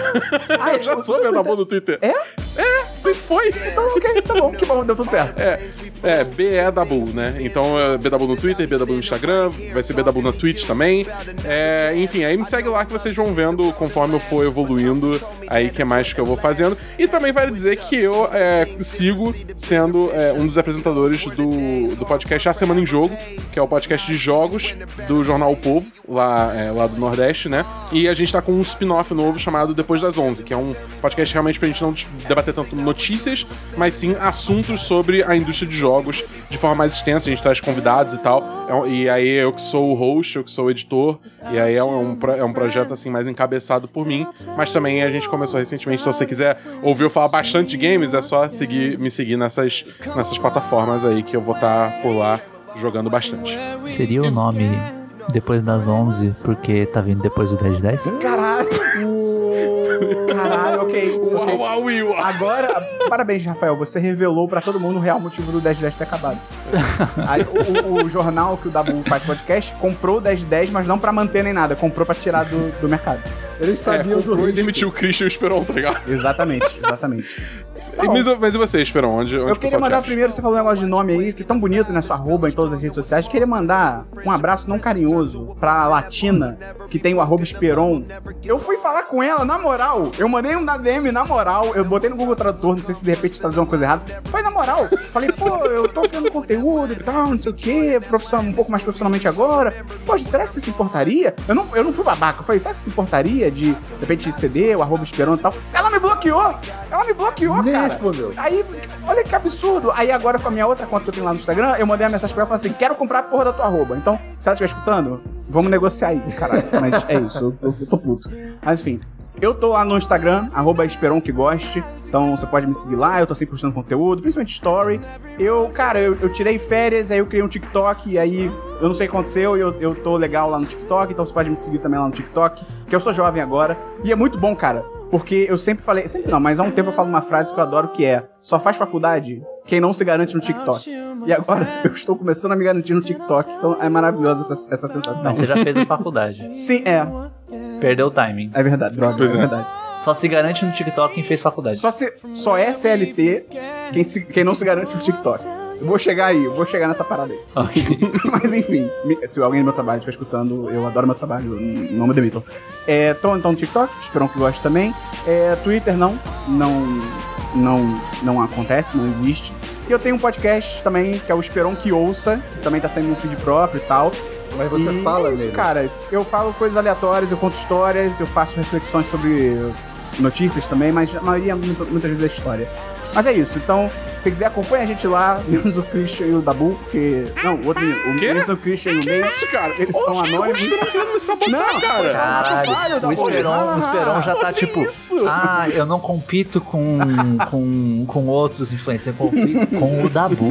Ah, eu já sou Bedabu no Twitter. É? É, sempre foi. Então, ok, tá bom, que bom, deu tudo certo. É, é BE Dabu, né? Então é Bedabu no Twitter, Bedabu no Instagram, vai ser Bedabu na Twitch também. É, enfim, aí me segue lá que vocês vão vendo conforme eu for evoluindo, aí que é mais que eu vou fazendo. E também vale dizer que eu é, sigo sendo é, um dos apresentadores do, do podcast A Semana em Jogo, que é o podcast de jogos do jornal O Povo, lá, é, lá do Nordeste, né? E a gente tá com um spin-off novo chamado Depois das 11, que é um podcast realmente pra gente não debater tanto notícias, mas sim assuntos sobre a indústria de jogos de forma mais extensa. A gente traz convidados e tal. É e aí eu que sou o host, eu que sou o editor, e aí é um, é um projeto assim mais encabeçado por mim. Mas também a gente começou recentemente, então se você quiser ouvir eu falar bastante de games, é só seguir, me seguir nessas, nessas plataformas aí que eu vou estar por lá jogando bastante. Seria o nome depois das 11 porque tá vindo depois do 10 de 10? Caralho. Caralho, ok. Uau, ok. uau, uau. Agora, parabéns, Rafael. Você revelou pra todo mundo o real motivo do 10 de 10 ter acabado. Aí, o, o- o jornal que o Dabu faz podcast comprou o 10 de 10, mas não pra manter nem nada. Comprou pra tirar do, do mercado. Eles É, sabiam do comprou e risco. demitiu o Christian Esperon, tá ligado? Exatamente, exatamente. Mas, mas e você, Esperon? Onde, onde Eu queria mandar primeiro, você falou um negócio de nome aí, que é tão bonito, né? Sua arroba em todas as redes sociais. Queria mandar um abraço não carinhoso pra Latina, que tem o arroba Esperon. Eu fui falar com ela, na moral. Eu mandei um DM, na moral. Eu botei no Google Tradutor, não sei se de repente traduziu uma coisa errada. Foi na moral. Falei, pô, eu tô criando conteúdo e tal, não sei o quê, profissional, um pouco mais profissionalmente agora. Poxa, será que você se importaria? Eu não, eu não fui babaca. Eu falei, será que você se importaria de, de repente, ceder o arroba Esperon e tal? Ela me bloqueou! Ela me bloqueou, Nem cara. respondeu. Aí, olha que absurdo. Aí agora com a minha outra conta que eu tenho lá no Instagram, eu mandei uma mensagem pra ela e falei assim: quero comprar a porra da tua arroba. Então, se ela estiver escutando, vamos negociar aí, caralho. Mas é isso, eu, eu tô puto. Mas enfim. Eu tô lá no Instagram, arroba goste. Então você pode me seguir lá, eu tô sempre postando conteúdo, principalmente story. Eu, cara, eu, eu tirei férias, aí eu criei um TikTok, e aí eu não sei o que aconteceu, e eu, eu tô legal lá no TikTok, então você pode me seguir também lá no TikTok, que eu sou jovem agora. E é muito bom, cara, porque eu sempre falei, sempre não, mas há um tempo eu falo uma frase que eu adoro que é: só faz faculdade quem não se garante no TikTok. E agora eu estou começando a me garantir no TikTok, então é maravilhosa essa, essa sensação. Mas você já fez a faculdade. Sim, é. Perdeu o timing. É verdade, droga, Pois é, é. verdade. Só se garante no TikTok quem fez faculdade. Só, se, só é CLT quem, se- quem não se garante no TikTok. Eu vou chegar aí, eu vou chegar nessa parada aí. Ok. Mas enfim, se alguém do meu trabalho estiver escutando, eu adoro meu trabalho, não me demitam. É, tô então no TikTok, espero que goste também. É, Twitter não, não, não, não acontece, não existe. E eu tenho um podcast também, que é o Esperon que ouça, que também tá saindo no feed próprio e tal. Mas você E fala é isso, nele. cara. Eu falo coisas aleatórias, eu conto histórias, eu faço reflexões sobre notícias também, mas a maioria, muita- muitas vezes, é história. Mas é isso, então, se você quiser, acompanha a gente lá, menos o Christian e o Dabu, porque. Não, o outro menino, o Quê? menos o Christian e o meio. isso, cara? Eles são anônimos. O querendo me sabotar, Não, cara. Caralho, o. Esperon, o Esperon já tá Olha tipo. isso. Ah, eu não compito com, com, com outros influencers, eu compito com o Dabu.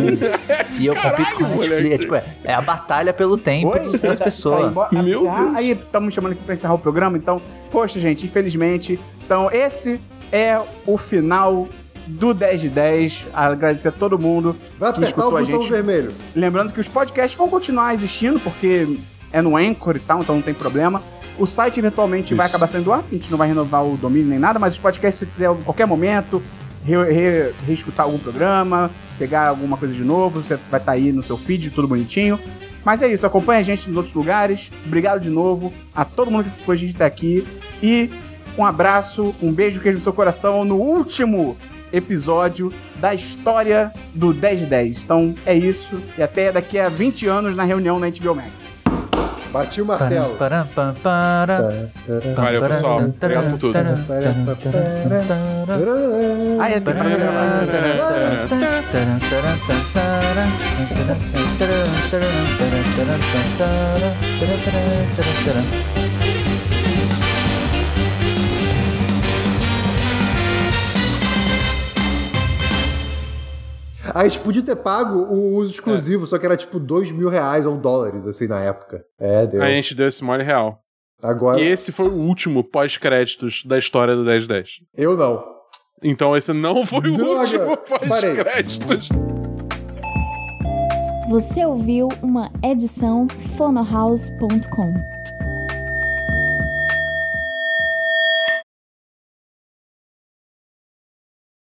E eu compito com a moleque. Netflix. É, tipo, é, é a batalha pelo tempo Oi? dos- das pessoas. embora- Meu Ah, Deus. Aí estamos me chamando aqui pra encerrar o programa, então, poxa, gente, infelizmente. Então, esse é o final do 10 de 10. Agradecer a todo mundo Vai que escutou a gente. vermelho. Lembrando que os podcasts vão continuar existindo, porque é no Anchor e tal, então não tem problema. O site eventualmente vai Isso. acabar saindo do ar, a gente não vai renovar o domínio nem nada, mas os podcasts, se quiser, a qualquer momento, re- re- reescutar algum programa, pegar alguma coisa de novo, você vai estar aí no seu feed, tudo bonitinho. Mas é isso, acompanha a gente nos outros lugares. Obrigado de novo a todo mundo que ficou a gente até aqui. E um abraço, um beijo, queijo no seu coração no último episódio da história do 10 de 10. Então é isso. E até daqui a 20 anos na reunião na HBO Max. Bati o martelo. Valeu, pessoal. Obrigado por tudo. Ah, é, tem para A gente podia ter pago o uso exclusivo, só que era tipo 2 mil reais ou dólares, assim, na época. É, deu. Aí a gente deu esse mole real. Agora, E esse foi o último pós-créditos da história do 1010. eu não. Então esse não foi o Droga! último Parei. pós-créditos. Você ouviu uma edição fonohouse.com.